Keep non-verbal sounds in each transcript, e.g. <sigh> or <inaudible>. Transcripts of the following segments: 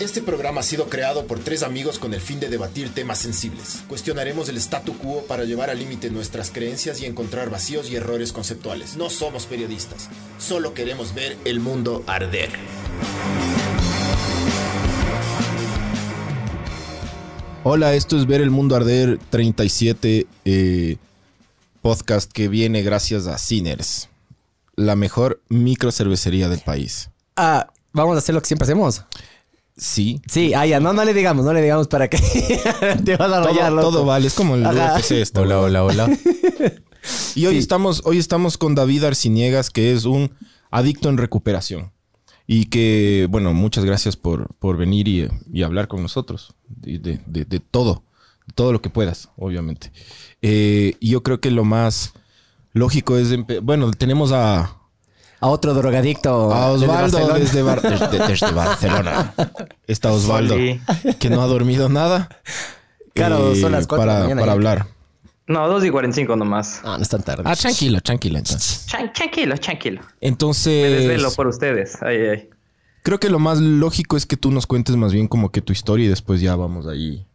Este programa ha sido creado por tres amigos con el fin de debatir temas sensibles. Cuestionaremos el statu quo para llevar al límite nuestras creencias y encontrar vacíos y errores conceptuales. No somos periodistas, solo queremos ver el mundo arder. Hola, esto es Ver el Mundo Arder 37, eh, podcast que viene gracias a Sinners, la mejor microcervecería del país. Ah, vamos a hacer lo que siempre hacemos. Sí. Sí, ah, ya, no, no le digamos, no le digamos para que <laughs> te vas a Todo, rayar, loco. todo vale, es como el Ajá. UFC esto. Hola, hola, hola. <laughs> Y hoy, Sí. estamos, hoy estamos con David Arciniegas, que es un adicto en recuperación. Y que, bueno, muchas gracias por, por venir y, y hablar con nosotros. De, de- de- de todo. De todo lo que puedas, obviamente. Eh, y yo creo que lo más lógico es... empe- Bueno, tenemos a, A otro drogadicto. a desde Osvaldo Barcelona. desde, Bar- <laughs> desde- desde Barcelona. Está Osvaldo, Oli. que no ha dormido nada. Claro, son las cuatro de la para, mañana para hablar. No, 2 y 45 nomás. Ah, no es tan tarde. Ah, tranquilo, tranquilo entonces. Chan- Tranquilo, tranquilo. Me Entonces... desvelo por ustedes. Ay, ay. Creo que lo más lógico es que tú nos cuentes más bien como que tu historia y después ya vamos ahí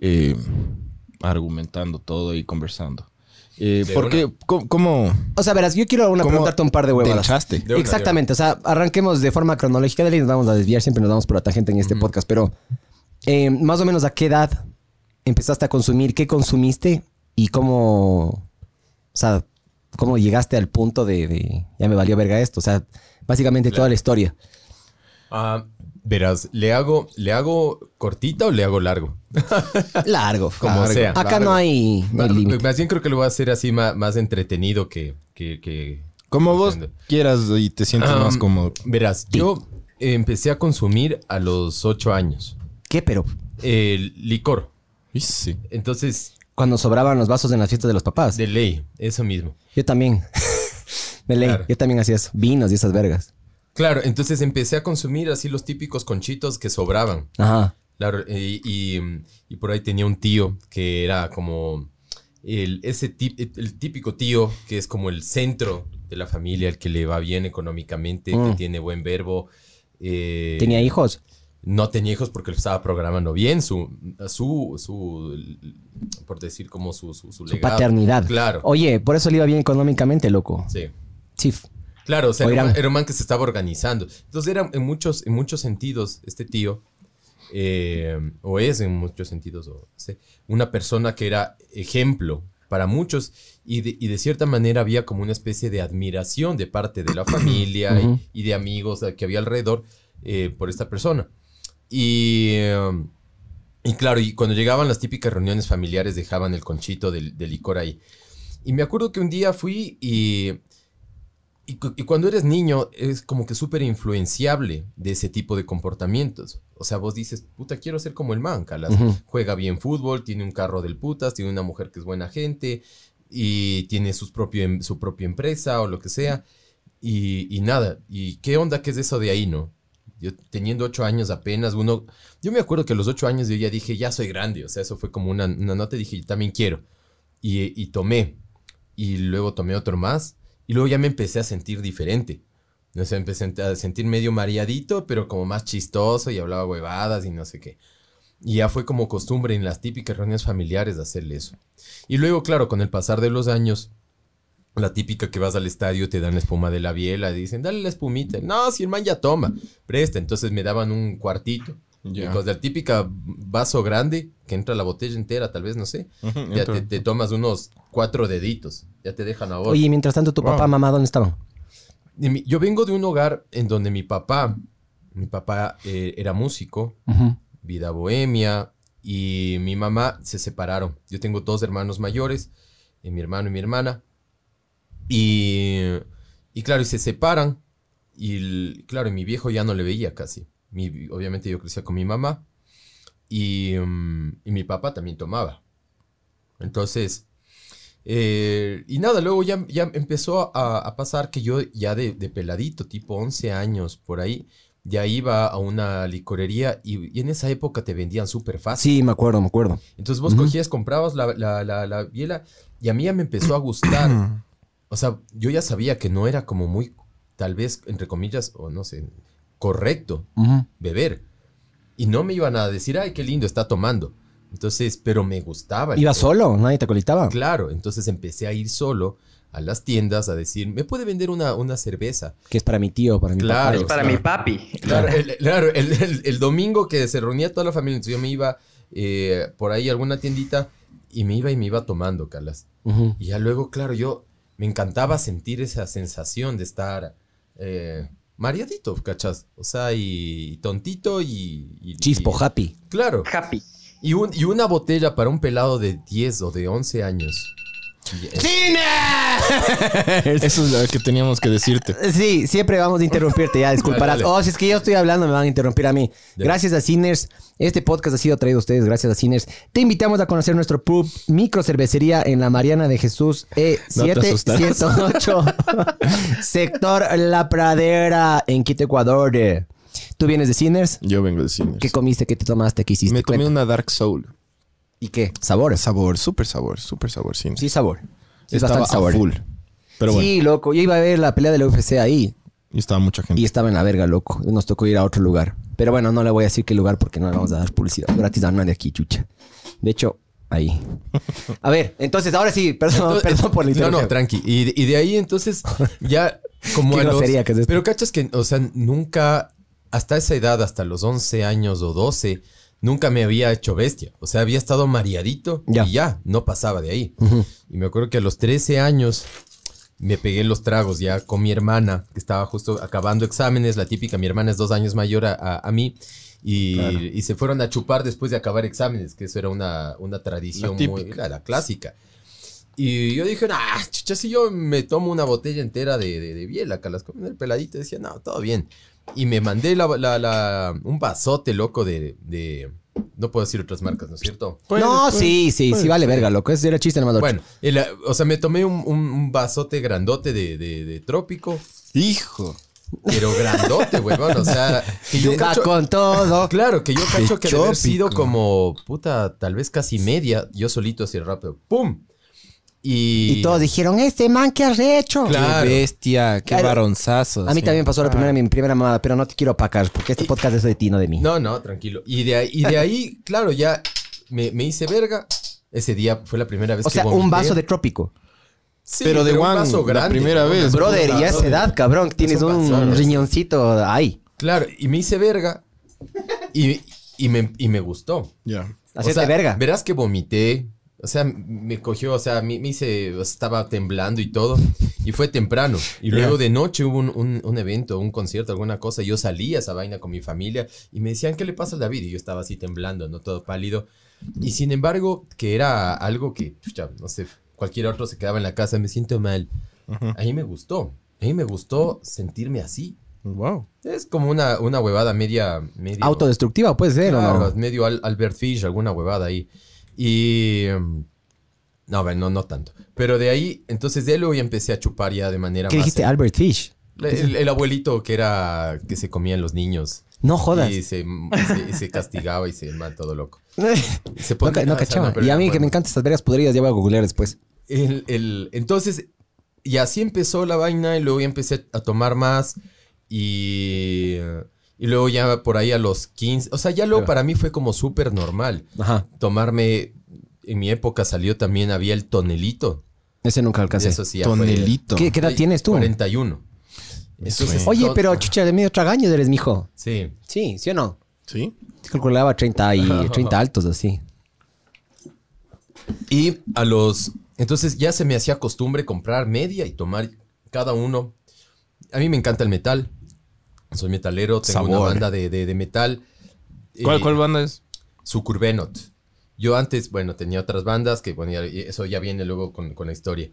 eh, argumentando todo y conversando. Eh, De ¿Por qué? ¿Cómo? cómo- O sea, verás, yo quiero una preguntarte un par de te huevadas. De una, Exactamente, o sea, arranquemos de forma cronológica de ley, nos vamos a desviar, siempre nos vamos por la tangente en este podcast, pero eh, más o menos a qué edad empezaste a consumir, qué consumiste y cómo, o sea, cómo llegaste al punto de, de, ya me valió verga esto, o sea, básicamente toda la historia. Ah, verás, ¿le hago, ¿le hago cortita o le hago largo? <laughs> Largo. Como largo. sea. Acá no hay, no hay. Más bien creo que lo voy a hacer así más, más entretenido que... que, que- Como vos Entiendo. quieras y te sientes Ah, más cómodo. Verás, yo empecé a consumir a los ocho años ¿Qué? Pero el licor. Sí. Entonces, cuando sobraban los vasos en las fiestas de los papás. de ley, eso mismo. Yo también. <laughs> De ley, Claro. yo también hacía eso. Vinos y esas vergas. Claro, entonces empecé a consumir así los típicos conchitos que sobraban. Ajá. Claro, y, y, y por ahí tenía un tío que era como el, ese tip- el típico tío que es como el centro de la familia, el que le va bien económicamente, que Mm. tiene buen verbo. eh, ¿Tenía hijos? No tenía hijos porque lo estaba programando bien, su, su, su por decir como su, su, su Su legado. paternidad. Claro, Oye, por eso le iba bien económicamente, loco. sí. Sí. Claro, o sea, O era, un- Irán. era un man que se estaba organizando. Entonces era en muchos, en muchos sentidos, este tío, eh, o es en muchos sentidos, o sé, una persona que era ejemplo para muchos y de, y de cierta manera había como una especie de admiración de parte de la <clears throat> familia y- de amigos que había alrededor eh, por esta persona. Y, eh, y claro, y cuando llegaban las típicas reuniones familiares dejaban el conchito del, del licor ahí. Y me acuerdo que un día fui y, y, cu- y cuando eres niño es como que súper influenciable de ese tipo de comportamientos. O sea, vos dices, puta, quiero ser como el man, Calas. Juega bien fútbol, tiene un carro del putas, tiene una mujer que es buena gente y tiene sus propio, em- su propia empresa o lo que sea. Y, y nada, ¿y qué onda que es eso de ahí, no? Yo teniendo ocho años apenas, uno... Yo me acuerdo que a los ocho años yo ya dije, ya soy grande. O sea, eso fue como una, una nota dije, yo también quiero. Y, y tomé. Y luego tomé otro más. Y luego ya me empecé a sentir diferente. O sea, empecé a sentir medio mareadito, pero como más chistoso y hablaba huevadas y no sé qué. Y ya fue como costumbre en las típicas reuniones familiares de hacerle eso. Y luego, claro, con el pasar de los años, la típica que vas al estadio, te dan espuma de la biela, dicen, dale la espumita. No, si el ya toma, presta. Entonces me daban un cuartito. Ya. Entonces, la típica vaso grande, que entra la botella entera, tal vez, no sé. Ya te, te tomas unos cuatro deditos. Ya te dejan a vos. Oye, mientras tanto, tu Wow. papá, mamá, ¿dónde estaban? Yo vengo de un hogar en donde mi papá, mi papá eh, era músico, vida bohemia, y mi mamá se separaron. Yo tengo dos hermanos mayores, eh, mi hermano y mi hermana. Y, y claro, y se separan. Y el- claro, y mi viejo ya no le veía casi. Mi- obviamente yo crecía con mi mamá. Y, mm, y mi papá también tomaba. Entonces, eh, y nada, luego ya, ya empezó a, a pasar que yo ya de, de peladito, tipo 11 años por ahí, ya iba a una licorería y, y en esa época te vendían súper fácil. Sí, me acuerdo, me acuerdo. Entonces vos cogías, comprabas la, la, la, la biela y a mí ya me empezó a gustar. <clears throat> o sea, yo ya sabía que no era como muy, tal vez, entre comillas, o no sé, correcto beber. Y no me iban a decir, ay, qué lindo, está tomando. Entonces, pero me gustaba. Iba solo, nadie te colitaba. Claro, entonces empecé a ir solo a las tiendas a decir, ¿me puede vender una, una cerveza? Que es para mi tío, para mi Claro. papá. Para mi papi. Claro, el, claro, el, el- el domingo que se reunía toda la familia, entonces yo me iba eh, por ahí a alguna tiendita y me iba y me iba tomando, Calas. Ujú. Y ya luego, claro, yo me encantaba sentir esa sensación de estar eh, mareadito, ¿cachas? O sea, y, tontito y... y- Chispo, y- happy. Claro. Happy. Y, un- y una botella para un pelado de 10 o de 11 años. Y es- <laughs> Eso es lo que teníamos que decirte. Sí, siempre vamos a interrumpirte, ya disculparás. Dale, dale. Oh, si es que yo estoy hablando, me van a interrumpir a mí. Gracias a Sinners. Este podcast ha sido traído a ustedes gracias a Sinners. Te invitamos a conocer nuestro pub micro cervecería en la Mariana de Jesús No te asustas. E708, <laughs> sector La Pradera, en Quito, Ecuador. ¿Tú vienes de Sinners? Yo vengo de cine. ¿Qué comiste? ¿Qué te tomaste? ¿Qué hiciste? Me Cuenta. una Dark Soul. ¿Y qué? ¿Sabores? Sabor, súper sabor, súper sabor, sí. Sí, sabor. Sí, estaba bastante sabor. a full. Pero bueno, Sí, loco. Yo iba a ver la pelea de la UFC ahí. y estaba mucha gente. Y estaba en la verga, loco. Nos tocó ir a otro lugar. Pero bueno, no le voy a decir qué lugar porque no le vamos a dar publicidad gratis a nadie aquí, chucha. De hecho, ahí. A ver, entonces, ahora sí, perdón, Entonces, <laughs> perdón por la No, interrupción. no, tranqui. Y, de- y de ahí entonces ya <laughs> como Qué a los... grosería que es esto. Pero cachas que, o sea, nunca, hasta esa edad, hasta los 11 años o 12, nunca me había hecho bestia. O sea, había estado mareadito Ya. y ya, no pasaba de ahí. Y me acuerdo que a los 13 años me pegué los tragos ya con mi hermana, que estaba justo acabando exámenes, la típica, mi hermana es dos años mayor a, a- a mí. Y, y se fueron a chupar después de acabar exámenes, que eso era una, una tradición La muy, la, la clásica. Y yo dije, ah, chucha, si yo me tomo una botella entera de, de, de biela, calas con el peladito, decía, no, todo bien. Y me mandé la, la- la- un vasote loco de, de- No puedo decir otras marcas, ¿no es cierto? no, sí, sí, sí, vale verga, loco. Ese era chiste nomás. Bueno, el, o sea, me tomé un, un- un vasote grandote de, de- de trópico, Hijo. pero grandote, huevón. O sea, que yo <laughs> cacho- con todo. Claro, que yo cacho que debe haber sido como, puta, tal vez casi media, yo solito así rápido, ¡pum! Y, Y todos dijeron, este man, ¿qué has hecho? Claro. Qué bestia, qué Claro. varonzazo. A mí sí. también pasó la primera, mi primera mamada, pero no te quiero opacar, porque este podcast es de ti, no de mí. No, no, tranquilo. Y de ahí, y de ahí <laughs> claro, ya me, me hice verga. Ese día fue la primera vez o que sea, un vaso de trópico. Sí, Pero de vaso la primera vez. Brother, y a esa edad, cabrón, tienes un riñoncito ahí. Claro, y me hice verga. <laughs> Y, y, me, y me gustó. Ya. Hacerte o sea, verga. Verás que vomité. O sea, me cogió, o sea, me, me hice, estaba temblando y todo. Y fue temprano. Y luego de noche hubo un, un- un evento, un concierto, alguna cosa. Yo salí a esa vaina con mi familia y me decían, ¿qué le pasa al David? Y yo estaba así temblando, ¿no? Todo pálido. Y sin embargo, que era algo que, no sé, cualquier otro se quedaba en la casa, me siento mal. A mí me gustó. A mí me gustó sentirme así. Wow. Es como una, una huevada media... medio Autodestructiva puede ser, Claro, ¿o no? medio Al- Albert Fish, alguna huevada ahí. Y... em, No, bueno, no, no tanto. Pero de ahí, entonces de ahí luego ya empecé a chupar ya de manera ¿Qué más... dijiste? Albert Fish. El, el abuelito que era... que se comían los niños. No jodas. Y se, castigaba y se mal todo loco. <laughs> Se No, ponía- no cachaba. y a mí que me encantan estas vergas podridas, ya voy a googlear después. El, el- entonces, y así empezó la vaina y luego ya empecé a tomar más y, y luego ya por ahí a los 15, o sea, ya luego para mí fue como súper normal Ajá. tomarme, en mi época salió también, había el tonelito. Ese nunca alcancé. Eso sí, ya fue- Tonelito. ¿Qué, qué edad tienes tú? 41. Entonces, Oye, pero chucha, de medio tragaño eres, mijo. Sí. Sí, ¿sí o no? ¿Sí? Te calculaba 30 y 30 altos así. Y a los... Entonces ya se me hacía costumbre comprar media y tomar cada uno. A mí me encanta el metal. Soy metalero, tengo una banda de, de- de metal. ¿Cuál, Eh, cuál banda es? Sucurbenot. Yo antes, bueno, tenía otras bandas que, bueno, ya- eso ya viene luego con, con la historia.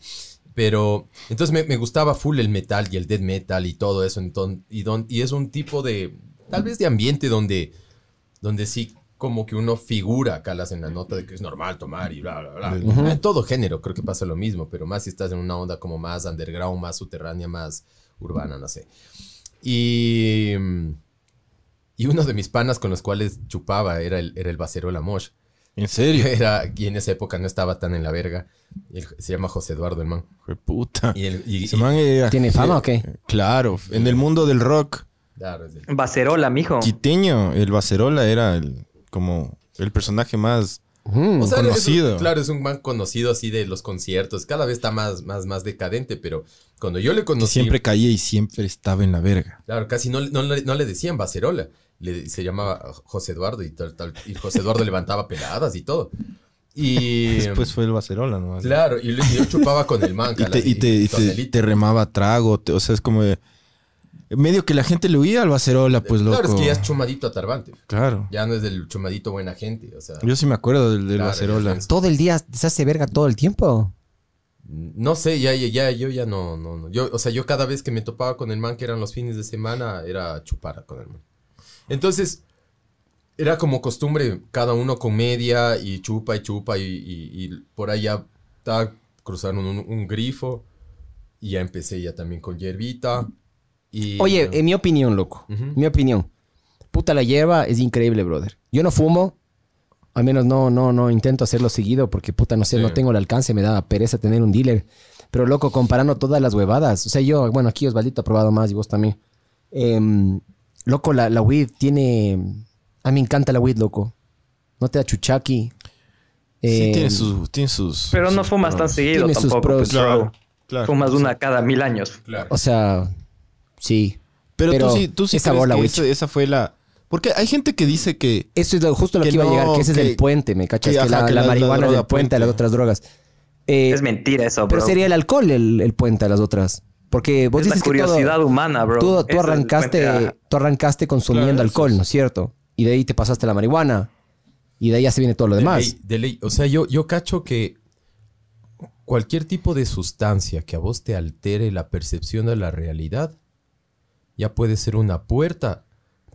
Pero, entonces me, me gustaba full el metal y el death metal y todo eso. enton- y, don- y es un tipo de, tal vez de ambiente donde, donde sí como que uno figura, calas en la nota de que es normal tomar y bla, bla, bla. En todo género creo que pasa lo mismo, pero más si estás en una onda como más underground, más subterránea, más urbana, no sé. Y... mm, y uno de mis panas con los cuales chupaba era el, era el Bacero La Mosh. ¿En serio? <laughs> Era, y en esa época no estaba tan en la verga. Se llama José Eduardo, el man. Hijo de puta. Y, el- y- Ese y- man era- ¿Tiene fama o qué? Claro, en el mundo del rock Claro, es del- Bacerola, mijo. Quiteño, el Bacerola era el, como el personaje más... Ujú. O sea, es un- conocido. claro, es un man conocido así de los conciertos. Cada vez está más, más, más decadente, pero cuando yo le que conocí... siempre caía y siempre estaba en la verga. Claro, casi no, no, le- no le decían Bacerola. Le, se llamaba José Eduardo y, tal, tal, y José Eduardo <laughs> levantaba peladas y todo. Y... Después fue el Bacerola, ¿no? Claro, y, y yo chupaba con el man. <laughs> Y te, y te, y te- te remaba trago, te- o sea, es como... de- medio que la gente le huía al Bacerola, pues loco. Claro, es que ya es chumadito a Tarbante. Claro. Ya no es del chumadito buena gente, o sea... Yo sí me acuerdo del, del Claro, Bacerola. Todo el día se hace verga todo el tiempo. No sé, ya, ya, ya, yo ya no, no, no. Yo, o sea, yo cada vez que me topaba con el man, que eran los fines de semana, era chupar con el man. Entonces, era como costumbre, cada uno con media y chupa y chupa y, y- y por ahí ya estaba cruzando un, un grifo y ya empecé ya también con hierbita. Y, Oye, en mi opinión, loco. Mi opinión. Puta, la hierba es increíble, brother. Yo no fumo. Al menos no, no, no intento hacerlo seguido porque, puta, no sé, Sí. no tengo el alcance. Me da pereza tener un dealer. Pero, loco, comparando todas las huevadas. O sea, yo, bueno, aquí Osvaldito ha probado más y vos también. Em, loco, la, la weed tiene... A mí me encanta la weed, loco. No te da chuchaqui. Sí, Em, tiene sus, tiene sus... Pero no sus fumas tan seguido Tiene sus tampoco, pros. pues. Claro, claro. Fumas una cada mil años. claro. O sea, sí. Pero, Pero tú sí, tú sí esa crees bola, que esa fue la... Porque hay gente que dice que... Eso es lo, justo lo que, Que iba a llegar, que ese que- es el puente, ¿me cachas? que, Que, ajá, la, que la la- la marihuana es el puente a las otras drogas. Eh, Es mentira eso, bro. pero sería el alcohol el, el puente a las otras. Porque vos es la dices que todo- curiosidad humana, bro. tú, arrancaste, puente tú arrancaste consumiendo Claro, alcohol, es. ¿no es cierto? Y de ahí te pasaste la marihuana. Y de ahí ya se viene todo lo De demás. ley, de ley. O sea, yo, yo cacho que cualquier tipo de sustancia que a vos te altere la percepción de la realidad, ya puede ser una puerta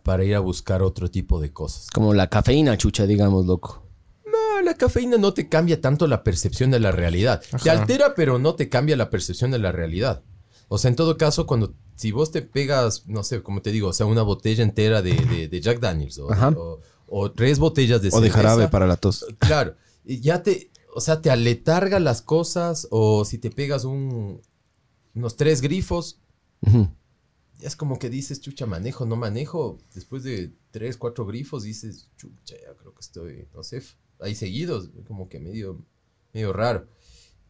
para ir a buscar otro tipo de cosas. Como la cafeína, chucha, digamos, loco. No, la cafeína no te cambia tanto la percepción de la realidad. Te altera, pero no te cambia la percepción de la realidad. O sea, en todo caso, cuando si vos te pegas, no sé, como te digo, o sea, una botella entera de, de- de Jack Daniels o, Ajá. o- o tres botellas de O de jarabe para la tos. Claro, y ya te, o sea, te aletarga las cosas o si te pegas un, unos tres grifos, Ujú. Ya es como que dices, chucha, manejo, no manejo. Después de tres, cuatro grifos dices, chucha, ya creo que estoy, no sé, ahí seguidos, como que medio, medio raro.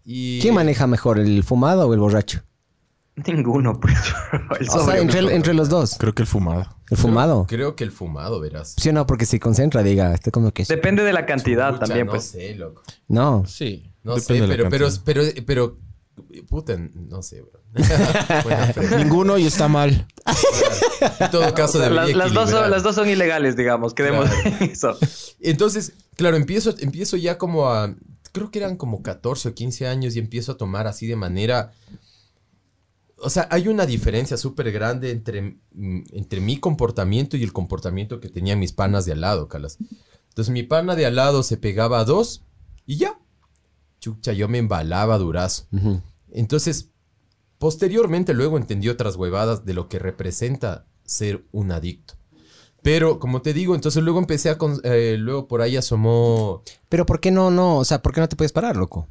Y, ¿Quién maneja mejor, el fumado o el borracho? Ninguno, pues. <laughs> El O sea, entre, entre los dos. Creo que el fumado. El fumado. Creo que el fumado, verás. Sí o no, porque se concentra, diga. Está como que... Depende de la cantidad Chucha, también, no pues. sé, loco. No. Sí. No Depende sé, pero, pero, pero, pero, puta, no sé, bro. <laughs> Ninguno y está mal. En todo caso, dos son, las dos son ilegales, digamos. Quedemos Claro. en eso. Entonces, claro, empiezo, empiezo ya como a. Creo que eran como 14 o 15 años y empiezo a tomar así de manera. O sea, hay una diferencia súper grande entre, mm, entre mi comportamiento y el comportamiento que tenían mis panas de al lado, Calas. Entonces, mi pana de al lado se pegaba a dos y ya. Chucha, yo me embalaba durazo. Entonces, posteriormente luego entendí otras huevadas de lo que representa ser un adicto. Pero, como te digo, entonces luego empecé a... con- eh, luego por ahí asomó... Pero ¿por qué no, no? O sea, ¿por qué no te puedes parar, loco?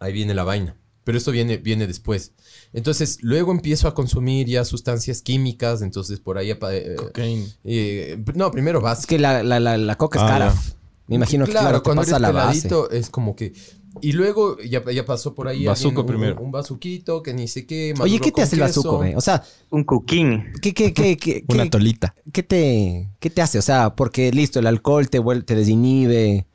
Ahí viene la vaina. Pero esto viene, viene después. Entonces, luego empiezo a consumir ya sustancias químicas. Entonces, por ahí... eh, Cocaine. eh, no, primero vas... Es que la, la, la, la coca es Ah, cara. Me imagino que claro, claro, te cuando pasa eres la base. peladito es como que... Y luego ya, ya pasó por ahí Bazuco alguien, un- primero. Un, bazuquito que ni sé qué. Oye, ¿qué te hace el bazuco? O sea, Un cooking. ¿qué, qué, qué, qué, <laughs> Una qué- tolita. qué te, ¿qué te hace? O sea, porque listo, el alcohol te, te desinhibe.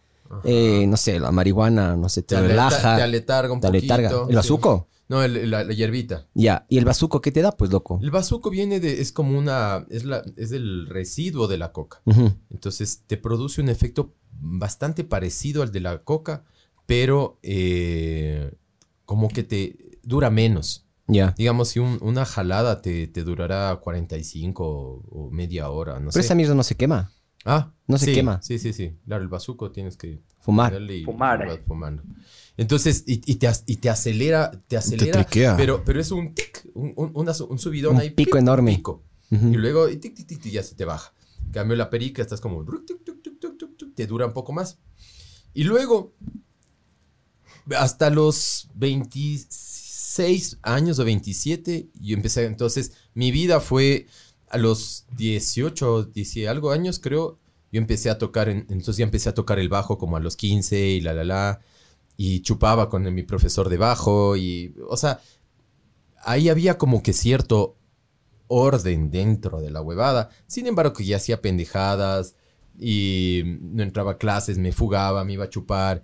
eh, no sé, la marihuana, no sé, te, Te, aleta- relaja. te aletarga un te poquito. aletarga. ¿El sí. bazuco? No, el- la, la hierbita. Ya. ¿Y el bazuco qué te da, pues, loco? El bazuco viene de, es como una, es la, es el residuo de la coca. Entonces te produce un efecto bastante parecido al de la coca, pero eh, como que te dura menos. Ya. Digamos, si un- una jalada te, te durará 45 o, o media hora, no Pero sé. esa mierda no se quema. Ah, no se sí, quema. Sí, sí, sí. Claro, el bazuco tienes que Fumar. ponerle y Fumar. Entonces, y, y te, y te acelera, te acelera, triquea. pero, pero es un tic, un, un- un subidón Un ahí. pico pic, enorme. pico. Y luego, y tic, tic, tic, tic, ya se te baja. En Cambio la perica, estás como, te dura un poco más. Y luego, hasta los 26 años o 27, yo empecé, entonces, mi vida fue a los 18, 10 algo años, creo, yo empecé a tocar, en- entonces ya empecé a tocar el bajo como a los 15 y la, la, la. Y chupaba con mi profesor de bajo y, o sea, ahí había como que cierto orden dentro de la huevada. Sin embargo, que ya hacía pendejadas y no entraba a clases, me fugaba, me iba a chupar.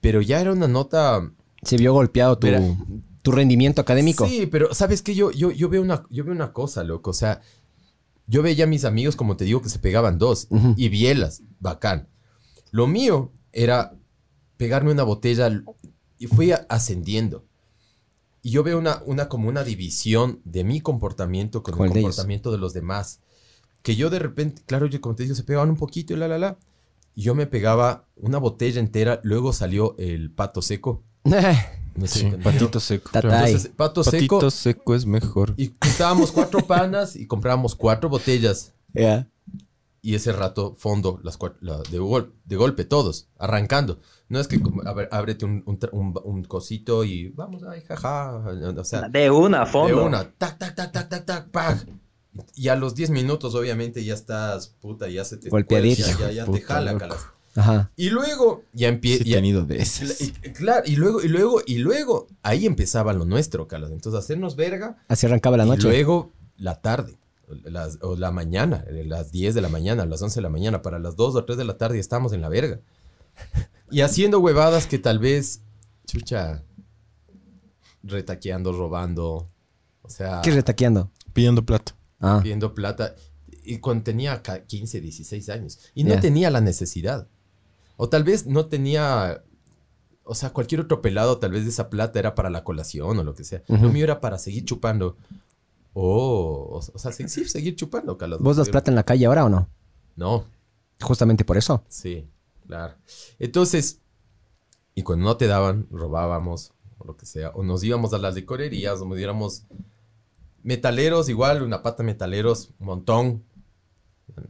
Pero ya era una nota... Se vio golpeado tu, tu rendimiento académico. Sí, pero ¿sabes qué? Yo, yo, yo, veo una, yo veo una cosa, loco. O sea, yo veía a mis amigos, como te digo, que se pegaban dos. Y bielas, bacán. Lo mío era pegarme una botella y fui ascendiendo. Y yo veo una, una como una división de mi comportamiento con el el de ellos. comportamiento de los demás. Que yo de repente, claro, yo como te digo, se pegaban un poquito y la, la, la. Y yo me pegaba una botella entera, luego salió el pato seco. <laughs> No sé, Sí, patito seco. Entonces, pato seco. Patito seco es mejor. Y juntábamos cuatro panas y comprábamos cuatro botellas. Ya. Y ese rato, fondo, las la- de, gol- de golpe, todos, arrancando. No es que a ver, ábrete un, un un- un cosito y vamos, ay, jaja. O sea, De una, a de fondo. una, tac, tac, tac, tac, tac, tac, pac. Y a los 10 minutos, obviamente, ya estás, puta, ya se te... Golpeadito. Ya, ya, ya te Puta, jala, loco. calas. Ajá. Y luego, ya Sí, empieza... he tenido de esas. Y, claro, y luego, y luego, y luego, ahí empezaba lo nuestro, calas. Entonces, hacernos verga Así arrancaba la y noche. luego la tarde, las- o la mañana, eh, las 10 de la mañana, las 11 de la mañana, para las 2 o 3 de la tarde estamos en la verga. Y haciendo huevadas que tal vez, chucha, retaqueando, robando, o sea, ¿Qué retaqueando? Pidiendo plata. Ah. pidiendo plata. Y cuando tenía ca- 15, 16 años. Y no tenía la necesidad. O tal vez no tenía... O sea, cualquier otro pelado, tal vez de esa plata era para la colación o lo que sea. Lo Ujú. mío era para seguir chupando. Oh, o, o sea, sí, sí, seguir chupando, Carlos. ¿Vos das plata en la calle ahora o no? No, Justamente por eso. sí, claro. Entonces, y cuando no te daban, robábamos, o lo que sea. O nos íbamos a las licorerías, o nos diéramos metaleros, igual, una pata metaleros, un montón.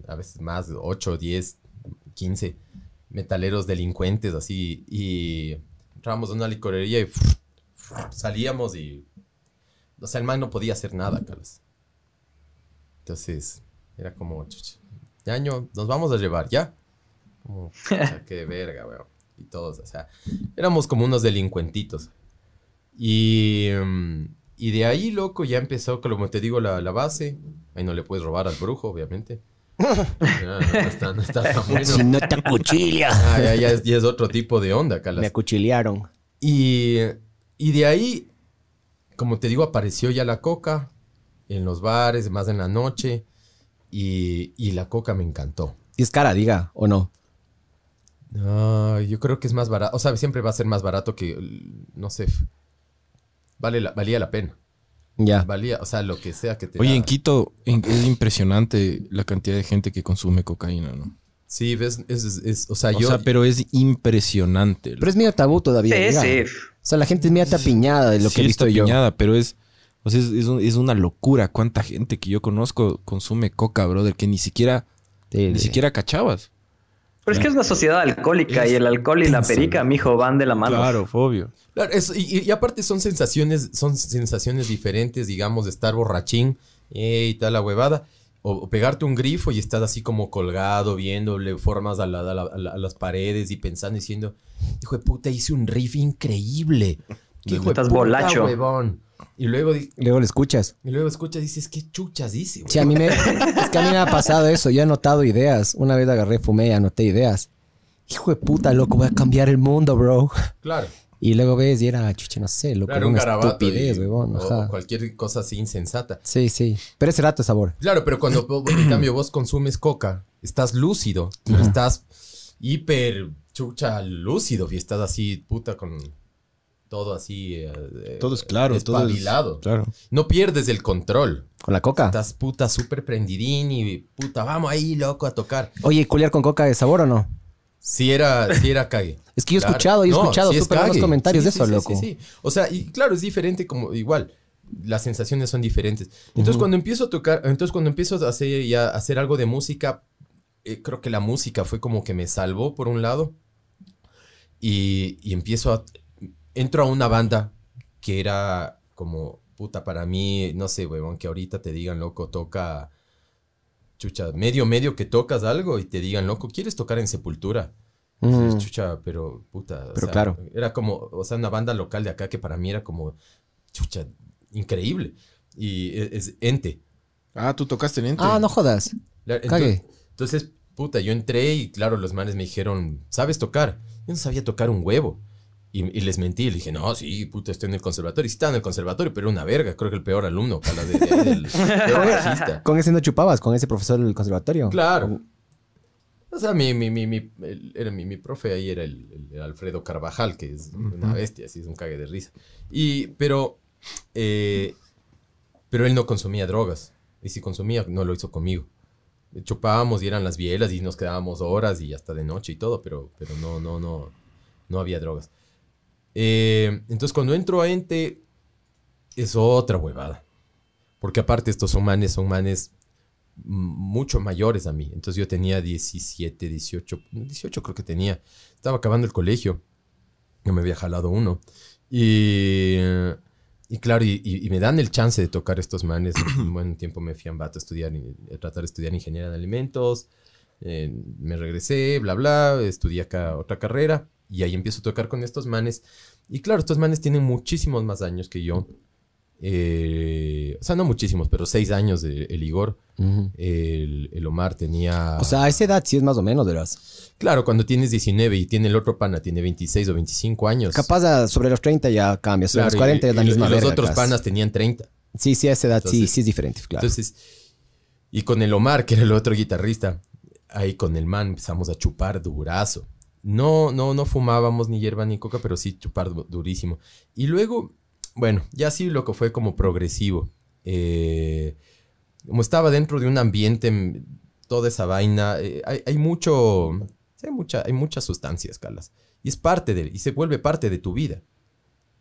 A veces más, 8, 10, 15 metaleros delincuentes, así. Y entrábamos a una licorería y salíamos y... O sea, el man no podía hacer nada, Carlos. Entonces, era como, chucha, año, nos vamos a llevar, ¿ya? Como, <laughs> chucha, qué verga, weón. Y todos, o sea, éramos como unos delincuentitos. Y, mm, y de ahí, loco, ya empezó, como te digo, la, la base. Ahí no le puedes robar al brujo, obviamente. <laughs> Ya, no, está, no está tan <laughs> bueno. Si no te acuchilla. Ah, ya, ya es, ya es otro tipo de onda, Calas. Me acuchillaron. Y, y de ahí, como te digo, apareció ya la coca en los bares, más en la noche. Y, y la coca me encantó. Y es cara, diga, ¿o no? No, yo creo que es más barato. O sea, siempre va a ser más barato que, l- no sé, vale la- valía la pena. Ya. Valía, o sea, lo que sea que te Oye, da. en Quito es impresionante la cantidad de gente que consume cocaína, ¿no? Sí, ves, es, es- es- o sea, O yo... sea, pero es impresionante. Pero es medio tabú todavía. Sí, sí. O sea, la gente es media tapiñada de lo Sí que he visto está yo. piñada, pero es, o sea, es, es un- es una locura cuánta gente que yo conozco consume coca, brother, que ni siquiera, Sí, ni sí. siquiera cachabas. Pero es que es una sociedad alcohólica y el alcohol y la perica, mijo, van de la mano. Claro, fobio. Claro, eso- y, y- y aparte son sensaciones, son sensaciones diferentes, digamos, de estar borrachín eh, y tal la huevada. O, o pegarte un grifo y estás así como colgado, viéndole formas a, la- a la- a la- a las paredes y pensando, diciendo, hijo de puta, hice un riff increíble. ¿Qué hijo de Estás puta, bolacho. huevón? Y luego, Luego lo escuchas. y luego escuchas y dices, ¿qué chuchas dice? güey?" Sí, a mí me... es que a mí me ha pasado eso. Yo he anotado ideas. Una vez agarré, fumé y anoté ideas. Hijo de puta, loco, voy a cambiar el mundo, bro. Claro, Y luego ves y era, chuche, no sé, loco, claro, un una garabato. estupidez, o- cualquier cosa así insensata. Sí, sí. Pero ese rato es sabor. Claro, pero cuando en <clears throat> cambio vos consumes coca, estás lúcido, pero estás hiper chucha lúcido y estás así, puta, con todo así. eh, eh, Todo es claro, todo es claro. No pierdes el control. Con la coca. Estás puta súper prendidín y puta, vamos ahí, loco, a tocar. Oye, ¿y culiar con coca de sabor o no? Si era, si era cague. <laughs> Es que yo he Claro. escuchado, yo he No, escuchado sí súper buenos cague. comentarios Sí, de sí, eso, sí, loco. Sí, sí. O sea, y claro, es diferente como igual. Las sensaciones son diferentes. Entonces, cuando empiezo a tocar, entonces cuando empiezo a hacer ya a hacer algo de música, eh, creo que la música fue como que me salvó por un lado. Y, y empiezo a entro a una banda que era como puta para mí, no sé, huevón, que ahorita te digan, loco, toca chucha, medio, medio que tocas algo y te digan, loco, ¿quieres tocar en Sepultura? Mm. Dices, Chucha, pero puta. o Pero sea, claro. Era como, o sea, una banda local de acá que para mí era como, chucha, increíble. Y e, es, es Ente. Ah, tú tocaste en Ente. Ah, no jodas. La-. Entonces, entonces, puta, yo entré y claro, los manes me dijeron, ¿sabes tocar? Yo no sabía tocar un huevo. Y, y les mentí, le dije, no, sí, puta, estoy en el conservatorio. Y sí estaba en el conservatorio, pero era una verga. Creo que el peor alumno, cala, de, del, <laughs> peor bajista. ¿Con ese no chupabas? ¿Con ese profesor del conservatorio? Claro. O sea, mi, mi, mi, mi, el- era mi, mi profe ahí era el, el Alfredo Carvajal, que es una bestia, así es un cague de risa. Y, pero, eh, pero él no consumía drogas. Y si consumía, no lo hizo conmigo. Chupábamos y eran las bielas y nos quedábamos horas y hasta de noche y todo, pero, pero no, no, no, no había drogas. Eh, entonces, cuando entro a Ente, es otra huevada. Porque aparte estos son manes, son manes mucho mayores a mí. Entonces yo tenía 17, 18, 18 creo que tenía. Estaba acabando el colegio. Yo me había jalado uno. Y, eh, y claro, y, y- y me dan el chance de tocar estos manes. <coughs> Un buen tiempo me fui a Ambato a estudiar, a tratar de estudiar ingeniería de alimentos. Eh, me regresé, bla, bla, estudié acá otra carrera. Y ahí empiezo a tocar con estos manes. Y claro, estos manes tienen muchísimos más años que yo. Eh, o sea, no muchísimos, pero seis años de, el Igor. El, el Omar tenía... O sea, a esa edad sí es más o menos, verás. claro, cuando tienes 19 y tiene el otro pana, tiene 26 o 25 años. Capaz a- sobre los 30 ya cambia. Sobre Claro, los 40 y- es la y- misma y los verga, otros casi. panas tenían 30. Sí, sí, a esa edad sí, sí es diferente, claro. Entonces, y con el Omar, que era el otro guitarrista, ahí con el man empezamos a chupar durazo. No, no, no fumábamos ni hierba ni coca, pero sí chupar du- durísimo. Y luego, bueno, ya sí lo que fue como progresivo. Eh, como estaba dentro de un ambiente, mm, toda esa vaina, eh, hay, hay mucho, hay, mucha, hay muchas sustancias, Calas. Y es parte de, y se vuelve parte de tu vida.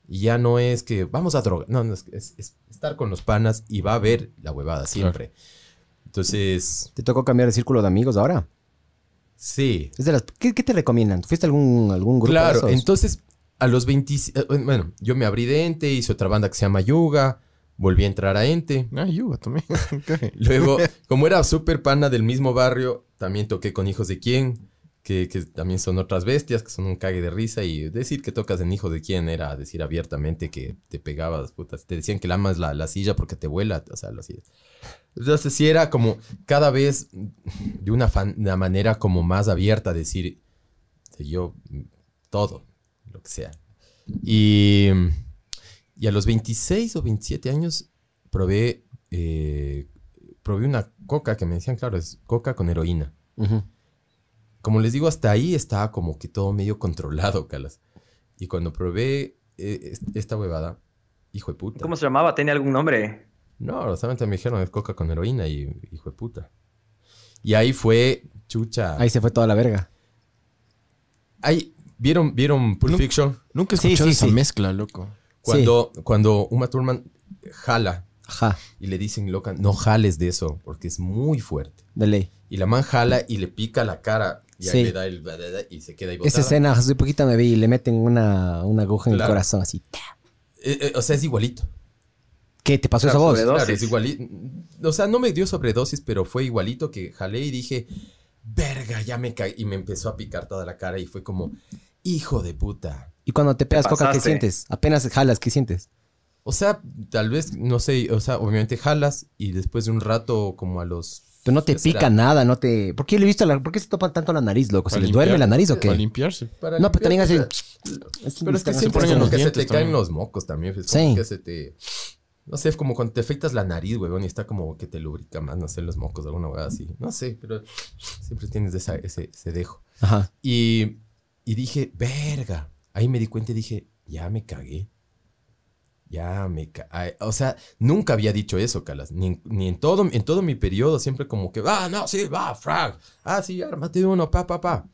Y ya no es que vamos a droga. No, no, es, es- es estar con los panas y va a haber la huevada siempre. Entonces, ¿Te tocó cambiar de círculo de amigos ahora? Sí. Es de las- ¿Qué, qué te recomiendan? ¿Fuiste a algún, algún grupo de Claro, esos? entonces a los 20, eh, bueno, yo me abrí de Ente, hice otra banda que se llama Yuga, volví a entrar a Ente. Ah, Yuga también. <laughs> Luego, como era súper pana del mismo barrio, también toqué con Hijos de Quién, que, que también son otras bestias, que son un cague de risa. Y decir que tocas en Hijos de Quién era decir abiertamente que te pegabas, putas. Te decían que lamas la, la silla porque te vuela, o sea, lo hacías. Entonces, sí era como cada vez de una, fan- una manera como más abierta, decir yo todo, lo que sea. Y, y a los 26 o 27 años probé, eh, probé una coca que me decían, claro, es coca con heroína. Como les digo, hasta ahí estaba como que todo medio controlado, Calas. Y cuando probé eh, es- esta huevada, hijo de puta. ¿Cómo se llamaba? ¿Tenía algún nombre? No, solamente me dijeron es coca con heroína y hijo de puta. Y ahí fue, chucha. Ahí se fue toda la verga. Ahí, ¿vieron, ¿vieron Pulp. Fiction? Nunca he Sí, escuchado sí, esa sí. mezcla, loco. Cuando, cuando Uma Thurman jala Ajá, y le dicen, loca, no jales de eso porque es muy fuerte. de ley. Y la man jala y le pica la cara y Sí. ahí le da el... y se queda ahí Esa botada. escena, hace poquito me vi y le meten una, una aguja en el corazón así. Eh, eh, o sea, es igualito. ¿Qué te pasó esa voz? Claro, es igualito. O sea, no me dio sobredosis, pero fue igualito que jalé y dije, verga, ya me caí. Y me empezó a picar toda la cara y fue como, hijo de puta. Y cuando te pegas coca, ¿qué sientes? Apenas jalas, ¿qué sientes? O sea, tal vez, no sé, o sea, obviamente jalas y después de un rato, como a los... Pero no te pica nada, no te... ¿Por qué le he visto la... ¿Por qué se topan tanto la nariz, loco? ¿Se les duerme limpiar- la nariz o Para qué? limpiarse. Para No, pero también hace... limpiar, Pero es que Se siempre ponen es en como los que se te caen los mocos también. Es Sí. que se te... No sé, es como cuando te afeitas la nariz, huevón, y está como que te lubrica más, no sé, los mocos, alguna hueá así. No sé, pero siempre tienes esa- ese, ese dejo. Ajá. Y, y dije, verga. Ahí me di cuenta y dije, ya me cagué. Ya me cagué. O sea, nunca había dicho eso, Calas. Ni, ni en, todo, en todo mi periodo, siempre como que, ah, no, sí, va, frag. Ah, sí, ármate uno, pa, pa, pa.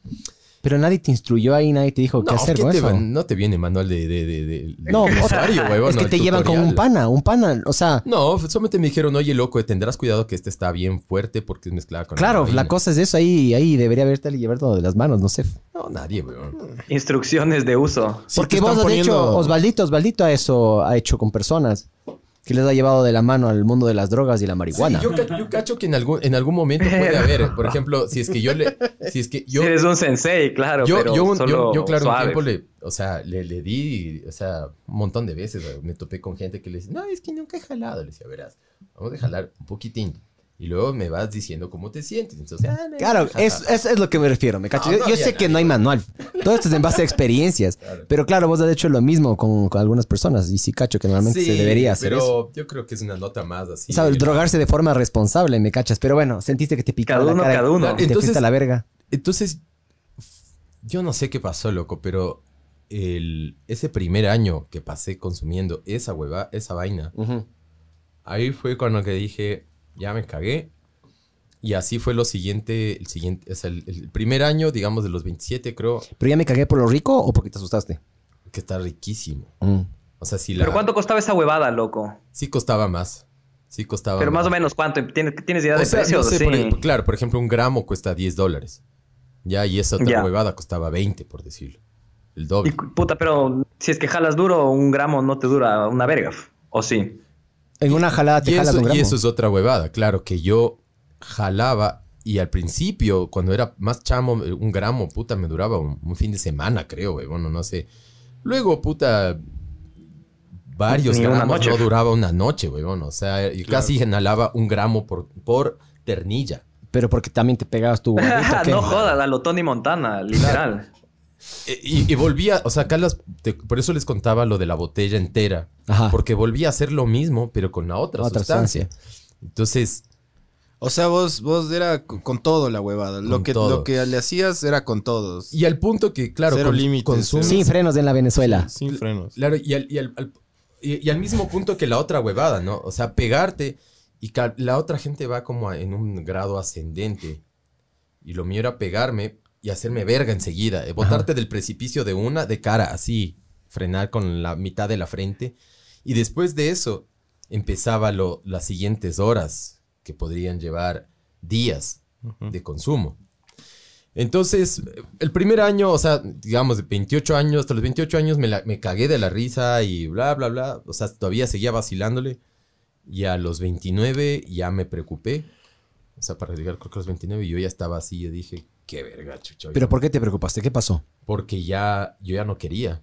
Pero nadie te instruyó ahí, nadie te dijo qué No, hacer ¿qué con te eso. va- no te viene manual de... de, de, de- No, de o sea, usuario, huevón, es que no, te llevan con un pana, un pana, o sea... No, solamente me dijeron, oye, loco, tendrás cuidado que este está bien fuerte porque es mezclada con Claro, heroína". la cosa es eso, ahí, ahí debería haberte llevar todo de las manos, no sé. No, nadie, weón. Instrucciones de uso. Sí, Porque vos has hecho, poniendo- Osvaldito, Osvaldito a eso ha hecho con personas. Que les ha llevado de la mano al mundo de las drogas y la marihuana. Sí, yo, ca- yo cacho que en algún, en algún momento puede haber, por ejemplo, si es que yo le, si es que yo, Si eres un sensei, claro, yo, pero yo, un- yo- solo yo, claro, un tiempo le, o sea, le, le di, o sea, un montón de veces me topé con gente que le decía, no, es que nunca he jalado. Le decía, verás, vamos a jalar un poquitín. Y luego me vas diciendo cómo te sientes. Entonces, ah, Claro, ja, es- eso es lo que me refiero, me cacho. No, yo no yo había sé que no hay manual. <laughs> Todo esto es en base a experiencias. Claro. Pero claro, vos has hecho lo mismo con, con algunas personas. Y sí, cacho, que normalmente Sí, se debería hacer pero eso. yo creo que es una nota más así. O sea, de- drogarse de forma responsable, me cachas. Pero bueno, sentiste que te picaba Cada la uno, cara. cada uno. y Te Entonces- fuiste a la verga. Entonces, yo no sé qué pasó, loco, pero el, ese primer año que pasé consumiendo esa hueva, esa vaina, ahí fue cuando que dije, ya me cagué. Y así fue lo siguiente, el siguiente, o sea, el, el primer año, digamos, de los 27, creo ¿Pero ya me cagué por lo rico o porque te asustaste? que está riquísimo. Mm. O sea, sí, la, ¿Pero cuánto costaba esa huevada, loco? sí costaba más. Sí costaba Pero más o menos, ¿cuánto? ¿Tienes, tienes idea O de sea, no precios? sé, Sí. por ejemplo, claro, por ejemplo, un gramo cuesta 10 dólares. Ya, y esa otra Ya. huevada costaba 20, por decirlo. El Y, doble. puta, pero si es que jalas duro, un gramo no te dura una verga. ¿O sí? En una jalada te Y jalas eso, un gramo. y eso es otra huevada, claro, que yo jalaba y al principio, cuando era más chamo, un gramo, puta, me duraba un, un fin de semana, creo, güey, bueno, no sé. Luego, puta, varios Ni gramos no duraba una noche, güey, bueno, o sea, yo casi inhalaba un gramo por, por ternilla. Pero porque también te pegabas tu <laughs> no jodas, a lo Tony Montana, literal. Y, y volvía, o sea, acá las- te- por eso les contaba lo de la botella entera, Ajá. porque volvía a hacer lo mismo, pero con la otra, Otra sustancia. Entonces, O sea, vos, vos era con, todo la huevada. Lo que, todo. lo que le hacías era con todos. Y al punto que, claro, Cero con- límites, consumes- Sin frenos en la Venezuela. Sin frenos. Claro, y al, y, al, al- y- y al mismo punto que la otra huevada, ¿no? O sea, pegarte y la otra gente va como a- en un grado ascendente. Y lo mío era pegarme y hacerme verga enseguida. eh, botarte del precipicio de una, de cara, así, frenar con la mitad de la frente. Y después de eso, empezaba lo, las siguientes horas que podrían llevar días de consumo. Entonces, el primer año, o sea, digamos, de 28 años, hasta los 28 años me, la- me cagué de la risa y bla, bla, bla. O sea, todavía seguía vacilándole. Y a los 29 ya me preocupé. O sea, para llegar creo que a los 29 yo ya estaba así. Yo dije, qué verga, chucho. ¿Pero por qué te preocupaste? ¿Qué pasó? Porque ya, yo ya no quería.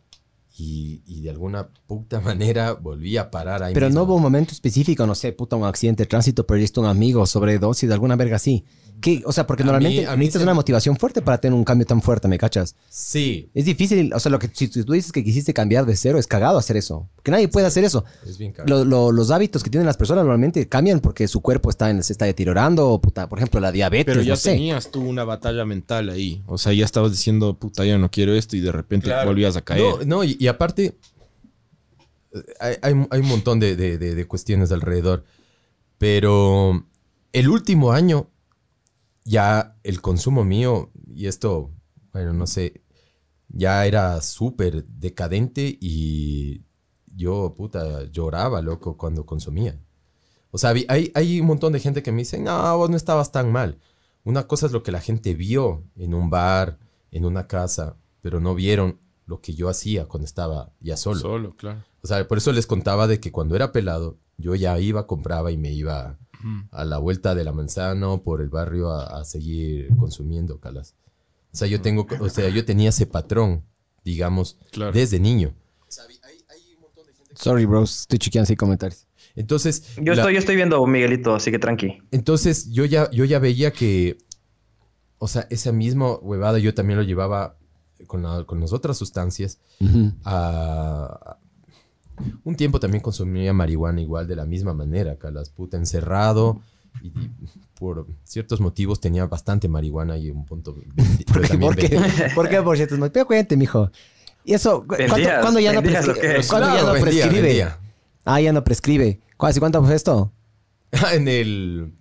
Y, y de alguna puta <laughs> manera volví a parar ahí Pero no mismo. hubo un momento específico, no sé, puta, un accidente de tránsito, perdiste un amigo, sobredosis, de alguna verga así. ¿Qué? O sea, porque A mí- normalmente a mí necesitas se- una motivación fuerte para tener un cambio tan fuerte, ¿me cachas? Sí, Es difícil, o sea, lo que si tú dices que quisiste cambiar de cero, es cagado hacer eso. Que nadie puede hacer eso. es bien caro. Lo- lo- los hábitos que tienen las personas normalmente cambian porque su cuerpo está en, se está deteriorando, o puta, por ejemplo, la diabetes, Pero ya no sé. tenías tú una batalla mental ahí. O sea, ya estabas diciendo, puta, ya no quiero esto y de repente Claro. volvías a caer. No, no, y, y aparte, hay, un montón de, cuestiones alrededor. Pero el último año, ya el consumo mío, y esto, bueno, no sé, ya era súper decadente y yo, puta, lloraba, loco, cuando consumía. O sea, hay, hay un montón de gente que me dice, no, vos no estabas tan mal. Una cosa es lo que la gente vio en un bar, en una casa, pero no vieron lo que yo hacía cuando estaba ya solo. Solo, claro. O sea, por eso les contaba de que cuando era pelado, yo ya iba, compraba y me iba a la vuelta de la manzana o por el barrio a, a seguir consumiendo calas. O sea, yo tengo, o sea, yo tenía ese patrón, digamos, Claro. desde niño. Sorry, bros, estoy chequeando así comentarios. Entonces, Yo, la- estoy, yo estoy viendo Miguelito, así que tranqui. entonces yo ya, yo ya veía que, o sea, esa misma huevada yo también lo llevaba con, la- con las otras sustancias. A- un tiempo también consumía marihuana igual de la misma manera, calas puta encerrado y, y por ciertos motivos tenía bastante marihuana y un punto <laughs> ¿Por qué? ¿Por qué? <laughs> ¿Por qué, por cierto? No, pero cuente, mijo. Y eso, ¿cu- ¿cuándo, Vendías, cuándo ya no prescribe? ¿Cuándo ya no vendía, prescribe? vendía. Ah, ya no prescribe. ¿Cuál- ¿Hace cuánto fue esto? <laughs> en el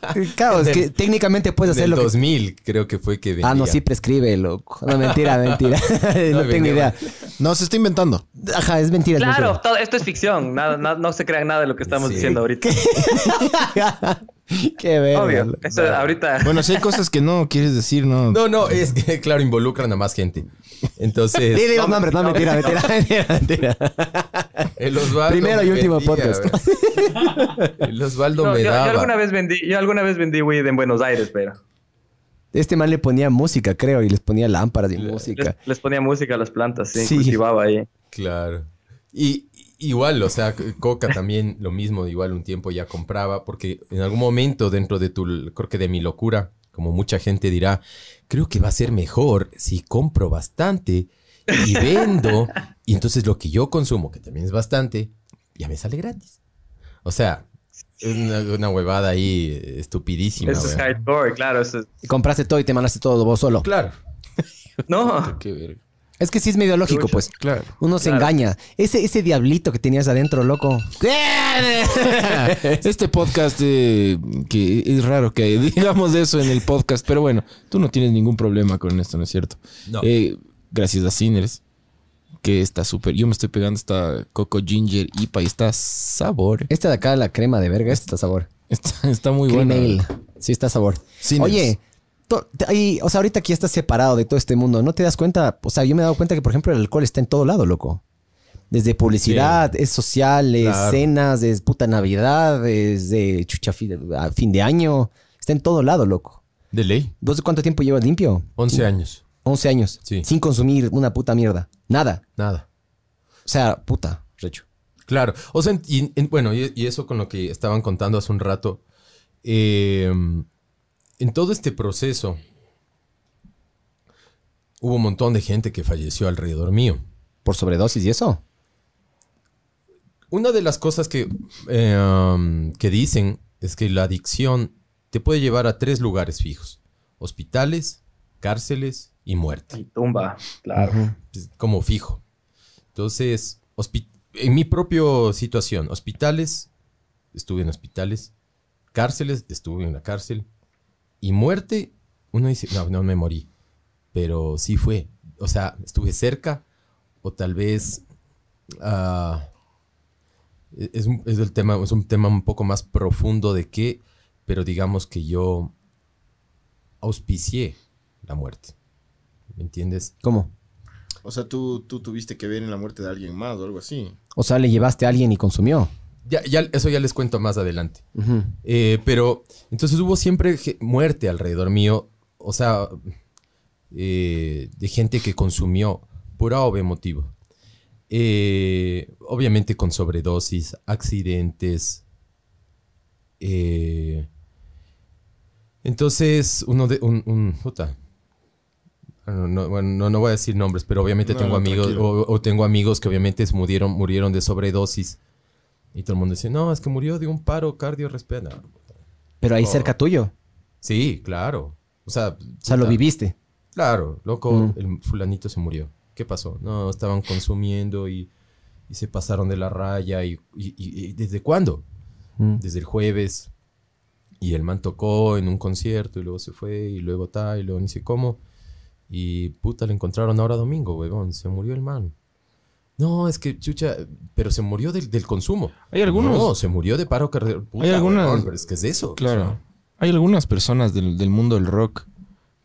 <laughs> Claro, es que técnicamente puedes En hacer el lo que... 2000 creo que fue que vendía. Ah, no, sí prescribe, loco. No, mentira, mentira. <laughs> no, tengo idea. No, se está inventando. Ajá, es mentira. es Claro, mentira. todo, esto es ficción. Nada, na- no se crean nada de lo que estamos Sí. diciendo ahorita. Qué <laughs> verga. Obvio. Eso, ahorita. Bueno, si hay cosas que no quieres decir, no. No, no, es que, claro, involucran a más gente. Entonces, Di, di los nombres, no, mentira, mentira, mentira, mentira. el Osvaldo Primero y último vendía, podcast. El Osvaldo No, me yo, yo daba. alguna vez vendí, yo alguna vez vendí weed en Buenos Aires, pero Este man le ponía música, creo, y les ponía lámparas y les, música. les ponía música a las plantas, sí, Sí. cultivaba ahí. Claro. Y igual, o sea, Coca también lo mismo, igual un tiempo ya compraba, porque en algún momento dentro de tu, creo que de mi locura, como mucha gente dirá, creo que va a ser mejor si compro bastante y vendo, <laughs> y entonces lo que yo consumo, que también es bastante, ya me sale gratis. O sea, una, una huevada ahí estupidísima. Eso es hardcore, claro. Eso es... Compraste todo y te mandaste todo vos solo. Claro. No, <laughs> Qué verga. Es que sí es medio lógico, pues. Claro. Uno se Claro. engaña. Ese, ese diablito que tenías adentro, loco. <laughs> Este podcast, eh, que es raro que <laughs> digamos eso en el podcast, pero bueno, tú no tienes ningún problema con esto, ¿no es cierto? No. Eh, gracias a Sinners, que está súper. Yo me estoy pegando esta Coco Ginger IPA y está sabor. Esta de acá, la crema de verga, esta está sabor. Está, está muy Cream buena. ale. Sí, está sabor. Oye, to- o sea, ahorita ya estás separado de todo este mundo, ¿no te das cuenta? O sea, yo me he dado cuenta que, por ejemplo, el alcohol está en todo lado, loco. Desde publicidad, es social, es Claro. cenas, es puta Navidad, es de chucha a fin de año. Está en todo lado, loco. De ley. ¿Vos de cuánto tiempo llevas limpio? 11 años. 11 años. Sí. Sin consumir una puta mierda. Nada. Nada. O sea, puta, recho. Claro. O sea, y- en- bueno, y, y eso con lo que estaban contando hace un rato. eh, en todo este proceso hubo un montón de gente que falleció alrededor mío. ¿Por sobredosis y eso? Una de las cosas que, eh, um, que dicen es que la adicción te puede llevar a tres lugares fijos. Hospitales, cárceles y muerte. y tumba, claro. pues, como fijo. Entonces, en mi propia situación, hospitales, estuve en hospitales, cárceles, estuve en la cárcel, y muerte, uno dice, no, no me morí, pero sí fue. O sea, estuve cerca, o tal vez ah, es, un, es el tema, es un tema un poco más profundo de qué, pero digamos que yo auspicié la muerte. ¿Me entiendes? ¿Cómo? O sea, tú, tú tuviste que ver en la muerte de alguien más o algo así. O sea, le llevaste a alguien y consumió. Ya, ya, eso ya les cuento más adelante. Eh, pero entonces hubo siempre muerte alrededor mío, o sea, eh, de gente que consumió por A o B motivo. Eh, obviamente con sobredosis, accidentes. eh, entonces, uno de. Un, un- puta. No, no, bueno, no, no voy a decir nombres, pero obviamente No, tengo no, amigos, o, o tengo amigos que obviamente se murieron, murieron de sobredosis. Y todo el mundo dice, no, es que murió de un paro cardiorrespiratorio. Pero ahí Oh. cerca tuyo. Sí, claro. O sea, O sea, lo viviste. Claro, loco, Mm. el fulanito se murió. ¿Qué pasó? No, estaban consumiendo y, y se pasaron de la raya. Y, y- y- y ¿Desde cuándo? Mm. Desde el jueves. Y el man tocó en un concierto y luego se fue y luego tal y luego ni sé cómo. Y puta, le encontraron ahora domingo, huevón. Se murió el man. No, es que chucha, pero se murió del, del consumo. Hay algunos- No, se murió de paro cardíaco. Puta, Hay algunas- huevón, pero es que es eso. Claro. Hay algunas personas del, del mundo del rock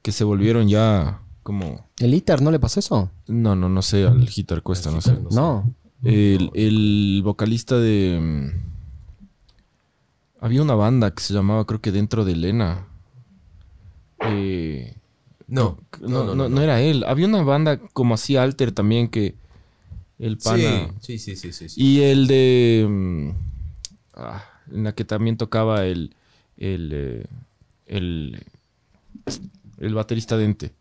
que se volvieron ya como... ¿El ITAR no le pasó eso? No, no, no sé, al Gitar Cuesta, no sé. No. El, el vocalista de... mm, Había una banda que se llamaba, creo que Dentro de Elena. Eh, No, no, no, no era él. Había una banda como así alter también que el pana... Sí, sí, sí, sí, sí. Y el de... mm, ah, en la que también tocaba el... El... eh, el, el baterista Dente.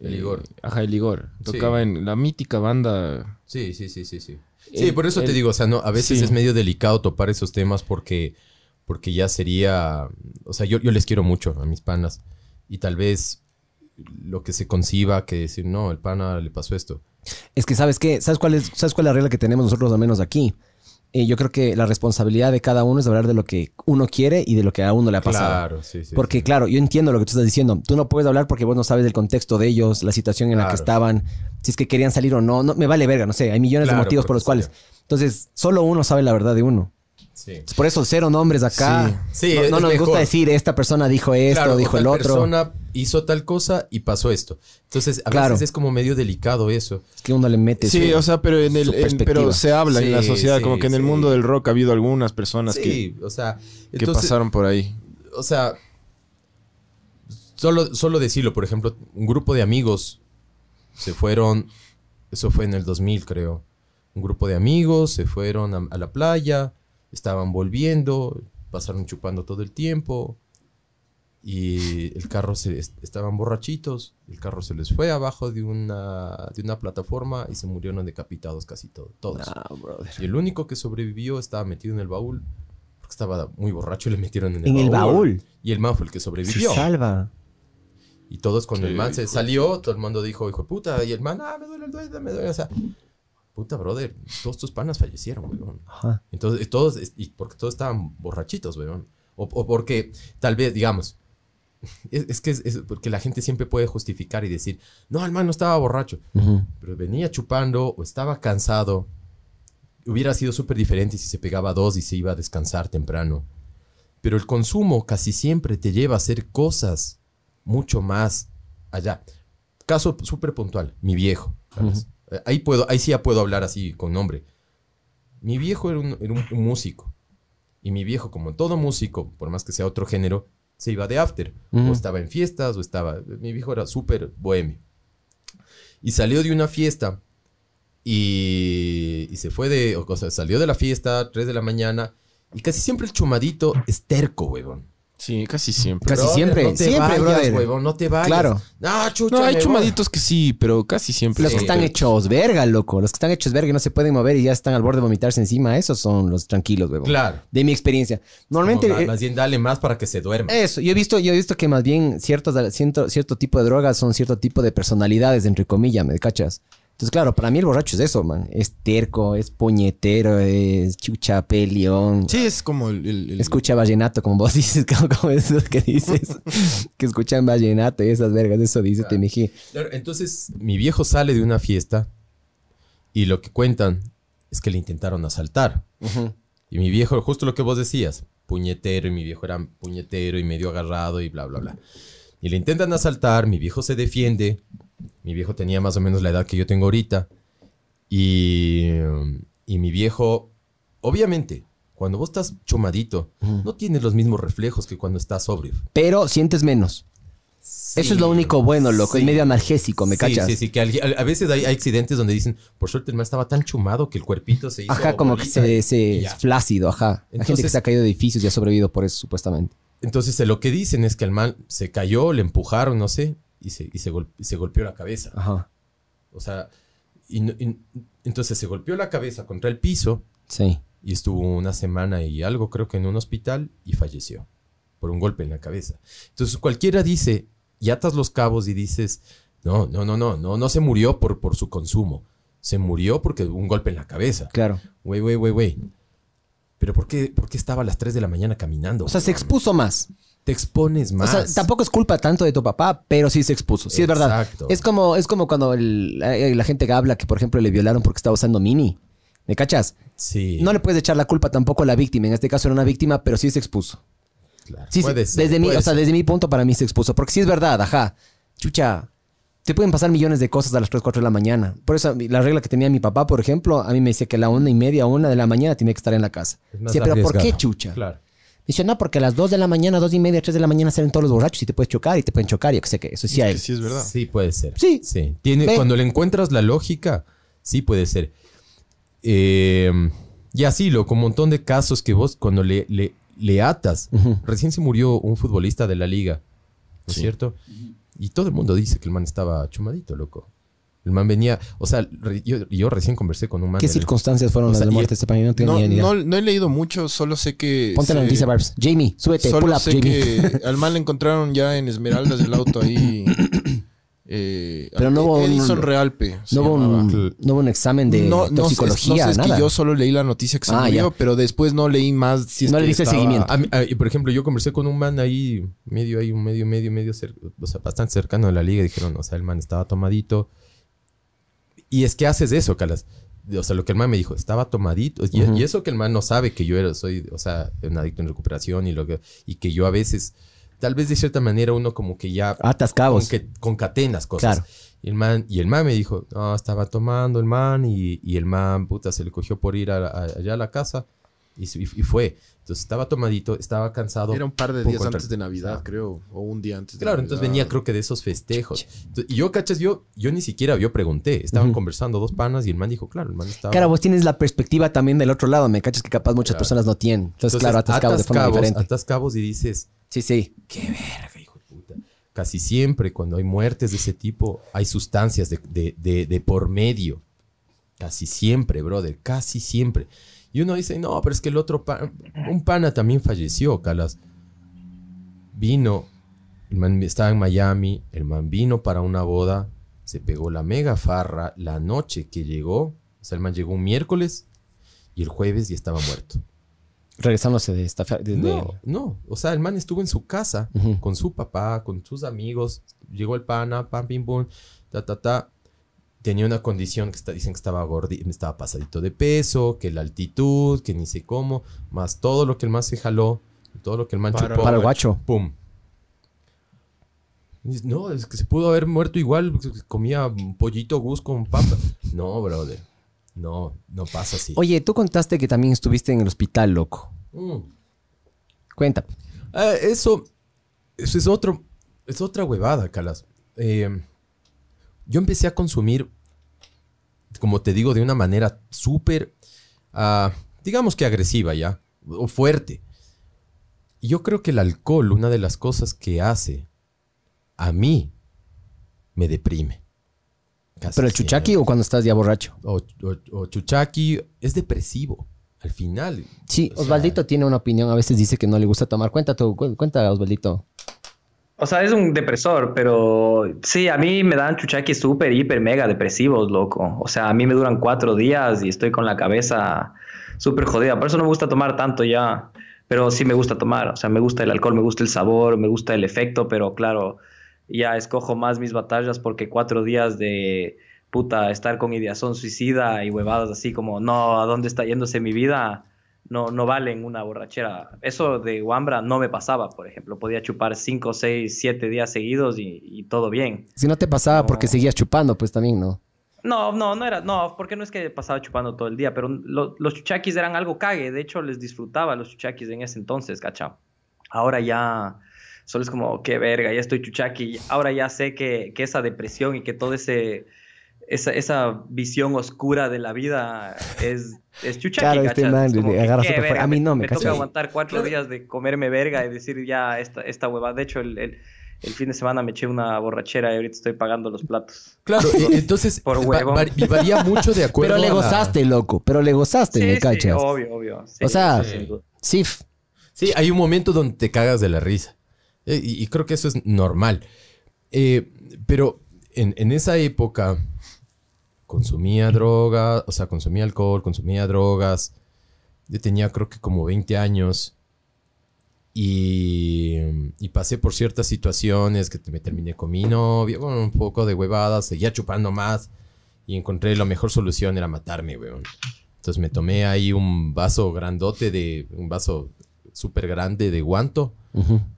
El Igor. Eh, ajá, el Igor. Tocaba en la mítica banda... Sí, sí, sí, sí, sí. Sí, por eso te digo, o sea, no, a veces es medio delicado topar esos temas porque, porque ya sería, o sea, yo, yo les quiero mucho a mis panas y tal vez lo que se conciba que decir, no, el pana le pasó esto. Es que, ¿sabes qué? ¿Sabes cuál es, ¿sabes cuál es la regla que tenemos nosotros al menos aquí? eh, yo creo que la responsabilidad de cada uno es hablar de lo que uno quiere y de lo que a uno le ha pasado. Claro, sí, sí. Porque, sí. claro, yo entiendo lo que tú estás diciendo. Tú no puedes hablar porque vos no sabes del contexto de ellos, la situación en la que estaban, si es que querían salir o no. no me vale verga, no sé. Hay millones de motivos por los cuales. Entonces, solo uno sabe la verdad de uno. Sí. Por eso, cero nombres acá. Sí. Sí, no, es no nos mejor. gusta decir esta persona dijo esto, Claro, dijo el otro. persona hizo tal cosa y pasó esto. Entonces, a Claro. veces es como medio delicado eso. Es que uno le mete Sí, su- o sea, pero en el en- pero se habla en la sociedad sí, como que en el mundo del rock ha habido algunas personas que, Sí, o sea, que entonces, pasaron por ahí. o sea, solo, solo decirlo, por ejemplo, un grupo de amigos se fueron, eso fue en el 2000 creo, un grupo de amigos se fueron a, a la playa, estaban volviendo, pasaron chupando todo el tiempo y el carro se, est- estaban borrachitos, el carro se les fue abajo de una, de una plataforma y se murieron decapitados casi todo- todos. Ah, brother. Y el único que sobrevivió estaba metido en el baúl. Porque estaba muy borracho y le metieron en el En baúl. el baúl. Y el man fue el que Se sobrevivió. salva. y todos cuando el man se salió, todo el mundo dijo, hijo de puta. Y el man, ah, me duele el duende, me duele. O sea, puta, brother, todos tus panas fallecieron, weón. Ajá. Entonces, todos, y porque todos estaban borrachitos, weón. O, o porque, tal vez, digamos, <laughs> es, es que es, es porque la gente siempre puede justificar y decir, no, el man no estaba borracho pero venía chupando o estaba cansado. Hubiera sido súper diferente si se pegaba dos y se iba a descansar temprano. Pero el consumo casi siempre te lleva a hacer cosas mucho más allá. Caso súper puntual, mi viejo. ¿sabes? Ahí, puedo, ahí sí ya puedo hablar así con nombre. Mi viejo era un, era un- un músico. Y mi viejo, como todo músico, por más que sea otro género, se iba de after. O estaba en fiestas, o estaba... Mi viejo era súper bohemio. Y salió de una fiesta y, y se fue de... O sea, salió de la fiesta, 3 de la mañana. Y casi siempre el chumadito es terco, huevón. Sí, casi siempre. Casi Brother, siempre, no te siempre, vayas, brother. huevón, no te vayas. Claro. No, chucha, No, hay voy. chumaditos que sí, pero casi siempre. Los que están hechos verga, loco. Los que están hechos verga y no se pueden mover y ya están al borde de vomitarse encima. Esos son los tranquilos, huevón. Claro. De mi experiencia. Normalmente... Como, eh, más bien dale más para que se duerma. Eso, yo he visto, yo he visto que más bien ciertos, cierto, cierto tipo de drogas son cierto tipo de personalidades, entre comillas, ¿me cachas? Entonces, claro, para mí el borracho es eso, man. Es terco, es puñetero, es chucha, peleón. Sí, es como el... el- el- Escucha vallenato, como vos <laughs> dices, como, que dices. <laughs> que escuchan vallenato y esas vergas, eso dice mijí. Claro, entonces, mi viejo sale de una fiesta y lo que cuentan es que le intentaron asaltar. Y mi viejo, justo lo que vos decías, puñetero, y mi viejo era puñetero y medio agarrado y bla, bla, bla. Y le intentan asaltar, mi viejo se defiende. Mi viejo tenía más o menos la edad que yo tengo ahorita. Y, y mi viejo, obviamente, cuando vos estás chumadito, no tienes los mismos reflejos que cuando estás sobrio. Pero sientes menos. Eso es lo único bueno, loco. Es Sí. medio analgésico, ¿me Sí, cachas? Sí, sí, que a, a veces hay, hay accidentes donde dicen, por suerte el man estaba tan chumado que el cuerpito se hizo Ajá, como que se, se flácido, ajá. Hay gente que se ha caído de edificios y ha sobrevivido por eso, supuestamente. Entonces eh, lo que dicen es que el man se cayó, le empujaron, no sé, y se, y se, gol- se golpeó la cabeza. Ajá. O sea, y no- y- entonces se golpeó la cabeza contra el piso Sí. y estuvo una semana y algo, creo que en un hospital, y falleció por un golpe en la cabeza. Entonces cualquiera dice, y atas los cabos y dices, no, no, no, no, no, no se murió por, por su consumo. Se murió porque un golpe en la cabeza. Claro. Güey, güey, güey, güey. Pero ¿por qué, por qué estaba a las 3 de la mañana caminando? O sea, se expuso más. Te expones más. O sea, tampoco es culpa tanto de tu papá, pero sí se expuso. Sí, es verdad. Es como, es como cuando el- la, la gente que habla que, por ejemplo, le violaron porque estaba usando mini. ¿Me cachas? Sí. No le puedes echar la culpa tampoco a la víctima. En este caso era una víctima, pero sí se expuso. Claro, Sí, sí, puede ser, desde mi, o sea, desde mi punto para mí se expuso. Porque sí es verdad, ajá. Chucha, te pueden pasar millones de cosas a las 3, 4 de la mañana. Por eso la regla que tenía mi papá, por ejemplo, a mí me decía que a la una y media, una de la mañana tenía que estar en la casa. Decía, pero ¿por qué chucha? Claro. Dice, no, porque a las 2 de la mañana, 2 y media, 3 de la mañana salen todos los borrachos y te puedes chocar y te pueden chocar y que sé que eso sí Es hay. que sí es verdad. Sí, puede ser. Sí. Sí. Tiene, Ve. cuando le encuentras la lógica, sí puede ser. Eh, y así, lo, con un montón de casos que vos, cuando le, le, le atas, recién se murió un futbolista de la liga, ¿no es Sí. cierto? Y todo el mundo dice que el man estaba chumadito, loco. El man venía, o sea, re- yo, yo recién conversé con un man. ¿Qué del- circunstancias fueron O las sea, de muerte de este? No tengo No, ni idea. no, no he leído mucho, solo sé que... Ponte la noticia, Barbs. Jamie, súbete, pull Solo up, sé Jamie. que <laughs> al mal le encontraron ya en Esmeraldas el auto ahí Eh, Pero no hubo un- Edison Realpe. se No hubo, un, no hubo un examen de no, no sé, toxicología, no sé, es nada. que yo solo leí la noticia que se Ah, murió, pero después no leí más. Si es No le diste estaba- seguimiento. A a- por ejemplo, yo conversé con un man ahí, medio ahí, un medio, medio, medio, cer- o sea, bastante cercano de la liga. Dijeron, o sea, el man estaba tomadito. Y es que haces eso, Calas. O sea, lo que el man me dijo, estaba tomadito. Y, eso que el man no sabe que yo era, soy, o sea, un adicto en recuperación y, lo que, y que yo a veces, tal vez de cierta manera, uno como que ya Atas cabos. con concatenas cosas. Claro. Y el man, y el man me dijo, no, estaba tomando el man y, y el man, puta, se le cogió por ir a- a- allá a la casa y, y fue. Entonces estaba tomadito, estaba cansado. Era un par de días contra- antes de Navidad, sea, creo. O un día antes de Claro, entonces Navidad. venía creo que de esos festejos. Entonces, y yo, cachas, yo, yo ni siquiera, yo pregunté, estaban Ujú. conversando dos panas y el man dijo, claro, el man estaba... Claro, vos tienes la perspectiva también del otro lado. Me cachas que capaz muchas Claro. personas no tienen. Entonces, Entonces, claro, atas cabos de atas forma cabos, diferente. atas cabos y dices, Sí, sí. qué verga, hijo de puta. Casi siempre cuando hay muertes de ese tipo, hay sustancias de, de- de- de por medio. Casi siempre, brother, casi siempre. Y uno dice, no, pero es que el otro, pa- un pana también falleció, Calas. Vino, el man estaba en Miami, el man vino para una boda, se pegó la mega farra la noche que llegó. O sea, el man llegó un miércoles y el jueves ya estaba muerto. Regresándose de esta... de- No, no. O sea, el man estuvo en su casa con su papá, con sus amigos. Llegó el pana, pam, pim, pum, ta, ta, ta. Tenía una condición que está, dicen que estaba gordito, estaba pasadito de peso, que la altitud, que ni sé cómo, más todo lo que el man se jaló, todo lo que el man Para- chupó. Para el guacho. Pum. No, es que se pudo haber muerto igual, comía un pollito gus con papa. No, brother. No, no pasa así. Oye, tú contaste que también estuviste en el hospital, loco. Mm. Cuenta. Ah, eso, eso es otro, es otra huevada, Calas. Eh, yo empecé a consumir, como te digo, de una manera súper, ah, digamos que agresiva ya, o fuerte. Y yo creo que el alcohol, una de las cosas que hace a mí, me deprime. Casi ¿Pero el chuchaqui siempre. o cuando estás ya borracho? O, o- o chuchaqui es depresivo. Al final. Sí, sea, Osvaldito tiene una opinión. A veces dice que no le gusta tomar. Cuenta tú, cu- cuenta, Osvaldito. O sea, es un depresor, pero sí, a mí me dan chuchaquis súper, hiper, mega depresivos, loco. O sea, a mí me duran cuatro días y estoy con la cabeza súper jodida. Por eso no me gusta tomar tanto ya, pero sí me gusta tomar. O sea, me gusta el alcohol, me gusta el sabor, me gusta el efecto, pero claro, ya escojo más mis batallas porque cuatro días de puta estar con ideación suicida y huevadas así como, no, ¿a dónde está yéndose mi vida? No, no valen una borrachera. Eso de Wambra no me pasaba, por ejemplo. Podía chupar 5, 6, 7 días seguidos y, y todo bien. Si no te pasaba No. porque seguías chupando, pues también, ¿no? No, no, no era, no, porque no es que pasaba chupando todo el día, pero lo- los chuchaquis eran algo cague. De hecho, les disfrutaba los chuchaquis en ese entonces, ¿cachao? Ahora ya solo es como, qué verga, ya estoy chuchaqui. Ahora ya sé que, que esa depresión y que todo ese... Esa, esa visión oscura de la vida es, es chuchaqui, Claro, este man Es como agarra verga, A mí no, me me cacha. toca aguantar cuatro días de comerme verga y decir ya esta, esta hueva. De hecho, el, el, el fin de semana me eché una borrachera y ahorita estoy pagando los platos. Claro, entonces Por va- huevón. var- y varía mucho de acuerdo <laughs> Pero le a gozaste, loco. Pero le gozaste, Sí, ¿me sí, cachas? obvio, obvio. Sí, o sea, sí, sin duda. sí. hay un momento donde te cagas de la risa. Eh, Y, y creo que eso es normal. Eh, pero en, en esa época consumía droga, o sea, consumía alcohol, consumía drogas. Yo tenía creo que como 20 años. Y, y pasé por ciertas situaciones que me terminé con mi novia, bueno, un poco de huevadas, seguía chupando más. Y encontré la mejor solución era matarme, weón. Entonces me tomé ahí un vaso grandote de, un vaso súper grande de guanto,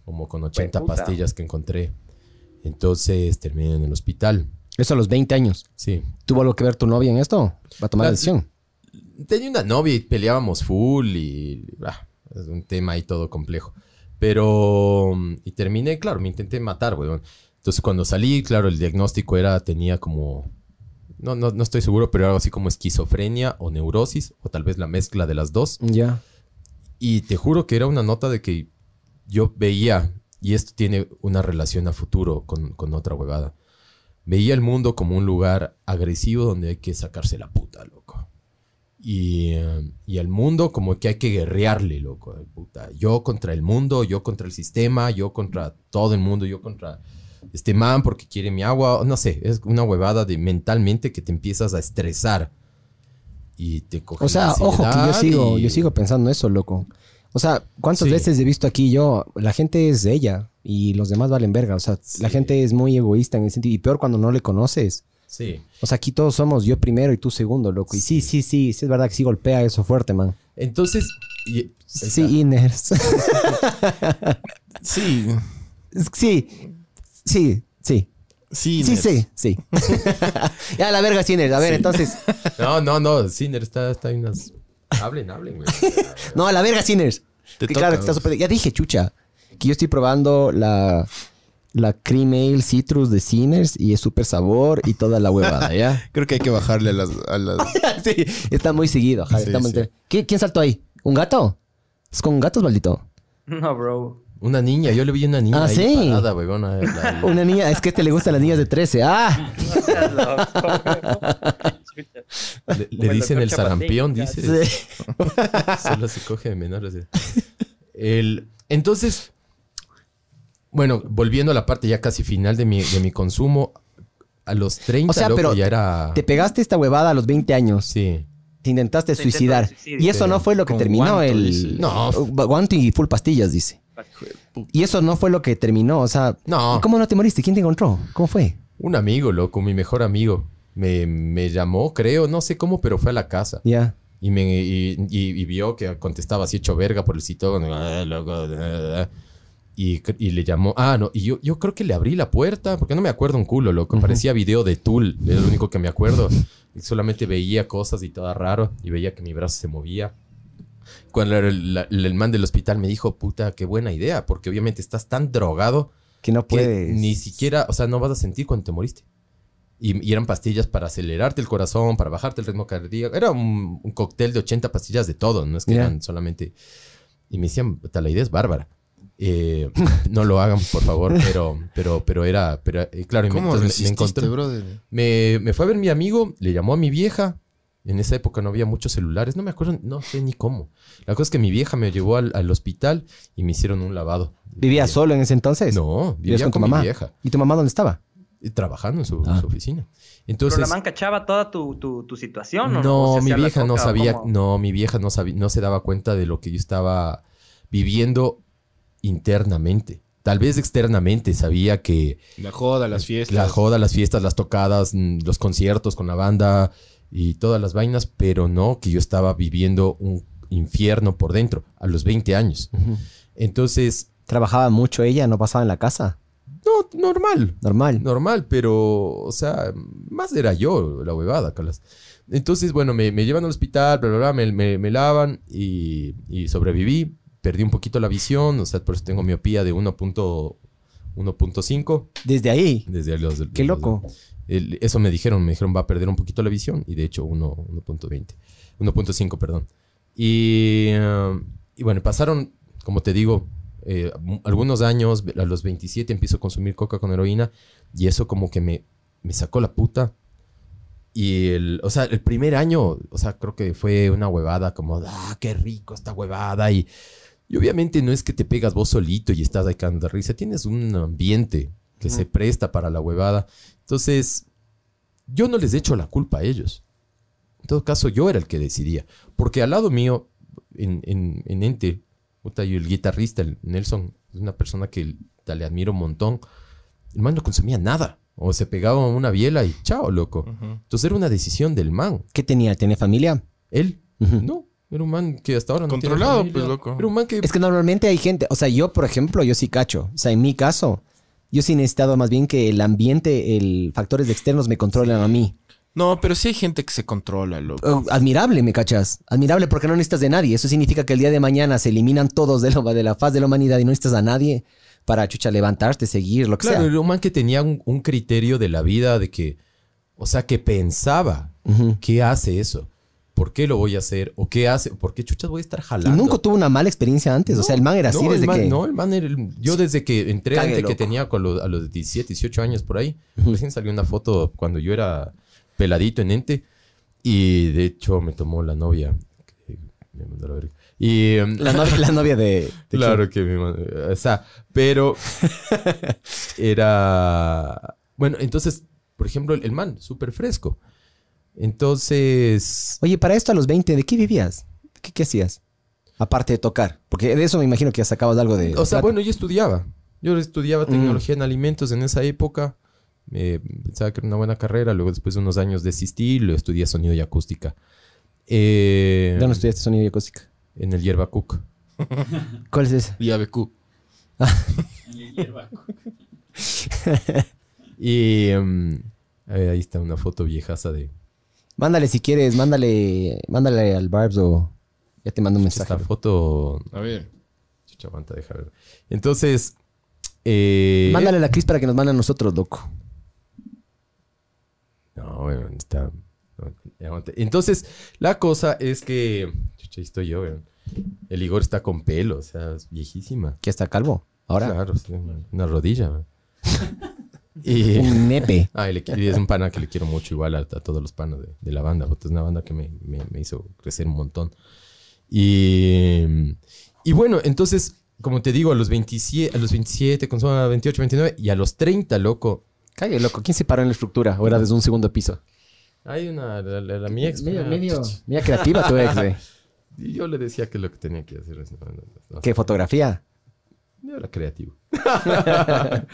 como con 80 Hueputa. pastillas que encontré. Entonces terminé en el hospital. Eso a los 20 años. Sí. ¿Tuvo algo que ver tu novia en esto? ¿Va a tomar la La- decisión? Tenía una novia y peleábamos full y... ah, es un tema ahí todo complejo. Pero... Y terminé, claro, me intenté matar, weón. Entonces cuando salí, claro, el diagnóstico era, tenía como... No, no, no estoy seguro, pero algo así como esquizofrenia o neurosis, o tal vez la mezcla de las dos. Ya. Y te juro que era una nota de que yo veía, y esto tiene una relación a futuro con, con otra huevada, veía el mundo como un lugar agresivo donde hay que sacarse la puta, loco. Y, eh, y el mundo como que hay que guerrearle, loco. puta. Yo contra el mundo, yo contra el sistema, yo contra todo el mundo, yo contra este man porque quiere mi agua, no sé, es una huevada de mentalmente que te empiezas a estresar y te coge O sea, ojo que yo sigo, y- yo sigo pensando eso, loco. O sea, ¿cuántas Sí. veces he visto aquí yo? La gente es ella y los demás valen verga. O sea, la Sí. gente es muy egoísta en ese sentido. Y peor cuando no le conoces. Sí. O sea, aquí todos somos yo primero y tú segundo, loco. Y sí, sí, sí, sí, es verdad que sí golpea eso fuerte, man. Entonces, y- Sí. Iners. <laughs> Sí, sí, sí, sí. sí. Sí, sí, sí. <laughs> ya, la verga, sí, Iners. A ver, entonces. No, no, no, Sinner está, está en unas... Hablen, hablen, güey. <laughs> No, a la verga, Sinners. Te Que toca, claro, que está vos. súper- Ya dije, chucha, que yo estoy probando la, la Cream Ale Citrus de Sinners y es súper sabor y toda la huevada, ¿ya? <laughs> Creo que hay que bajarle a las... A las... <laughs> sí, está muy seguido, ajá, Sí, está muy sí. inter- ¿Qui- ¿Quién saltó ahí? ¿Un gato? ¿Es con gatos, maldito? No, bro. Una niña, yo le vi una niña Ah, ahí ¿sí? parada, huevona. la- la- <laughs> Una niña, es que a este le gustan las niñas de 13. ¡Ah! Le, dicen el sarampión, dice. Sí. <laughs> Solo se coge de menores. El, entonces, bueno, volviendo a la parte ya casi final de mi, de mi consumo, a los 30, O sea, loco, pero ya era... Te pegaste esta huevada a los 20 años. Sí. Te intentaste suicidar. Y eso no fue lo que Con terminó guanto, el... dice. No. Guanto y full pastillas, dice. Y eso no fue lo que terminó, o sea... No. ¿y ¿Cómo no te moriste? ¿Quién te encontró? ¿Cómo fue? Un amigo, loco, mi mejor amigo. Me, me llamó, creo, no sé cómo, pero fue a la casa. Ya. Y, me, y, y- y vio que contestaba así hecho verga por el sitio. Y, y le llamó. Ah, no. Y yo, yo creo que le abrí la puerta, porque no me acuerdo un culo, loco. Parecía video de Tool, es lo único que me acuerdo. Y solamente veía cosas y todo raro. Y veía que mi brazo se movía. Cuando el, la- el man del hospital me dijo, puta, qué buena idea, porque obviamente estás tan drogado Que no que puedes. ni siquiera, o sea, no vas a sentir cuando te moriste. Y, y eran pastillas para acelerarte el corazón, para bajarte el ritmo cardíaco. Era un, un cóctel de 80 pastillas de todo, no es que eran solamente... Y me decían, "Puta, la idea es bárbara. Eh, <laughs> no lo hagan, por favor, pero, pero, pero era, pero, eh, claro, ¿Cómo entonces me- me, encontré- brother? me, me fue a ver mi amigo, le llamó a mi vieja. En esa época no había muchos celulares, no me acuerdo, no sé ni cómo. La cosa es que mi vieja me llevó al, al hospital y me hicieron un lavado. ¿Vivías Eh, solo en ese entonces? No, ¿Vivías vivía con tu con, mamá? mi vieja. ¿Y tu mamá dónde estaba? Eh, Trabajando en su, Ah. su oficina. Pero Entonces, la man cachaba toda tu, tu, tu situación, ¿o no, ¿O se mi vieja no sabía, no, mi vieja no sabía, no se daba cuenta de lo que yo estaba viviendo internamente. Tal vez externamente sabía que La joda, las fiestas. la joda, las fiestas, las tocadas, mm, los conciertos con la banda y todas las vainas, pero no que yo estaba viviendo un infierno por dentro a los 20 años. Entonces, ¿Trabajaba mucho ella? ¿No pasaba en la casa? No, normal, Normal. normal, pero, o sea, más era yo la huevada, Calas. Entonces, bueno, me, me llevan al hospital, bla, bla, bla, me, me- me lavan y, y sobreviví. Perdí un poquito la visión, o sea, por eso tengo miopía de 1.1.5 Desde ahí. desde los... Qué los- loco. el- eso me dijeron, me dijeron va a perder un poquito la visión y de hecho 1 1.20, 1.5, perdón. Y, eh, y bueno, pasaron, como te digo, eh, algunos años, a los 27 empiezo a consumir coca con heroína y eso como que me, me sacó la puta. Y el, o sea, el primer año, o sea, creo que fue una huevada como, ah, qué rico esta huevada. Y, y obviamente no es que te pegas vos solito y estás ahí cagando de risa, tienes un ambiente que se presta para la huevada. Entonces, yo no les echo la culpa a ellos. En todo caso, yo era el que decidía. Porque al lado mío, en, en, en Ente, puta, yo el guitarrista, el Nelson, es una persona que le admiro un montón. El man no consumía nada. O se pegaba una biela y chao, loco. Entonces era una decisión del man. ¿Qué tenía? ¿Tenía familia? Él, no. Era un man que hasta ahora no tiene Controlado, familia. pues, loco. Era un man que... Es que normalmente hay gente, o sea, yo, por ejemplo, yo sí cacho. O sea, en mi caso, yo sí he necesitado más bien que el ambiente, el factores externos me controlen a mí. No, pero sí hay gente que se controla, loco. Oh, admirable, ¿me cachas? Admirable porque no necesitas de nadie. Eso significa que el día de mañana se eliminan todos de, lo- de la faz de la humanidad y no necesitas a nadie para, chucha, levantarte, seguir, lo que Claro, sea. era un man que tenía un, un criterio de la vida de que, o sea, que pensaba. ¿qué hace eso? ¿Por qué lo voy a hacer? ¿O qué hace? ¿Por qué chuchas voy a estar Y jalando? nunca tuvo una mala experiencia antes. o sea, el man era así no, el desde man- que... No, el man era... el- yo desde que entré, Cague, antes que tenía con los- a los 17, 18 años por ahí, recién salió una foto cuando yo era peladito en ente y de hecho me tomó la novia, que Me mandó la verga. Y... em, La novia, la novia de... <laughs> de Claro que me mandó. O sea, pero era. Bueno, entonces, por ejemplo, el, el man, súper fresco. Entonces. Oye, para esto a los 20, ¿de qué vivías? ¿Qué, qué hacías? Aparte de tocar. Porque de eso me imagino que ya sacabas algo de... O sea, plata. bueno, yo estudiaba. Yo estudiaba Mm. tecnología en alimentos en esa época. Eh, pensaba que era una buena carrera. Luego, después de unos años, desistí y lo estudié sonido y acústica. Eh, ¿Dónde estudiaste sonido y acústica? En el Yerba Cook. <laughs> ¿Cuál es ese? Y ABQ. <laughs> <laughs> Y em, eh, ahí está una foto viejaza de Mándale si quieres, mándale, mándale al Barbs o ya te mando un mensaje. esta foto. A ver. Chucha, aguanta, deja ver. Entonces. eh, Mándale a la Cris para que nos mande a nosotros, loco. No, bueno, está. Entonces, la cosa es que. Chucha, ahí estoy yo, weón. El Igor está con pelo, o sea, es viejísima. Que está calvo. Ahora. Claro, sí, una rodilla. weón. <laughs> y. Un nepe. <laughs> Ah, y le qui- y es un pana que le quiero mucho, igual a, a todos los panos de, de la banda. Es una banda que me, me- me hizo crecer un montón. Y, y bueno, entonces, como te digo, a los 27, a los 27, con a 28, 29 y a los 30, loco. Cague, loco. ¿Quién se paró en la estructura? ¿O era desde un segundo piso? Hay una, la, la- la- mi ex. Medio, creativa tu ex, güey. <laughs> Y yo le decía que lo que tenía que hacer es. No, no, no, no. ¿Qué fotografía? Yo era creativo. <laughs>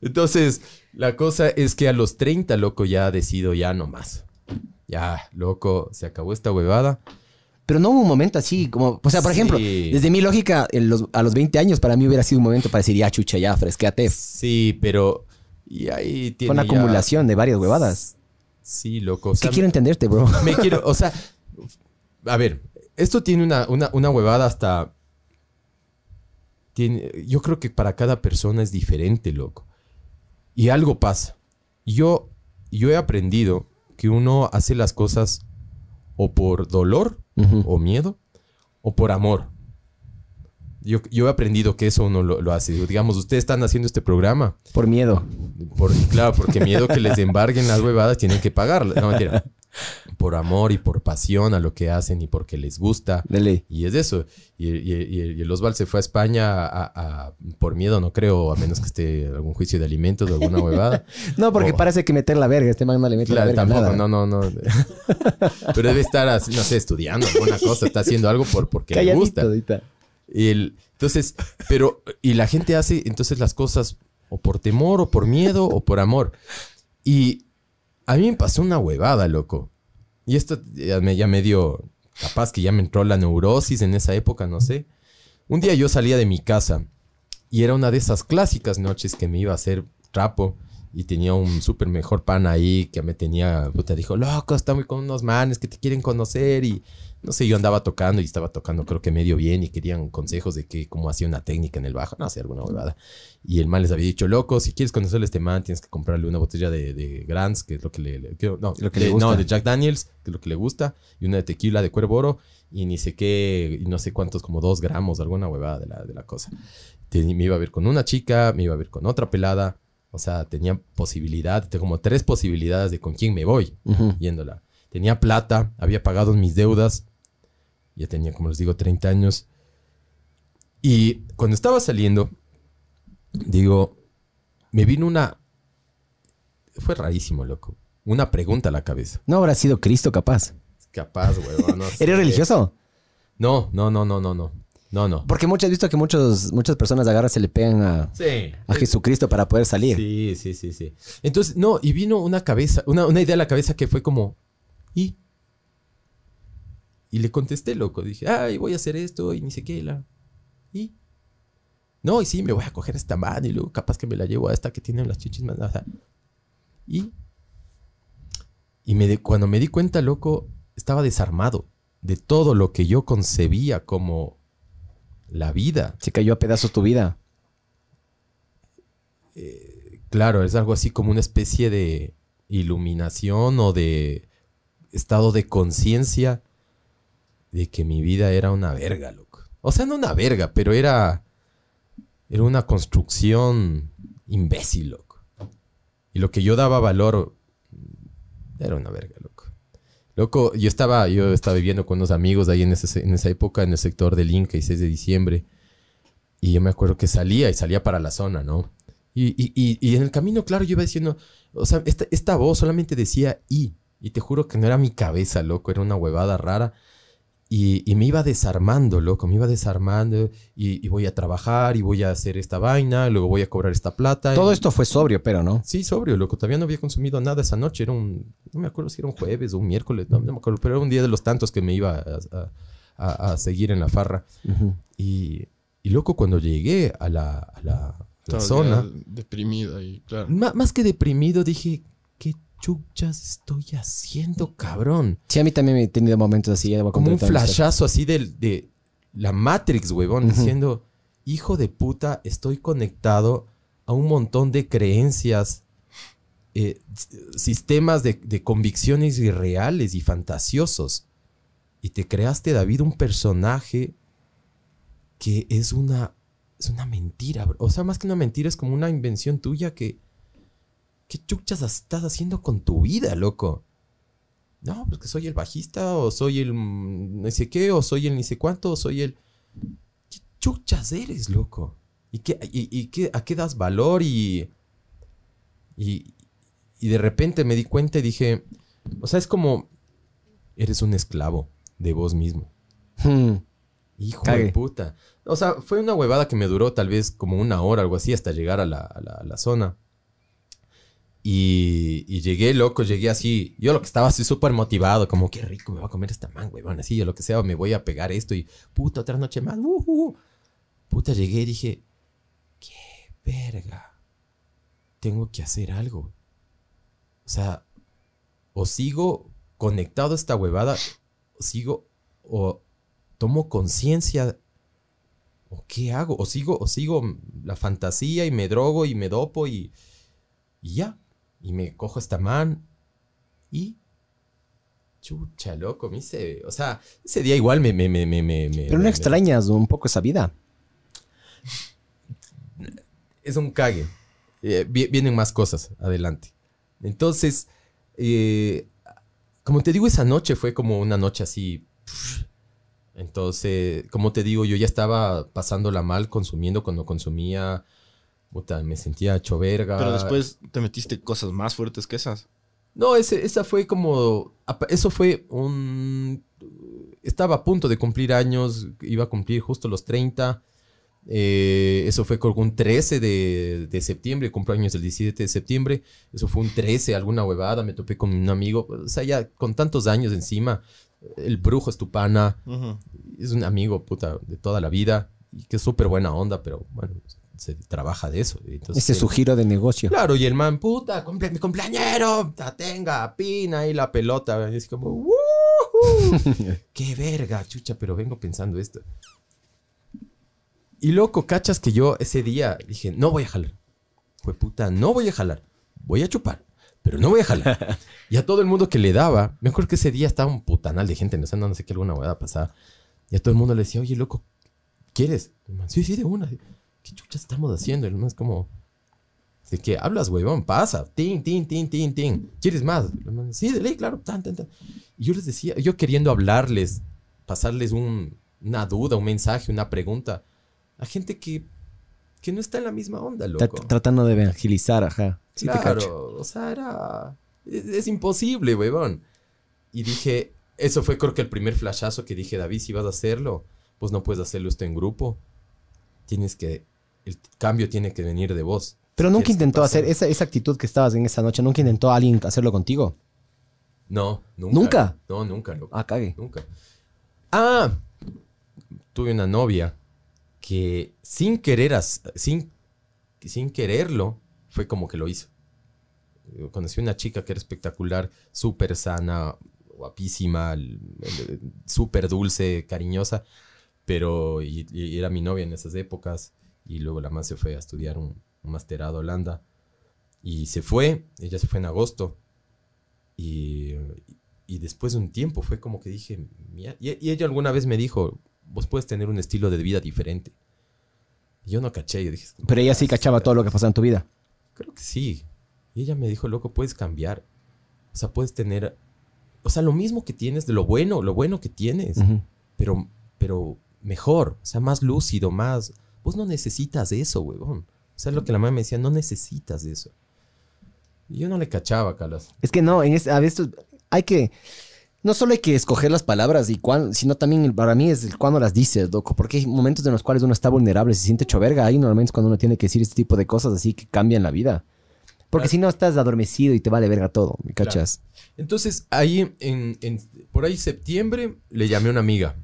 Entonces, la cosa es que a los 30, loco, ya decido ya no más. Ya, loco, se acabó esta huevada. Pero no hubo un momento así, como, o sea, por Sí. ejemplo, desde mi lógica, los- a los 20 años para mí hubiera sido un momento para decir, ya chucha, ya, fresqueate. Sí, pero. Y ahí tiene. Fue una ya- acumulación de varias huevadas. Sí, loco. O sea, ¿Qué quiero entenderte, bro? <laughs> me quiero. O sea, a ver, esto tiene una, una, una huevada hasta. Tiene, yo creo que para cada persona es diferente, loco. Y algo pasa. Yo, yo he aprendido que uno hace las cosas o por dolor o miedo o por amor. Yo, yo he aprendido que eso uno lo, lo hace. Digamos, ustedes están haciendo este programa Por miedo. por, claro, porque miedo que les embarguen las huevadas, tienen que pagarlas. No, mentira. Por amor y por pasión a lo que hacen y porque les gusta. De ley. Y es eso. Y, y- y- y el Osval se fue a España a- a- por miedo, no creo, a menos que esté algún juicio de alimentos o alguna huevada. <laughs> No, porque parece que meter la verga. Este man no le mete Claro, la verga tampoco, nada. no, no, no. <laughs> Pero debe estar, así, no sé, estudiando alguna cosa, está haciendo algo por, porque le gusta. El- entonces, pero, y la gente hace entonces las cosas o por temor, o por miedo, o por amor. Y a mí me pasó una huevada, loco. Y esto ya me, ya me dio, capaz que ya me entró la neurosis en esa época, no sé. Un día yo salía de mi casa y era una de esas clásicas noches que me iba a hacer trapo y tenía un súper mejor pan ahí que me tenía, puta, dijo, loco, estamos con unos manes que te quieren conocer y no sé, yo andaba tocando y estaba tocando creo que medio bien y querían consejos de que cómo hacía una técnica en el bajo, no sé, alguna huevada. Y el man les había dicho, loco, si quieres conocerle a este man, tienes que comprarle una botella de, de Grants, que es lo que le, le- que- no, Lo que de- le gusta. no, de Jack Daniels, que es lo que le gusta, y una de tequila de Cuervo Oro, y ni sé qué, y no sé cuántos, como dos gramos, alguna huevada de la, de la cosa. Me iba a ver con una chica, me iba a ver con otra pelada, o sea, tenía posibilidad, tengo como tres posibilidades de con quién me voy yéndola. Tenía plata, había pagado mis deudas, ya tenía, como les digo, 30 años. Y cuando estaba saliendo, digo, me vino una... Fue rarísimo, loco. Una pregunta a la cabeza. No habrá sido Cristo capaz. Capaz, huevón. No. <laughs> ¿Eres religioso? No, no, no, no, no, no. No, no. Porque muchas, has visto que muchos, muchas personas agarran, se le pegan a, Sí. a Jesucristo para poder salir. Sí, sí, sí, sí. Entonces, no, y vino una cabeza, una, una idea a la cabeza que fue como, ¿y? Y le contesté, loco. Dije, ay, voy a hacer esto y ni sé qué, la. ¿Y? No, y sí, me voy a coger esta mano y luego capaz que me la llevo a esta que tiene las chichis más. o sea, ¿Y? Y me cuando me di cuenta, loco, estaba desarmado de todo lo que yo concebía como la vida. Se cayó a pedazos tu vida. Claro, es algo así como una especie de iluminación o de estado de conciencia de que mi vida era una verga, loco. O sea, no una verga, pero era era una construcción imbécil, loco. Y lo que yo daba valor era una verga, loco. Loco, yo estaba, yo estaba viviendo con unos amigos ahí en, en esa época, en el sector del Inca, y 6 de diciembre. Y yo me acuerdo que salía y salía para la zona, ¿no? Y, y- y- en el camino, claro, yo iba diciendo, o sea, esta, esta voz solamente decía y. Y te juro que no era mi cabeza, loco, era una huevada rara. Y, y me iba desarmando, loco, me iba desarmando. Y, y voy a trabajar y voy a hacer esta vaina, luego voy a cobrar esta plata. Todo y- esto fue sobrio, pero ¿no? Sí, sobrio, loco. Todavía no había consumido nada esa noche. Era un. No me acuerdo si era un jueves o un miércoles. No, no me acuerdo. Pero era un día de los tantos que me iba a, a- a- a seguir en la farra. Y, y loco, cuando llegué a la, a la- a la Estaba zona, ya Deprimida y claro. ma- más que deprimido, dije: ¿Qué chuchas estoy haciendo, cabrón? Sí, a mí también me he tenido momentos así. ya voy a Como un flashazo así del- de, la Matrix, huevón, Ujú. diciendo: Hijo de puta, estoy conectado a un montón de creencias eh, sistemas de, de convicciones irreales y fantasiosos. Y te creaste, David, un personaje que es una, es una mentira. bro. O sea, más que una mentira, es como una invención tuya que... ¿Qué chuchas estás haciendo con tu vida, loco? No, pues que soy el bajista, o soy el no sé qué, o soy el ni sé cuánto, o soy el... ¿Qué chuchas eres, loco? ¿Y, qué, y, y qué, a qué das valor? Y, y, y de repente me di cuenta y dije, o sea, es como, eres un esclavo de vos mismo. Hmm. Hijo Cague. de puta. O sea, fue una huevada que me duró tal vez como una hora, algo así, hasta llegar a la, a la- a la zona. Y, llegué, loco, llegué así. Yo lo que estaba así súper motivado, como qué rico me voy a comer esta man, huevón, así, o lo que sea, me voy a pegar esto y puta, otra noche más. Puta, llegué y dije, qué verga. Tengo que hacer algo. O sea, o sigo conectado a esta huevada, o sigo, o tomo conciencia, o qué hago, o sigo, o sigo la fantasía y me drogo y me dopo y, y ya, y me cojo esta man y chucha, loco, me hice, o sea, ese día igual me, me, me, me, Pero no extrañas un poco esa vida. <laughs> es un cague. Eh, vi- vienen más cosas adelante. Entonces, eh, como te digo, esa noche fue como una noche así. pff. Entonces, como te digo, yo ya estaba pasándola mal consumiendo cuando consumía. Puta, me sentía hecho verga. Pero después te metiste cosas más fuertes que esas. No, ese, esa fue como. Eso fue un. Estaba a punto de cumplir años, iba a cumplir justo los 30. eh, eso fue con un 13 de, de septiembre, cumpleaños el 17 de septiembre. Eso fue un 13, alguna huevada. Me topé con un amigo. O sea, ya con tantos años encima. El brujo es tu pana. Es un amigo, puta, de toda la vida. Y que es súper buena onda, pero bueno, se trabaja de eso. Entonces, Ese es su giro de negocio. Claro, y el man, puta, cumple, mi cumpleañero, tenga, pina ahí la pelota. Y es como, "Woohoo". <laughs> ¡Qué verga, chucha! Pero vengo pensando esto. Y loco, cachas que yo ese día dije, no voy a jalar. Fue puta, no voy a jalar. Voy a chupar, pero no voy a jalar. <laughs> y a todo el mundo que le daba, me acuerdo que ese día estaba un putanal de gente, no sé, no sé qué alguna hueá pasada. Y a todo el mundo le decía, oye, loco, ¿quieres? Man, sí, sí, de una. ¿Qué chuchas estamos haciendo? El man es como, ¿De qué hablas, huevón? Pasa. Tin, tin, tin, tin, tin. ¿Quieres más? El man, Sí, de ley, claro. Tan, tan, tan. Y yo les decía, yo queriendo hablarles, pasarles un- una duda, un mensaje, una pregunta a gente que, que no está en la misma onda, loco. Tratando de evangelizar, ajá. Sí te. Claro, o sea, era. Es, es imposible, huevón. Y dije, eso fue creo que el primer flashazo que dije, David, si vas a hacerlo, pues no puedes hacerlo esto en grupo. Tienes que. El cambio tiene que venir de vos. Pero nunca intentó hacer esa, esa actitud que estabas en esa noche, nunca intentó alguien hacerlo contigo. No, nunca. ¿Nunca? No, nunca, loco. Ah, cague. Nunca. Ah, tuve una novia que sin querer, sin, sin quererlo, fue como que lo hizo. Yo Conocí una chica que era espectacular, súper sana, guapísima, súper dulce, cariñosa, pero y, y era mi novia en esas épocas y luego la más se fue a estudiar un, un masterado a Holanda y se fue, ella se fue en agosto y, y después de un tiempo fue como que dije, "Mia-". y, ella alguna vez me dijo, vos puedes tener un estilo de vida diferente. Y yo no caché, yo dije, Pero ella sí cachaba todo lo que pasaba en tu vida. Creo que sí. Y ella me dijo, loco, puedes cambiar. O sea, puedes tener o sea, lo mismo que tienes, de lo bueno, lo bueno que tienes, pero, pero mejor, o sea, más lúcido, más... Vos no necesitas eso, huevón. O sea, lo que la mamá me decía, no necesitas eso. Y yo no le cachaba, Calas. Es que no, en este, a veces hay que. No solo hay que escoger las palabras y cuán, sino también para mí es el cuándo las dices, loco. Porque hay momentos en los cuales uno está vulnerable, se siente hecho verga. Ahí normalmente es cuando uno tiene que decir este tipo de cosas así que cambian la vida. Porque Claro. si no estás adormecido y te vale verga todo, ¿me Claro. cachas? Entonces, ahí, en, en- por ahí septiembre, le llamé a una amiga.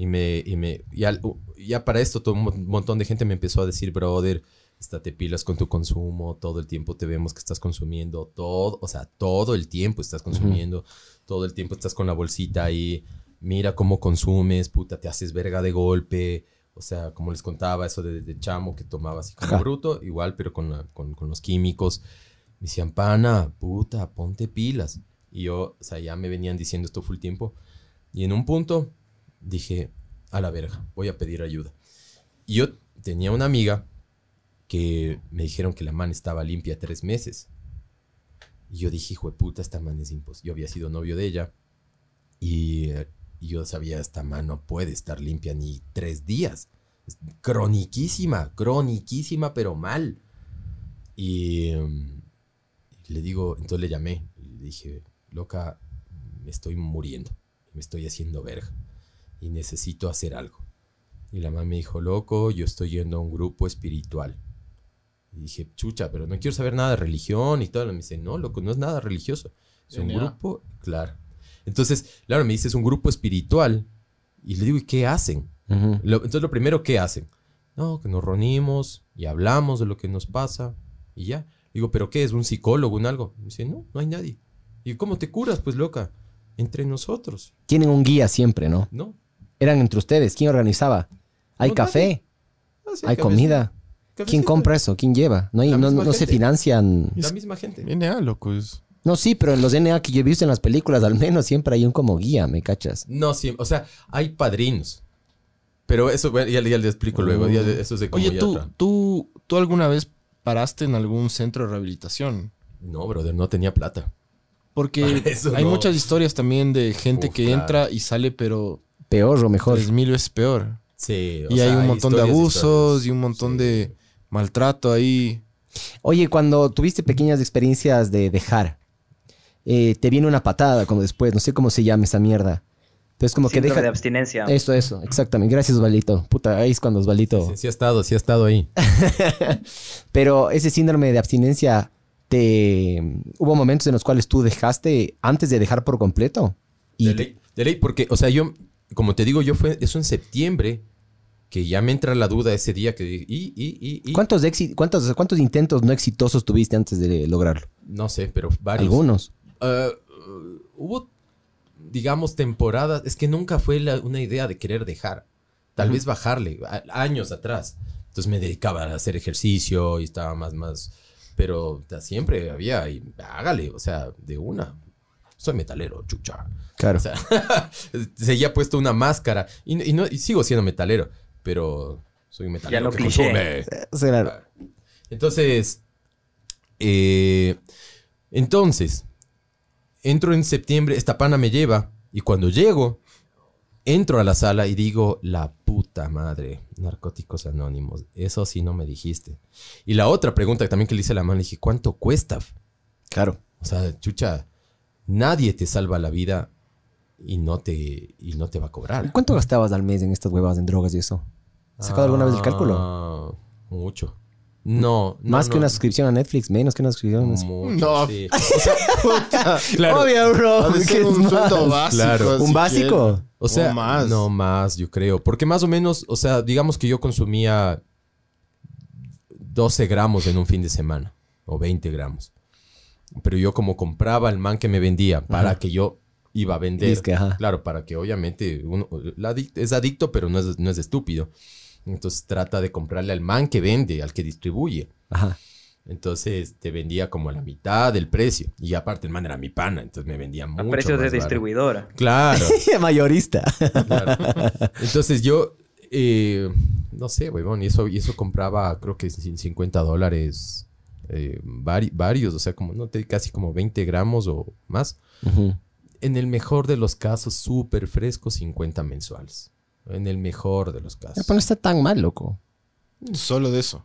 Y me, y me, ya, ya para esto, todo un mon- montón de gente me empezó a decir, brother, estate pilas con tu consumo, todo el tiempo te vemos que estás consumiendo, todo, o sea, todo el tiempo estás consumiendo, todo el tiempo estás con la bolsita ahí, mira cómo consumes, puta, te haces verga de golpe, o sea, como les contaba, eso de, de chamo que tomaba así como Ajá. bruto, igual, pero con, la- con, con los químicos. Me decían, pana, puta, ponte pilas. Y yo, o sea, ya me venían diciendo esto full tiempo. Y en un punto dije, a la verga, voy a pedir ayuda. Y yo tenía una amiga que me dijeron que la man estaba limpia tres meses. Y yo dije, hijo de puta, esta man es imposible. Yo había sido novio de ella. Y, yo sabía, esta man no puede estar limpia ni tres días. Es croniquísima, croniquísima, pero mal. Y le digo, entonces le llamé. Le dije, loca, me estoy muriendo. Me estoy haciendo verga. Y necesito hacer algo. Y la mamá me dijo, loco, yo estoy yendo a un grupo espiritual. Y dije, chucha, pero no quiero saber nada de religión y todo. Y me dice, no, loco, no es nada religioso. Es un grupo, claro. Entonces, claro, me dice, es un grupo espiritual. Y le digo, ¿y qué hacen? Lo- entonces, lo primero, ¿qué hacen? No, que nos reunimos y hablamos de lo que nos pasa y ya. Digo, ¿pero qué es? ¿Un psicólogo, un algo? Me dice, no, no hay nadie. ¿Y cómo te curas? Pues loca, entre nosotros, Tienen un guía siempre, ¿no? ¿no? Eran entre ustedes. ¿Quién organizaba? ¿Hay No, café? ¿Hay comida? ¿Quién compra eso? ¿Quién lleva? No, hay- no, no se financian. La misma gente. NA, loco. Es... No, sí, pero en los NA que yo he visto en las películas, al menos siempre hay un como guía, ¿me cachas? No, sí, o sea, hay padrinos. Pero eso bueno, ya, ya le explico luego. ya le- eso es de como Oye, ya ¿tú, otra- tú, ¿tú alguna vez paraste en algún centro de rehabilitación? No, brother, no tenía plata. Porque <laughs> Eso hay no. muchas historias también de gente Uf, que claro. entra y sale, pero Peor o mejor. tres mil veces peor. Sí, o Y sea, hay un montón de abusos y un montón Sí. de maltrato ahí. Oye, cuando tuviste pequeñas experiencias de dejar, eh, te viene una patada como después, no sé cómo se llama esa mierda. Entonces como que deja... de abstinencia. Eso, eso, exactamente. Gracias, Osvaldito. Puta, ahí es cuando Osvaldito... Sí, sí ha estado, sí ha estado ahí. <laughs> Pero ese síndrome de abstinencia, te... ¿Hubo momentos en los cuales tú dejaste antes de dejar por completo? Y De ley, de ley, porque, o sea, yo, como te digo, yo fue eso en septiembre, que ya me entra la duda ese día que y, y, y, y. ¿Cuántos, exi- cuántos, ¿Cuántos intentos no exitosos tuviste antes de lograrlo? No sé, pero varios. Algunos. Ah, uh, hubo, digamos, temporadas, es que nunca fue la- una idea de querer dejar, tal vez bajarle, a- años atrás. Entonces me dedicaba a hacer ejercicio y estaba más, más, pero siempre había, y hágale, o sea, de una. Soy metalero, chucha. Claro. O sea, <laughs> seguía puesto una máscara y, y no, y sigo siendo metalero, pero soy un metalero lo que cliché. Será- Entonces, eh, entonces, entro en septiembre, esta pana me lleva y cuando llego, entro a la sala y digo, la puta madre, narcóticos anónimos, eso sí no me dijiste. Y la otra pregunta que también que le hice a la mano, le dije, ¿cuánto cuesta? Claro. O sea, chucha, nadie te salva la vida y no te, y no te va a cobrar. ¿Cuánto gastabas al mes en estas huevas, en drogas y eso? ¿Has sacado alguna vez el cálculo? Ah, mucho. No, no, Más que no. una suscripción a Netflix, menos que una suscripción a Netflix. Mucho, No. sí. O sea, <laughs> claro. Obvio, bro. Ha de ¿qué ser es un más? sueldo básico. Claro. ¿Un básico? O sea, O más. no más, yo creo. Porque más o menos, o sea, digamos que yo consumía 12 gramos en un fin de semana o 20 gramos. Pero yo como compraba el man que me vendía para que yo iba a vender. Dice que, ajá. Claro, para que obviamente uno la adic- es adicto, pero no es, no es estúpido. Entonces trata de comprarle al man que vende, al que distribuye. Ajá. Entonces te vendía como a la mitad del precio. Y aparte el man era mi pana, entonces me vendía mucho. A precios de barato. distribuidora. Claro. <laughs> Mayorista. Claro. <laughs> Entonces yo, eh, no sé, huevón, y eso, y eso compraba creo que cin- 50 dólares eh, vari- varios, o sea, como, no te, casi como 20 gramos o más. En el mejor de los casos, súper fresco, 50 mensuales. En el mejor de los casos. Pero no está tan mal, loco. Solo de eso.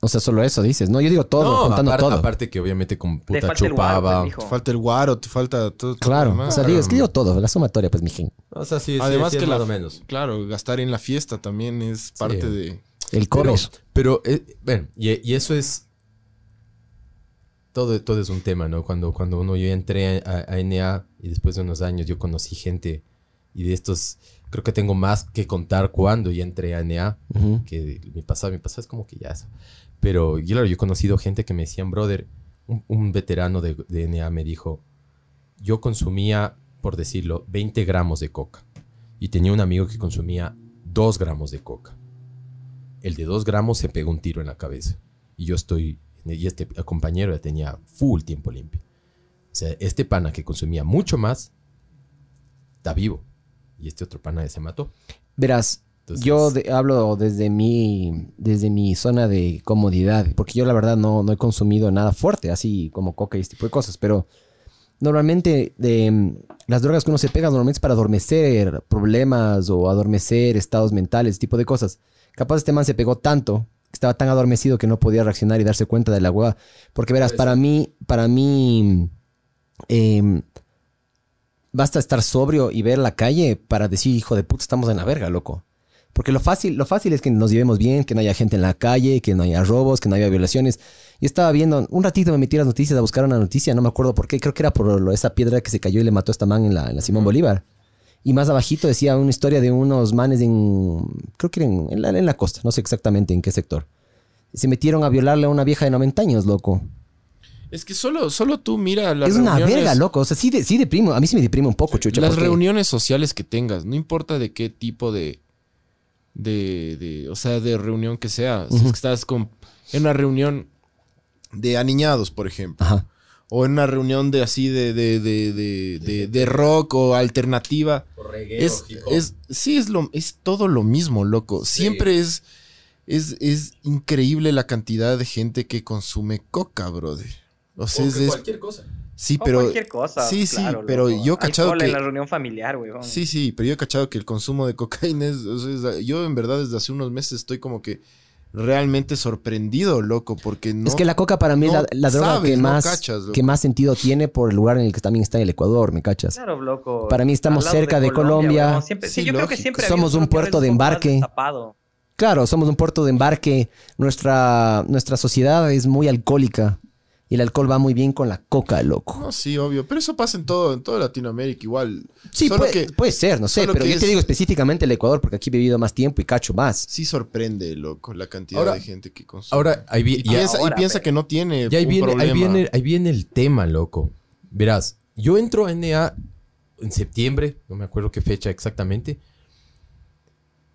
O sea, solo eso dices. No, yo digo todo, no, contando aparte, todo. aparte que obviamente con Te puta falta el guaro, chupaba. Te falta el guaro, te falta todo. todo Claro. O sea, digo, es que digo todo. La sumatoria, pues, mi gen. o sea, sí, sí, Además sí, que es la, más o menos. Claro, gastar en la fiesta también es parte de... El Pero, comer. pero eh, bueno, y, y eso es. Todo, todo es un tema, ¿no? Cuando, cuando uno yo entré a, a NA y después de unos años yo conocí gente y de estos, creo que tengo más que contar cuando ya entré a NA que mi pasado, mi pasado es como que ya eso. Pero yo, claro, yo he conocido gente que me decían, brother, un, un veterano de, de NA me dijo, yo consumía, por decirlo, 20 gramos de coca. Y tenía un amigo que consumía 2 gramos de coca. El de 2 gramos se pegó un tiro en la cabeza. Y yo estoy, y este compañero ya tenía full tiempo limpio. O sea, este pana que consumía mucho más, está vivo. Y este otro pana ya se mató. Verás, Entonces- yo de- hablo desde mi, desde mi zona de comodidad, porque yo la verdad no, no he consumido nada fuerte, así como coca y este tipo de cosas, pero normalmente de, las drogas que uno se pega normalmente es para adormecer problemas o adormecer estados mentales, ese tipo de cosas. Capaz este man se pegó tanto, estaba tan adormecido que no podía reaccionar y darse cuenta de la hueá. Porque verás, para mí, para mí, em, basta estar sobrio y ver la calle para decir, hijo de puta, estamos en la verga, loco. Porque lo fácil, lo fácil es que nos llevemos bien, que no haya gente en la calle, que no haya robos, que no haya violaciones. Yo estaba viendo, un ratito me metí las noticias a buscar una noticia, no me acuerdo por qué, creo que era por lo- esa piedra que se cayó y le mató a esta man en la, en la Simón Bolívar. Y más abajito decía una historia de unos manes en, creo que en, en la, en la costa, no sé exactamente en qué sector. Se metieron a violarle a una vieja de 90 años, loco. Es que solo, solo tú mira las es una verga, loco. O sea, sí, de- sí deprimo. A mí sí me deprime un poco, chucha. Las porque- reuniones sociales que tengas, no importa de qué tipo de, de, de- o sea, de reunión que sea. Si es que estás con, en una reunión de aniñados, por ejemplo, Ajá. O en una reunión de así de, de, de, de, de- de rock o alternativa, es, es, sí, es, lo, es todo lo mismo, loco. Siempre es, es, es increíble la cantidad de gente que consume coca, brother. O sea, es, es- cualquier cosa. sí, O pero cualquier cosa. sí, sí, pero loco. yo he cachado Alcohol que en la reunión familiar, weón. Sí, sí, pero yo he cachado que el consumo de cocaína es, o sea, es- yo en verdad desde hace unos meses estoy como que realmente sorprendido, loco, porque no es que la coca para mí es la, la droga sabes, que, no más, cachas, que más sentido tiene por el lugar en el que también está el Ecuador, ¿me cachas? Claro, loco. Para mí estamos cerca de Colombia. Siempre- sí, Sí, yo creo que siempre Somos un puerto de embarque. Claro, somos un puerto de embarque. Nuestra, nuestra sociedad es muy alcohólica. Y el alcohol va muy bien con la coca, loco. No, sí, obvio, pero eso pasa en todo, en toda Latinoamérica igual. Sí, Solo puede, que puede ser, no sé, pero yo te digo específicamente el Ecuador porque aquí he vivido más tiempo y cacho más. sí sorprende, loco, la cantidad Ahora- de gente que consume. Ahora, ahí, vi- y y- piensa, y que no tiene y ahí un viene, ahí, problema. viene, ahí viene el tema, loco. Verás, yo entro a NA en septiembre, no me acuerdo qué fecha exactamente.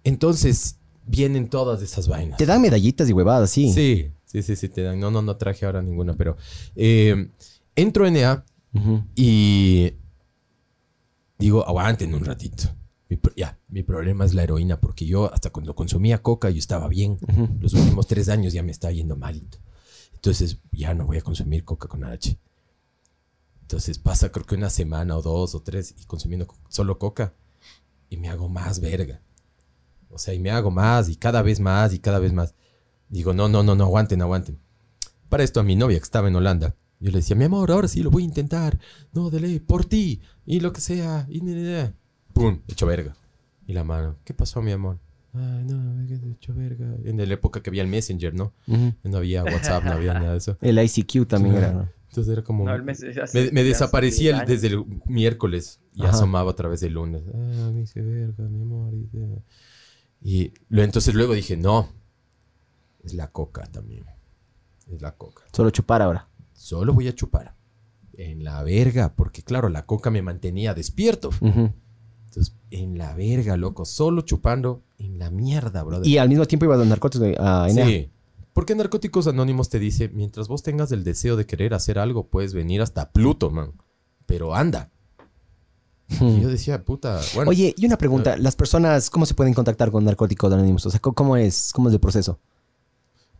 Entonces, vienen todas esas vainas. Te dan medallitas y huevadas, sí. Sí, sí, sí, sí, te dan. No, no, no traje ahora ninguna, pero eh, entro a NA Ujú. y digo, aguanten un ratito. Mi pro- ya, mi problema es la heroína, porque yo hasta cuando consumía coca yo estaba bien. Los últimos tres años ya me está yendo malito. Entonces ya no voy a consumir coca con H. Entonces pasa creo que una semana o dos o tres y consumiendo co- solo coca y me hago más verga. O sea, y me hago más y cada vez más y cada vez más. Digo, no, no, no, no, aguanten, aguanten. Para esto a mi novia que estaba en Holanda, yo le decía, mi amor, ahora sí lo voy a intentar. No, de ley, por ti y lo que sea. Y, ne, ne, ne". Pum, hecho verga. Y la mano, ¿qué pasó, mi amor? Ay, no, he hecho verga. En la época que había el Messenger, ¿no? Ujú. No había WhatsApp, no había nada de eso. <laughs> El ICQ también era. ¿no? Entonces era como... No, el mes- me, me desaparecía el- 10 años. desde el miércoles y Ajá. asomaba otra vez el lunes. Ah, me hice verga, mi amor. Y, y lo- entonces luego dije, no, es la coca también. Es la coca. Solo chupar ahora. Solo voy a chupar. En la verga, porque claro, la coca me mantenía despierto. Entonces, en la verga, loco, solo chupando en la mierda, brother. Y al mismo tiempo ibas a narcóticos a. Sí. Porque Narcóticos Anónimos te dice, mientras vos tengas el deseo de querer hacer algo, puedes venir hasta Pluto, man. Pero anda. Y yo decía, puta, bueno. Oye, y una pregunta. ¿Las personas cómo se pueden contactar con Narcóticos Anónimos? O sea, ¿cómo- ¿cómo es, cómo es el proceso?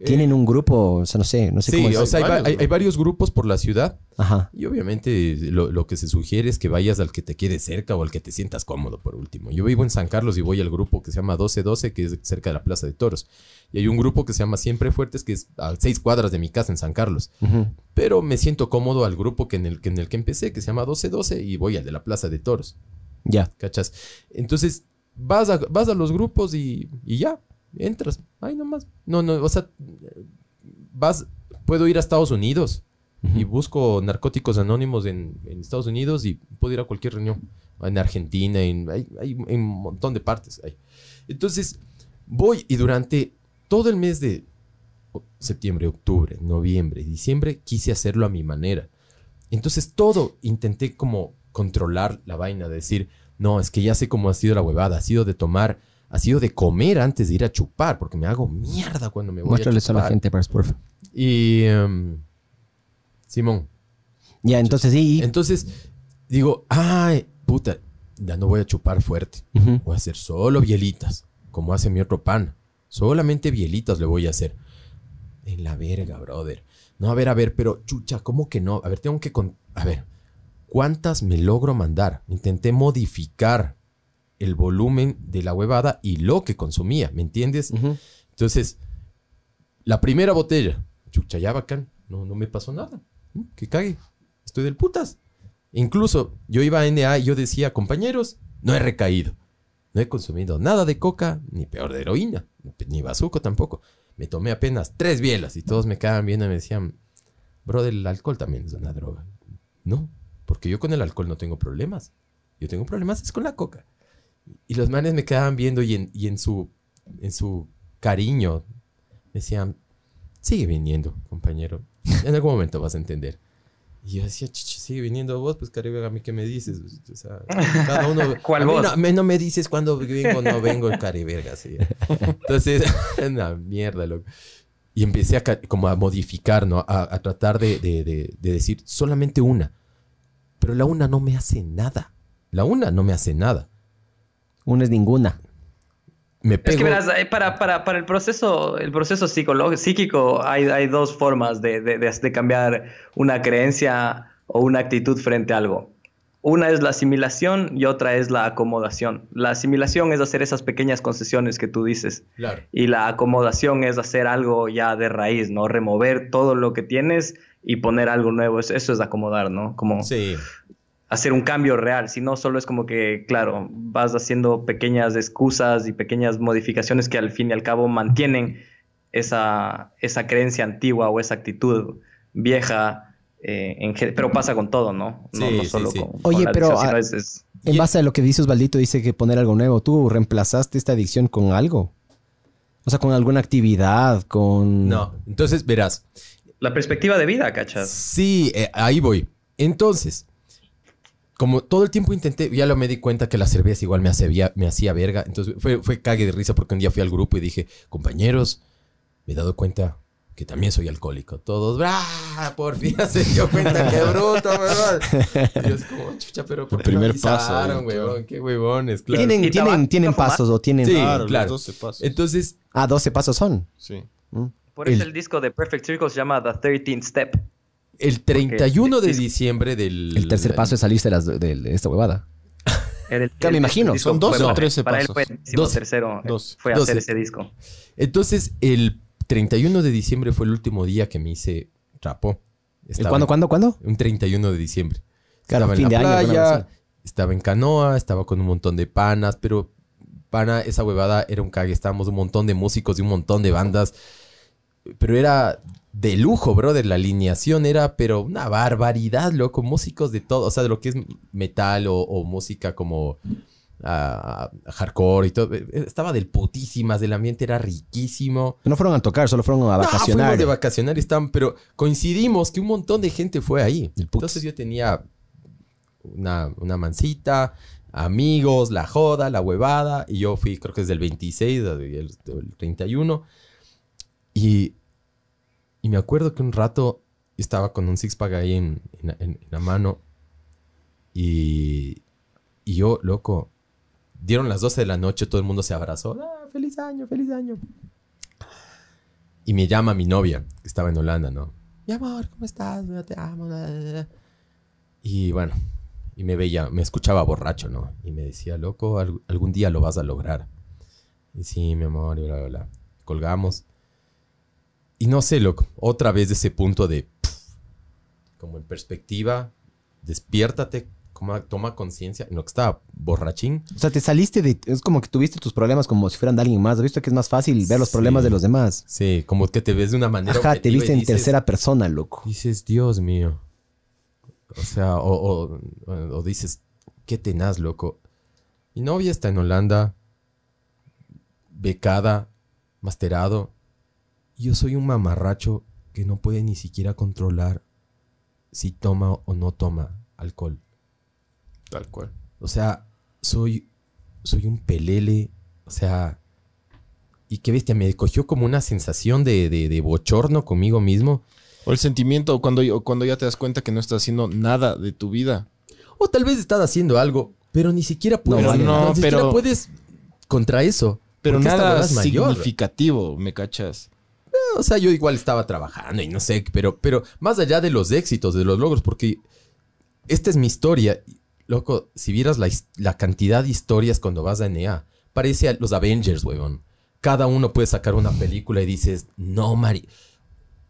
Tienen un grupo, o sea, no sé, no sé cómo Sí, es. o sea, hay, va- varios, hay- ¿no? hay varios grupos por la ciudad Ajá. y obviamente lo, lo que se sugiere es que vayas al que te quede cerca o al que te sientas cómodo por último. Yo vivo en San Carlos y voy al grupo que se llama 1212, que es cerca de la Plaza de Toros. Y hay un grupo que se llama Siempre Fuertes, que es a seis cuadras de mi casa en San Carlos. Ujú. Pero me siento cómodo al grupo que en, el, que en el que empecé, que se llama 1212, y voy al de la Plaza de Toros. Ya. ¿Cachas? Entonces, vas a, vas a los grupos y, y ya, entras. Ay, nomás. No, no, o sea, vas, puedo ir a Estados Unidos y busco narcóticos anónimos en, en Estados Unidos y puedo ir a cualquier reunión. En Argentina, en, hay, hay en un montón de partes. hay. Entonces, voy y durante todo el mes de septiembre, octubre, noviembre, diciembre, quise hacerlo a mi manera. Entonces todo intenté como controlar la vaina, de decir, no, es que ya sé cómo ha sido la huevada, ha sido de tomar, ha sido de comer antes de ir a chupar, porque me hago mierda cuando me voy Muéstrales a a la chupar. gente, por. Y em, Simón, Ya, entonces sí. entonces digo, ay, puta, ya no voy a chupar fuerte. Voy a hacer solo bielitas, como hace mi otro pan. Solamente bielitas le voy a hacer. En la verga, brother. No, a ver, a ver, pero chucha, ¿cómo que no? A ver, tengo que... con- A ver, ¿cuántas me logro mandar? Intenté modificar el volumen de la huevada y lo que consumía, ¿me entiendes? Entonces, la primera botella, chucha, ya bacán, no, no me pasó nada. Que cague, estoy del putas. Incluso yo iba a NA y yo decía, compañeros, no he recaído. No he consumido nada de coca, ni peor de heroína, ni bazuco tampoco. Me tomé apenas tres bielas y todos me quedaban viendo y me decían, bro, el alcohol también es una droga. No, porque yo con el alcohol no tengo problemas. Yo tengo problemas es con la coca. Y los manes me quedaban viendo y en, y en su, en su cariño decían, sigue viniendo, compañero. En algún momento vas a entender. Y yo decía, chichi, sigue viniendo vos, pues Caribe, a mí qué me dices. O sea, cada uno. <laughs> ¿Cuál a mí voz? No, a mí no me dices cuando vengo o no vengo el Caribe, así. Entonces, <laughs> una mierda, loco. Y empecé a, como a modificar, ¿no? A, a tratar de, de- de- de decir solamente una. Pero la una no me hace nada. La una no me hace nada. Una es ninguna. Me Es que verás, eh, para, para, para el proceso, el proceso psicológico, psíquico, hay, hay dos formas de, de- de- de cambiar una creencia o una actitud frente a algo. Una es la asimilación y otra es la acomodación. La asimilación es hacer esas pequeñas concesiones que tú dices. Claro. Y la acomodación es hacer algo ya de raíz, ¿no? Remover todo lo que tienes y poner algo nuevo. Eso, eso es acomodar, ¿no? Como Sí. Hacer un cambio real, si no solo es como que, claro, vas haciendo pequeñas excusas y pequeñas modificaciones que al fin y al cabo mantienen esa, esa creencia antigua o esa actitud vieja, eh, en pero pasa con todo, ¿no? No, Sí, no sí, solo sí. con, con Oye, la pero, adicción, sino es- es- En Y- base a lo que dice Osvaldito, dice que poner algo nuevo. ¿Tú reemplazaste esta adicción con algo? O sea, con alguna actividad, con... No. Entonces, verás. la perspectiva de vida, ¿cachas? Sí, eh, ahí voy. Entonces, como todo el tiempo intenté, ya lo me di cuenta que la cerveza igual me hacía, me hacía verga. Entonces fue, fue cague de risa porque un día fui al grupo y dije, compañeros, me he dado cuenta que también soy alcohólico. Todos, ¡ah! Por fin se dio cuenta, qué bruto, weón. Y yo así como, chucha, pero ¿por El qué no primer paso, eh, weón? claro. Qué huevones, claro. ¿Tienen, ¿Y tienen, tienen pasos o tienen... Sí, Claro, claro. los 12 pasos. Entonces, Ah, 12 pasos son. sí. Por eso El- el disco de Perfect Circle se llama The 13th Step. El 31 de diciembre del... El tercer paso es salirse de, las- de- de esta huevada. El- me el- imagino, el son 12 fue- o 13 Para él pasos. fue el décimo 12. tercero, eh, 12. fue 12. hacer ese disco. Entonces, el 31 de diciembre fue el último día que me hice trapo. ¿El ¿Cuándo, cuándo, cuándo? Un 31 de diciembre. Claro, estaba fin en de la año, alguna playa, cosa estaba en canoa, estaba con un montón de panas, pero pana, esa huevada era un cague. Estábamos un montón de músicos y un montón de bandas. Pero era de lujo, bro, de la alineación era, pero una barbaridad, loco. Músicos de todo, o sea, de lo que es metal o, o música como ah, hardcore y todo. Eh, Estaba del putísimas, el ambiente era riquísimo. No fueron a tocar, solo fueron a No, vacacionar. fuimos de vacacionar, estaban, pero coincidimos que un montón de gente fue ahí. Entonces yo tenía una, una mancita, amigos, la joda, la huevada, y yo fui, creo que desde el 26, el, el 31. Y, y me acuerdo que un rato estaba con un six-pack ahí en, en- la mano. Y, y yo, loco, dieron las 12 de la noche, todo el mundo se abrazó. ¡Ah, feliz año, feliz año! Y me llama mi novia, que estaba en Holanda, ¿no? Mi amor, ¿cómo estás? Te amo. la, la, la". Y bueno, y me veía, me escuchaba borracho, ¿no? Y me decía, loco, al- algún día lo vas a lograr. Y sí, mi amor, y bla, bla, bla. Colgamos. Y no sé, loco, otra vez ese punto de, como en perspectiva, despiértate, toma conciencia, en lo que estaba borrachín. O sea, te saliste de... Es como que tuviste tus problemas como si fueran de alguien más. ¿Has visto que es más fácil ver los Sí. problemas de los demás? Sí, como que te ves de una manera. Ajá, te viste en dices- tercera persona, loco. Dices, Dios mío. O sea, o, o- o dices, qué tenaz, loco. Mi novia está en Holanda, becada, masterado. Yo soy un mamarracho que no puede ni siquiera controlar si toma o no toma alcohol. Tal cual. O sea, soy, soy un pelele. O sea, y qué bestia, me cogió como una sensación de, de- de bochorno conmigo mismo. O el sentimiento cuando, cuando ya te das cuenta que no estás haciendo nada de tu vida. O tal vez estás haciendo algo, pero ni siquiera puedes. vale, no, siquiera pero- puedes contra eso. Pero nada mayor. significativo, ¿me cachas? O sea, yo igual estaba trabajando y no sé, pero, pero más allá de los éxitos, de los logros, porque esta es mi historia. Loco, si vieras la, la cantidad de historias cuando vas a NEA, parece a los Avengers, huevón. Cada uno puede sacar una película y dices, no, Mari.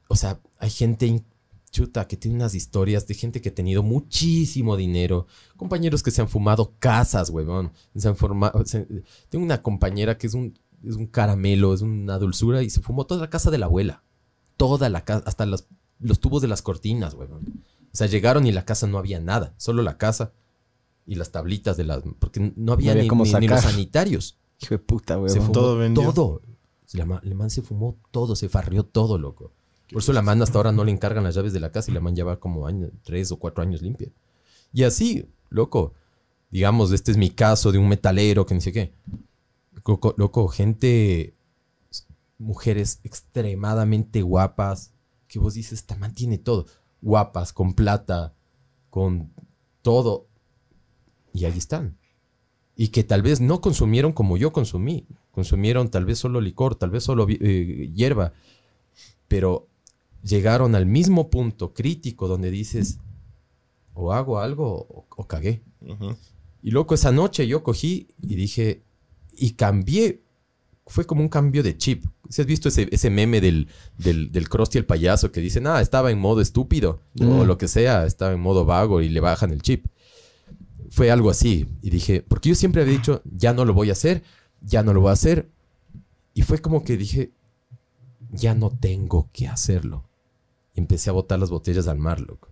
O sea, hay gente chuta que tiene unas historias de gente que ha tenido muchísimo dinero, compañeros que se han fumado casas, huevón. Se han formado, se- tengo una compañera que es un, es un caramelo, es una dulzura y se fumó toda la casa de la abuela. Toda la casa, hasta los, los tubos de las cortinas, huevón. O sea, llegaron y en la casa no había nada, solo la casa y las tablitas de las... Porque no había, No había ni, ni los sanitarios. Hijo de puta, Se weón. fumó Todo vendió. todo. La man se fumó todo, se farrió todo, loco. Por eso la man hasta ahora no le encargan las llaves de la casa y la man ya va como año, tres o cuatro años limpia. Y así, loco. Digamos, este es mi caso de un metalero que ni sé qué. Loco, loco, gente, mujeres extremadamente guapas, que vos dices, esta man tiene todo. Guapas, con plata, con todo. Y ahí están. Y que tal vez no consumieron como yo consumí. Consumieron tal vez solo licor, tal vez solo eh, hierba. Pero llegaron al mismo punto crítico donde dices, o hago algo o, o cagué. Y loco, esa noche yo cogí y dije, y cambié. Fue como un cambio de chip. ¿Si has visto ese, ese meme del, del, del Krusty el payaso que dice, ah, estaba en modo estúpido o Mm. lo que sea, estaba en modo vago y le bajan el chip? Fue algo así. Y dije, porque yo siempre había dicho, ya no lo voy a hacer, ya no lo voy a hacer. Y fue como que dije, ya no tengo que hacerlo. Y empecé a botar las botellas al mar, loco.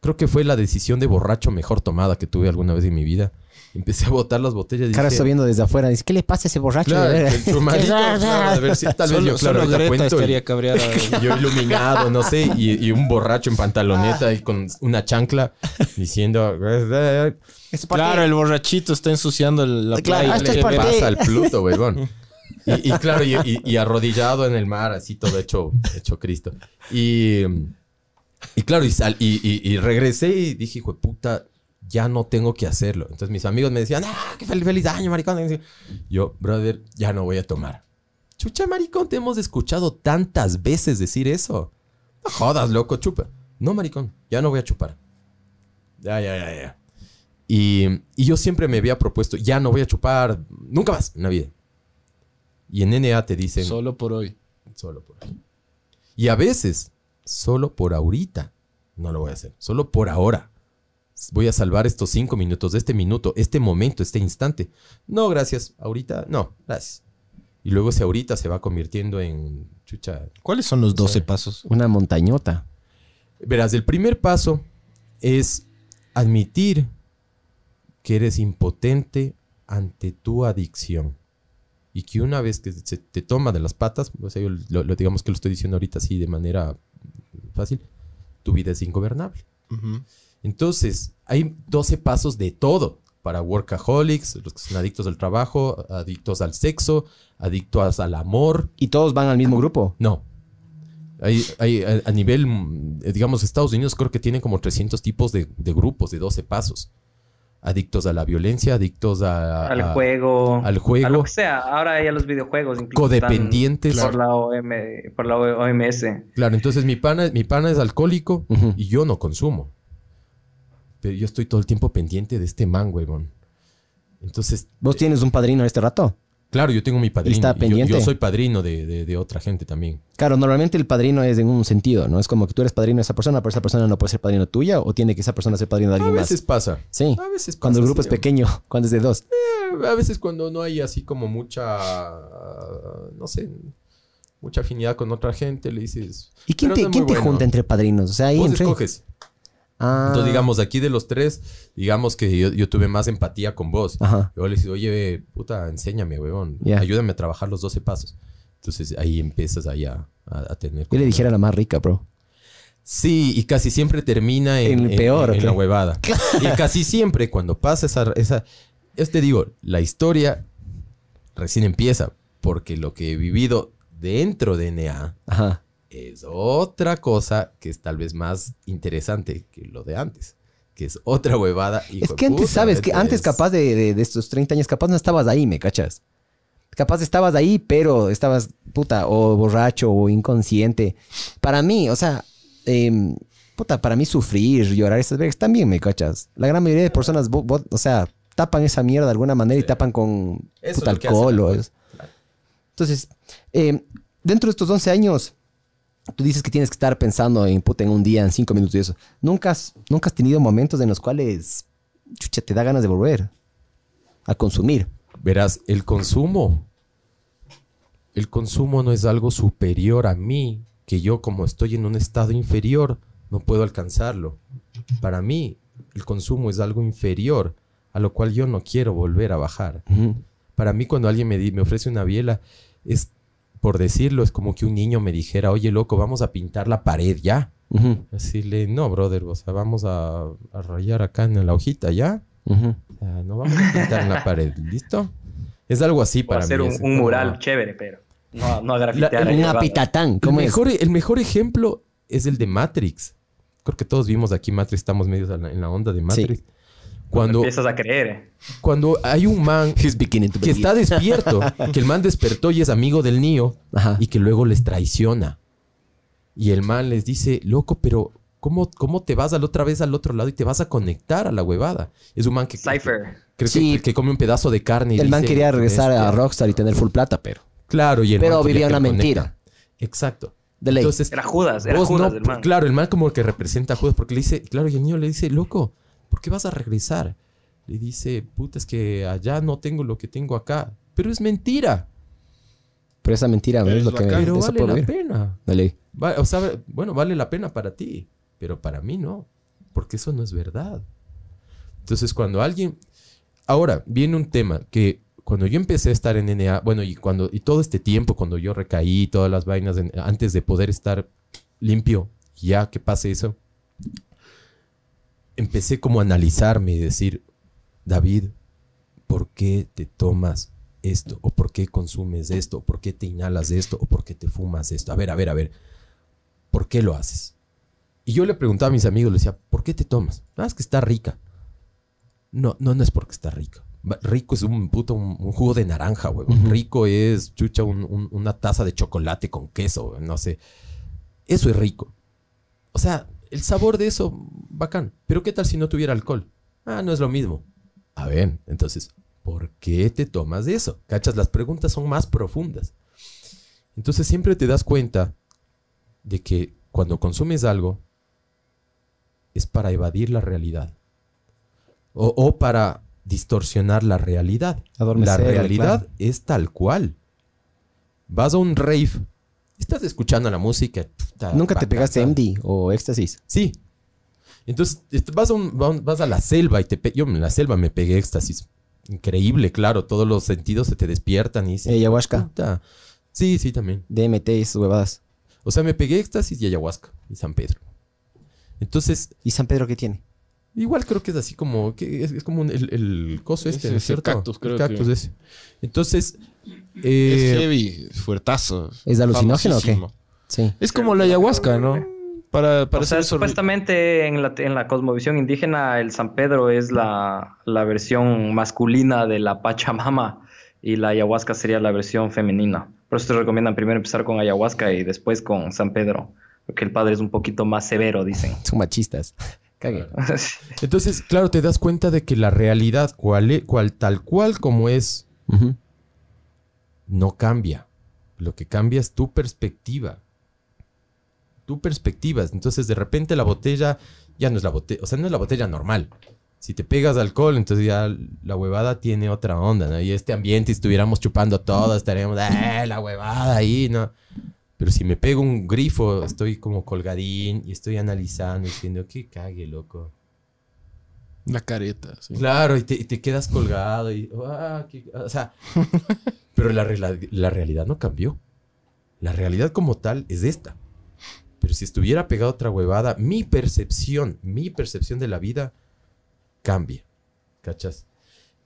Creo que fue la decisión de borracho mejor tomada que tuve alguna vez en mi vida. Empecé a botar las botellas y Cara dije, está viendo desde afuera. Dice, ¿qué le pasa a ese borracho? Claro, que el chumadito, <laughs> claro, a ver si tal vez Solo, yo, claro, solo cuento y- estaría cabreada. <laughs> yo iluminado, no sé, y, y un borracho en pantaloneta y con una chancla diciendo, <laughs> claro, el borrachito está ensuciando la Claro, playa. es ¿Qué pasa al Pluto, huevón? Y, y claro, y, y- y arrodillado en el mar, así todo hecho, hecho Cristo. Y, y claro, y, sal- y, y- y regresé y dije, hijo de puta, ya no tengo que hacerlo. Entonces mis amigos me decían, ah, qué feliz, feliz año, maricón. Yo, brother, ya no voy a tomar. Chucha, maricón, te hemos escuchado tantas veces decir eso. No jodas, loco, chupa. No, maricón, ya no voy a chupar. Ya, ya, ya, ya. Y, y yo siempre me había propuesto, ya no voy a chupar nunca más en la vida. Y en NA te dicen, Solo por hoy. solo por ahí. Y a veces, solo por ahorita, no lo voy a hacer. Solo por ahora. Voy a salvar estos cinco minutos de este minuto, este momento, este instante. No, gracias. Ahorita, no, gracias. Y luego ese ahorita se va convirtiendo en chucha. ¿Cuáles son los 12 pasos? Una montañota. Verás, el primer paso es admitir que eres impotente ante tu adicción. Y que una vez que se te toma de las patas, o sea, yo lo, lo- digamos que lo estoy diciendo ahorita así de manera fácil, tu vida es ingobernable. Entonces, hay 12 pasos de todo para workaholics, los que son adictos al trabajo, adictos al sexo, adictos al amor, Y todos van al mismo grupo. no. Hay, hay, a, a nivel, digamos, Estados Unidos creo que tienen como 300 tipos de, de grupos de 12 pasos. adictos a la violencia, adictos a, al a- juego. al juego. A lo que sea. Ahora ya los videojuegos Codependientes. Por la, OM, por la OMS. Claro, entonces mi pana, mi pana es alcohólico y yo no consumo. Pero yo estoy todo el tiempo pendiente de este man, huevón. Entonces, ¿Vos tienes un padrino en este rato? claro, yo tengo mi padrino. y yo- pendiente. Yo, soy padrino de, de- de otra gente también. Claro, normalmente el padrino es en un sentido, ¿no? Es como que tú eres padrino de esa persona, pero esa persona no puede ser padrino tuya o tiene que esa persona ser padrino de A alguien veces más. pasa. Sí. A veces Cuando el pasa, grupo sí, es pequeño, <laughs> cuando es de dos. Eh, A veces cuando no hay así como mucha, no sé, mucha afinidad con otra gente, le dices... ¿Y quién "Pero te, quién te bueno". junta entre padrinos? O sea, ahí Vos entre... escoges. Ah. Entonces, digamos, aquí de los tres, digamos que yo, yo tuve más empatía con vos. Ajá. Yo le dije, oye, puta, enséñame, weón. Ya. Ayúdame a trabajar los 12 pasos. Entonces ahí empiezas ahí a, a- tener... Yo le dijera la más rica, bro. Sí, y casi siempre termina en, En el en- peor, en, ¿o la huevada. <laughs> Y casi siempre cuando pasa esa, esa... Yo te digo, la historia recién empieza porque lo que he vivido dentro de NA Ajá. Es otra cosa que es tal vez más interesante que lo de antes. Que es otra huevada. hijo Es que antes, puta, ¿sabes? Que antes es- capaz de, de- de estos 30 años, capaz no estabas ahí, ¿me cachas? Capaz estabas ahí, pero estabas, puta, o borracho o inconsciente. Para mí, o sea, em, puta, para mí sufrir, llorar, esas veces también, ¿me cachas? La gran mayoría de personas, bo- bo- o sea, tapan esa mierda de alguna manera y tapan con puta, alcohol. o es- Entonces, em, dentro de estos 11 años, tú dices que tienes que estar pensando en, puta, en un día, en cinco minutos y eso. ¿Nunca has, nunca has tenido momentos en los cuales, chucha, te da ganas de volver a consumir? Verás, el consumo. El consumo no es algo superior a mí, que yo como estoy en un estado inferior, no puedo alcanzarlo. Para mí, el consumo es algo inferior, a lo cual yo no quiero volver a bajar. Para mí, cuando alguien me, di- me ofrece una biela, es, por decirlo, es como que un niño me dijera, oye, loco, vamos a pintar la pared ya. Ujú, Decirle, no, brother, o sea, vamos a, a rayar acá en la hojita ya. ujú. Ah, no vamos a pintar en la pared, ¿listo? Es algo así O para hacer mí. un, es un como- mural chévere, pero no, no a grafitear. Un apitatán, El ¿cómo es? mejor, el mejor ejemplo es el de Matrix. Creo que todos vimos aquí Matrix, estamos medios en la, en la onda de Matrix. Cuando, Empiezas a creer. cuando hay un man <laughs> He's beginning to que está despierto, <laughs> que el man despertó y es amigo del niño Ajá. y que luego les traiciona. Y el man les dice, loco, pero ¿cómo, cómo te vas a la otra vez al otro lado y te vas a conectar a la huevada? Es un man que, Cypher. creo Sí. que, que come un pedazo de carne. y El man quería regresar a. Rockstar y tener full plata, pero Claro, y el Pero man vivía una conecta. mentira. Exacto. de ley. Entonces, Era Judas, era Judas no- el man. Claro, el man como que representa a Judas porque le dice, claro, y el niño le dice, loco, ¿por qué vas a regresar? Le dice, puta, es que allá no tengo lo que tengo acá. Pero es mentira. pero esa mentira Pero es lo que bacán. Pero vale la pena. Va- o sea, bueno, vale la pena para ti, pero para mí no, porque eso no es verdad. Entonces, cuando alguien... Ahora, viene un tema que cuando yo empecé a estar en NA, bueno, y cuando y todo este tiempo, cuando yo recaí, todas las vainas, en- antes de poder estar limpio, ya que pase eso, empecé como a analizarme y decir, David, ¿por qué te tomas esto? ¿O por qué consumes esto? ¿O por qué te inhalas esto? ¿O por qué te fumas esto? A ver, a ver, a ver. ¿Por qué lo haces? Y yo le preguntaba a mis amigos, le decía, ¿por qué te tomas? Ah, es que está rica. No, no, no es porque está rica. Rico es un puto, un, un jugo de naranja, güey. Rico es, chucha, un- un- una taza de chocolate con queso, güey, no sé. Eso es rico. O sea, el sabor de eso, bacán. Pero ¿qué tal si no tuviera alcohol? Ah, no es lo mismo. A ver, entonces, ¿por qué te tomas de eso? ¿Cachas? Las preguntas son más profundas. Entonces siempre te das cuenta de que cuando consumes algo es para evadir la realidad. O, o para distorsionar la realidad. la realidad claro. es tal cual. Vas a un rave, estás escuchando la música. puta, ¿Nunca te pegaste. MD o éxtasis? Sí. Entonces, est- vas a, un- va un- vas a la selva y te pe- yo en la selva me pegué éxtasis. Increíble, claro. Todos los sentidos se te despiertan y Eh, ayahuasca. "Puta". Sí, sí, también. DMT y esas huevadas. O sea, me pegué éxtasis y ayahuasca y San Pedro. Entonces, ¿Y San Pedro qué tiene? igual creo que es así como, que es, es como un- el, el coso este, ¿no es cierto? cactus, creo el cactus que- ese. Entonces, Es eh, heavy, fuertazo. ¿Es alucinógeno o qué? Sí. Es como la ayahuasca, ¿no? para, para o sea, supuestamente en la, en la cosmovisión indígena, el San Pedro es la, la versión masculina de la Pachamama y la ayahuasca sería la versión femenina. Por eso te recomiendan primero empezar con ayahuasca y después con San Pedro, porque el padre es un poquito más severo, dicen. <laughs> Son machistas. <laughs> Cague. Entonces, claro, te das cuenta de que la realidad, cual, cual- tal cual como es. No cambia. Lo que cambia es tu perspectiva. Tu perspectiva. Entonces, de repente la botella ya no es la botella, o sea, no es la botella normal. Si te pegas alcohol, entonces ya la huevada tiene otra onda, ¿no? Y este ambiente, si estuviéramos chupando todo, estaríamos, ¡eh, la huevada ahí, ¿no? Pero si me pego un grifo, estoy como colgadín y estoy analizando, diciendo, qué cague, loco. La careta. sí. Claro, y te, y te quedas colgado y... ah, qué- o sea, pero la, la realidad no cambió. La realidad como tal es esta. Pero si estuviera pegado otra huevada, mi percepción, mi percepción de la vida cambia. ¿Cachas?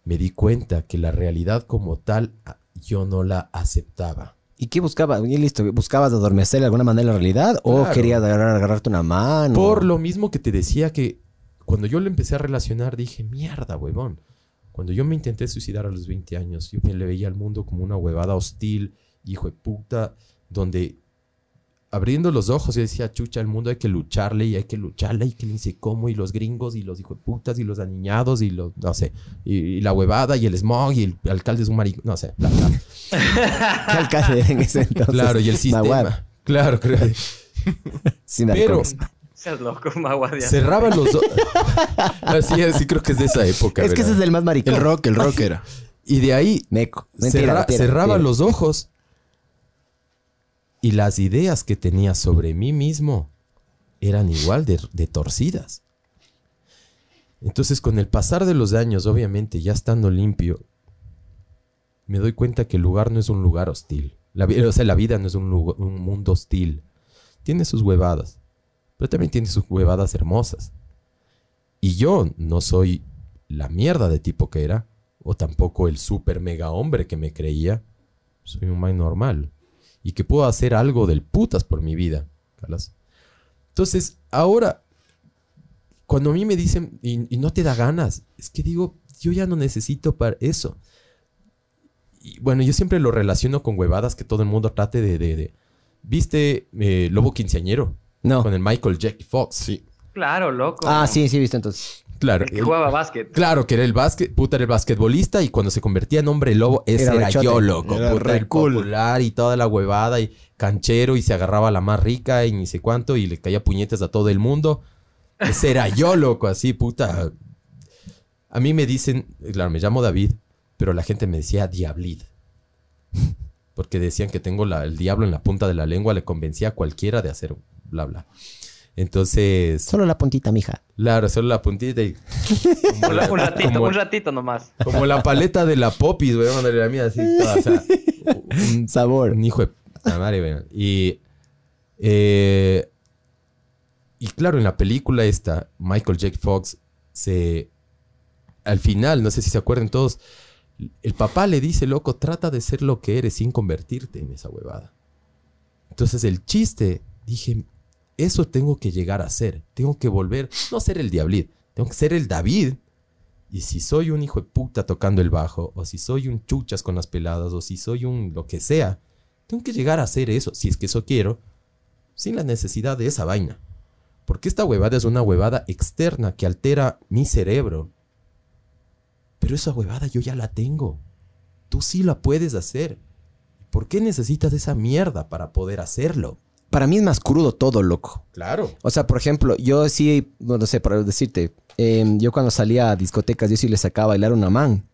Me di cuenta que la realidad como tal ah, yo no la aceptaba. ¿Y qué buscabas? Y listo, ¿buscabas adormecer de alguna manera la realidad? ¿O Claro. querías agarrar- agarrarte una mano? Por lo mismo que te decía que cuando yo lo empecé a relacionar dije, mierda, huevón. Cuando yo me intenté suicidar a los 20 años, yo me le veía al mundo como una huevada hostil, hijo de puta, donde abriendo los ojos yo decía, chucha, el mundo hay que lucharle y hay que lucharle y que ni sé cómo, y los gringos y los hijos de putas y los aniñados y los, no sé, y, y la huevada y el smog y el alcalde es un maricón, no sé, bla, bla. <laughs> ¿Qué alcalde en ese <laughs> entonces? Claro, y el Nahuatl. sistema. Claro, creo. <laughs> Sin Pero alcohol. Seas loco, Maguadia. cerraba los ojos. <laughs> Así, así creo que es de esa época. Es que ese es el más maricón. El rock, el rock era. <laughs> Y de ahí Meco. Mentira, cerra- mentira, cerraba mentira. los ojos y las ideas que tenía sobre mí mismo eran igual de, de torcidas. Entonces, con el pasar de los años, obviamente, ya estando limpio, me doy cuenta que el lugar no es un lugar hostil. La, o sea, la vida no es un, lugar- un mundo hostil. Tiene sus huevadas, pero también tiene sus huevadas hermosas. Y yo no soy la mierda de tipo que era, o tampoco el super mega hombre que me creía. Soy un man normal. Y que puedo hacer algo del putas por mi vida. ¿calas? Entonces, ahora, cuando a mí me dicen, y, no te da ganas, es que digo, yo ya no necesito para eso. Bueno, yo siempre lo relaciono con huevadas que todo el mundo trate de- ¿Viste eh, Lobo Quinceañero? No. Con el Michael Jack Fox. Sí. Claro, loco. Ah, sí, sí, visto entonces. Claro. El que él- jugaba básquet. Claro, que era el básquet, puta, era el basquetbolista y cuando se convertía en hombre lobo, ese Era yo, loco. Era puta, re el cool. popular y toda la huevada y canchero y se agarraba a la más rica y ni sé cuánto y le caía puñetes a todo el mundo. Ese era <laughs> yo, loco, así, puta. A mí me dicen, claro, me llamo David, pero la gente me decía Diablid. <laughs> Porque decían que tengo la- el diablo en la punta de la lengua, le convencía a cualquiera de hacer bla, bla. Entonces, Solo la puntita, mija. claro, solo la puntita y... Un, ra- un ratito, como- un ratito nomás. como la paleta de la popis, güey, cuando la mía así toda, o sea, un, Sabor. un hijo de puta madre, güey. Y, eh, y claro, en la película esta, Michael J. Fox se... Al final, no sé si se acuerdan todos, el papá le dice, loco, trata de ser lo que eres sin convertirte en esa huevada. Entonces el chiste, dije, eso tengo que llegar a ser. Tengo que volver, no ser el diablid, tengo que ser el David. Y si soy un hijo de puta tocando el bajo, o si soy un chuchas con las peladas, o si soy un lo que sea, tengo que llegar a hacer eso, si es que eso quiero, sin la necesidad de esa vaina. Porque esta huevada es una huevada externa que altera mi cerebro. Pero esa huevada yo ya la tengo. Tú sí la puedes hacer. ¿Por qué necesitas esa mierda para poder hacerlo? Para mí es más crudo todo, loco. Claro. O sea, por ejemplo, yo sí, no sé, para decirte, eh, yo cuando salía a discotecas, yo sí le sacaba a bailar una man.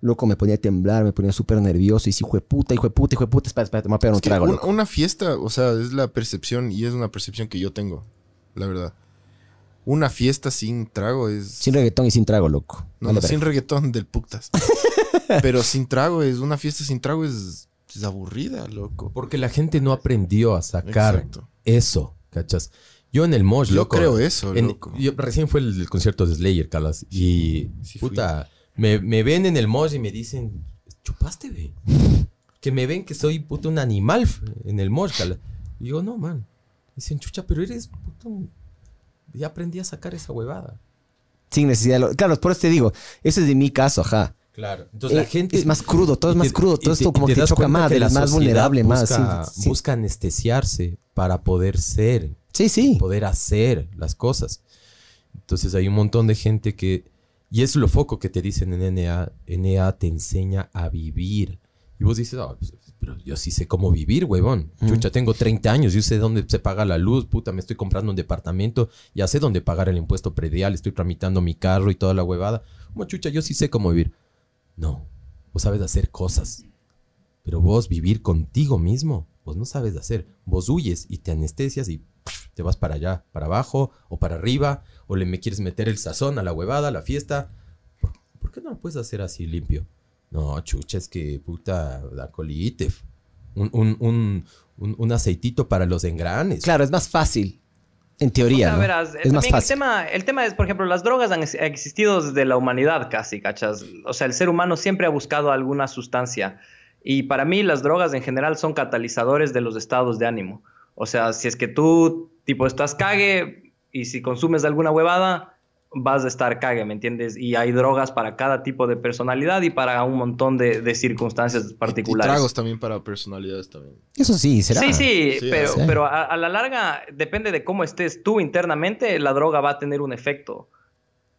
Loco, me ponía a temblar, me ponía súper nervioso. Y sí, hijo de puta, hijo de puta, hijo de puta. Espera, espera, te voy a pegar un Es trago, un- loco. una fiesta, o sea, es la percepción y es una percepción que yo tengo, la verdad. Una fiesta sin trago es... Sin reggaetón y sin trago, loco. no, no, sin reggaetón del putas. <laughs> Pero sin trago es... Una fiesta sin trago es, es aburrida, loco. Porque la gente no aprendió a sacar Exacto. eso, ¿cachas? Yo en el Mosh, Yo loco. creo eso, en- loco. yo recién fue el, el concierto de Slayer, Calas. Y, sí puta, me, me ven en el Mosh y me dicen, chupaste, ve. Que me ven que soy, puta, un animal en el Mosh, Calas. Y digo, no, man. Dicen, chucha, pero eres puto. Ya aprendí a sacar esa huevada. Sin necesidad. de lo- Claro, por eso te digo, ese es de mi caso, ajá. Claro. Entonces la Eh, gente. es más crudo, todo es más crudo, todo esto como que das choca más, eres la más vulnerable, más, busca, sí, sí. busca anestesiarse para poder ser, Sí, sí. poder hacer las cosas. Entonces hay un montón de gente que. Y es lo foco que te dicen en NA. NA te enseña a vivir. Y vos dices, "Ah, pues, pero yo sí sé cómo vivir, huevón. Chucha, tengo 30 años, yo sé dónde se paga la luz, puta, me estoy comprando un departamento, ya sé dónde pagar el impuesto predial, estoy tramitando mi carro y toda la huevada. Como chucha, yo sí sé cómo vivir. No, vos sabes hacer cosas. Pero vos vivir contigo mismo, vos no sabes hacer. Vos huyes y te anestesias y te vas para allá, para abajo o para arriba, o le me quieres meter el sazón a la huevada, a la fiesta. ¿Por, qué no lo puedes hacer así limpio? No, chucha, es que puta, da colite. Un, un, un, un, un aceitito para los engranes. Claro, es más fácil. En teoría, O sea, ¿no? verás, eh, es más también el fácil. tema, el tema es, por ejemplo, las drogas han ex- existido desde la humanidad casi, ¿cachas? O sea, el ser humano siempre ha buscado alguna sustancia. Y para mí las drogas en general son catalizadores de los estados de ánimo. O sea, si es que tú, tipo, estás cague y si consumes alguna huevada, vas a estar cague, ¿me entiendes? Y hay drogas para cada tipo de personalidad y para un montón de, de circunstancias Y particulares. tragos también para personalidades también. Eso sí, será. Sí, sí, Sí, pero, sí. pero a, a la larga depende de cómo estés tú internamente, la droga va a tener un efecto.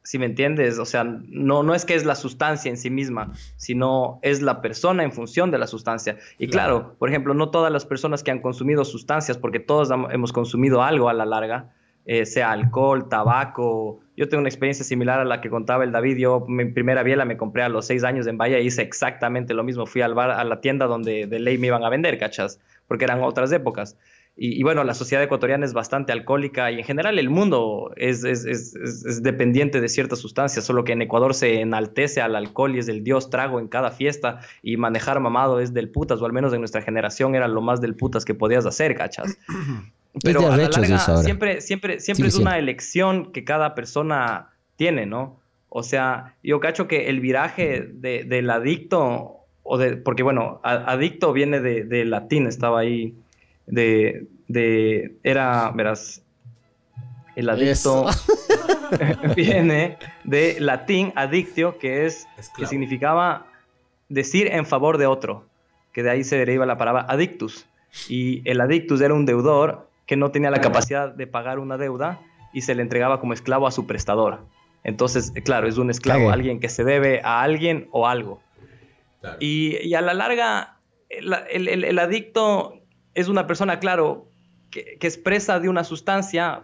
Si me entiendes, o sea, no, no es que es la sustancia en sí misma, sino es la persona en función de la sustancia. Y claro, por ejemplo, no todas las personas que han consumido sustancias, porque todos hemos consumido algo a la larga, eh, sea alcohol, tabaco. Yo tengo una experiencia similar a la que contaba el David. Yo mi primera biela me compré a los seis años en Bahía y hice exactamente lo mismo. Fui al bar, a la tienda donde de ley me iban a vender, ¿cachas? Porque eran otras épocas. Y, y bueno, la sociedad ecuatoriana es bastante alcohólica y en general el mundo es, es, es, dependiente de ciertas sustancias, solo que en Ecuador se enaltece al alcohol y es del dios trago en cada fiesta y manejar mamado es del putas, o al menos en nuestra generación era lo más del putas que podías hacer, ¿cachas? <clears throat> Pero de a la larga ahora. siempre, siempre, siempre es una elección que cada persona tiene, ¿no? O sea, yo cacho que el viraje de- del adicto, o de, porque bueno, a- adicto viene de, de latín, estaba ahí, de, de, era, verás, el adicto <laughs> viene de latín adictio, que es, que significaba decir en favor de otro, que de ahí se deriva la palabra adictus. Y el adictus era un deudor que no tenía la capacidad de pagar una deuda y se le entregaba como esclavo a su prestador. Entonces, eh, claro, es un esclavo, alguien que se debe a alguien o algo. Claro. Y, y a la larga, el, el- el- el adicto es una persona, claro, que, que es presa de una sustancia,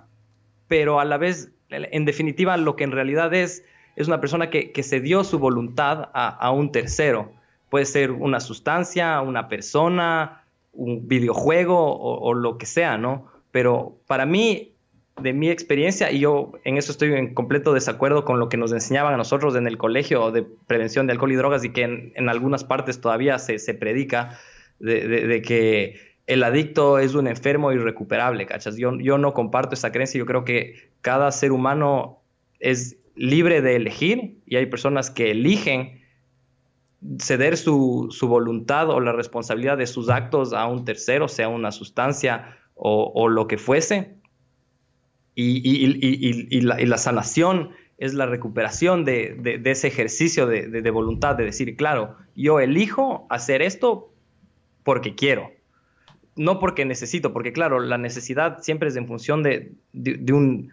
pero a la vez, en definitiva, lo que en realidad es, es una persona que, que se dio su voluntad a, a un tercero. Puede ser una sustancia, una persona, un videojuego o, lo que sea, ¿no? Pero para mí, de mi experiencia, y yo en eso estoy en completo desacuerdo con lo que nos enseñaban a nosotros en el colegio de prevención de alcohol y drogas y que en, en algunas partes todavía se, se predica de, de- de que el adicto es un enfermo irrecuperable, ¿cachas? Yo, yo no comparto esa creencia, yo creo que cada ser humano es libre de elegir y hay personas que eligen ceder su, su voluntad o la responsabilidad de sus actos a un tercero, sea una sustancia o, lo que fuese. Y, y- la, y la sanación es la recuperación de, de- ese ejercicio de, de- voluntad, de decir, claro, yo elijo hacer esto porque quiero, no porque necesito, porque claro, la necesidad siempre es en función de, un,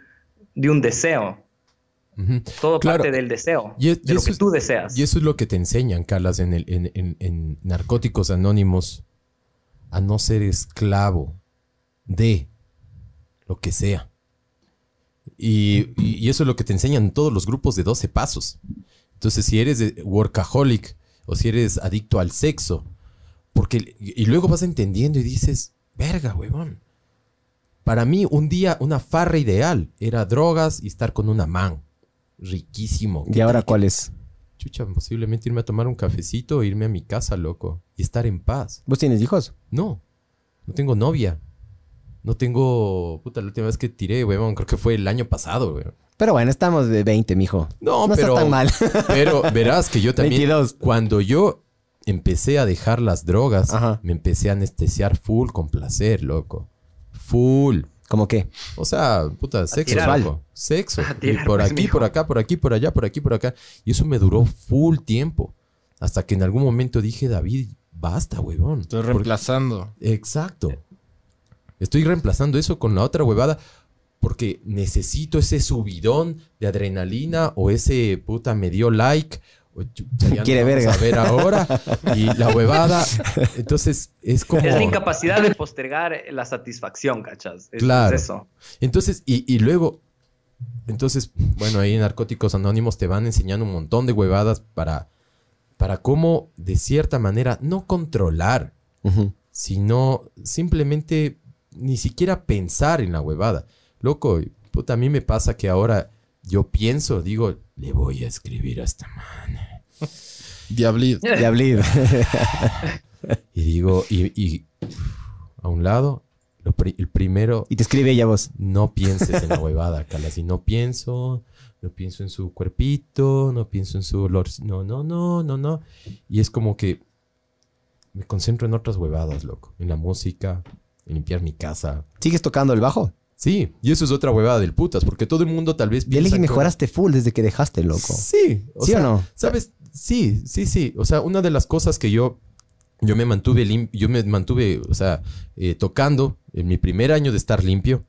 de un deseo. Todo Claro. parte del deseo, Y de lo que tú deseas. Y eso es lo que te enseñan, Carlas, en, el, en, en- en Narcóticos Anónimos, a no ser esclavo de lo que sea. Y, eso es lo que te enseñan todos los grupos de 12 pasos. Entonces, si eres workaholic o si eres adicto al sexo, porque y luego vas entendiendo y dices, verga, huevón. Para mí, un día, una farra ideal era drogas y estar con una man. Riquísimo. ¿Y ahora cuál es? Chucha, posiblemente irme a tomar un cafecito e irme a mi casa, loco. Y estar en paz. ¿Vos tienes hijos? No, no tengo novia. No tengo... Puta, la última vez que tiré, weón, creo que fue el año pasado, weón. Pero bueno, estamos de 20, mijo. No, No pero... estás tan mal. <laughs> Pero verás que yo también... 22. Cuando yo empecé a dejar las drogas, Ajá. me empecé a anestesiar full con placer, loco. Full. ¿Cómo qué? O sea, puta, sexo, loco. Sexo. Y tirar, por pues, aquí, mijo. por acá, por aquí, por allá, por aquí, por acá. Y eso me duró full tiempo. Hasta que en algún momento dije, David, basta, huevón. Estoy Porque- reemplazando. Exacto. Estoy reemplazando eso con la otra huevada porque necesito ese subidón de adrenalina o ese puta me dio like. Chucha, ya no Quiere vamos verga. A ver ahora. Y la huevada. <laughs> Entonces es como. Es la incapacidad de postergar la satisfacción, ¿cachas? Es, Claro. es eso. Entonces, y, y luego. Entonces, bueno, ahí en Narcóticos Anónimos te van enseñando un montón de huevadas para. Para cómo, de cierta manera, no controlar sino simplemente ni siquiera pensar en la huevada. Loco, puta, a mí me pasa que ahora yo pienso, digo, le voy a escribir a esta man. Diablid. <laughs> Diablid. Y digo, y, y, a un lado, lo pri- el primero, y te escribe ella vos. no pienses en la huevada, Calas. Y no pienso, no pienso en su cuerpito, no pienso en su olor. No, no, no, no, no. Y es como que me concentro en otras huevadas, loco. En la música, en limpiar mi casa, ¿Sigues tocando el bajo? Sí, y eso es otra huevada del putas, porque todo el mundo tal vez Ya le piensa dije, que- mejoraste full desde que dejaste, loco. Sí, ¿Sí o no? ¿Sabes? Sí, sí, sí. O sea, una de las cosas que yo yo me mantuve lim- yo me mantuve, o sea, eh, tocando en mi primer año de estar limpio,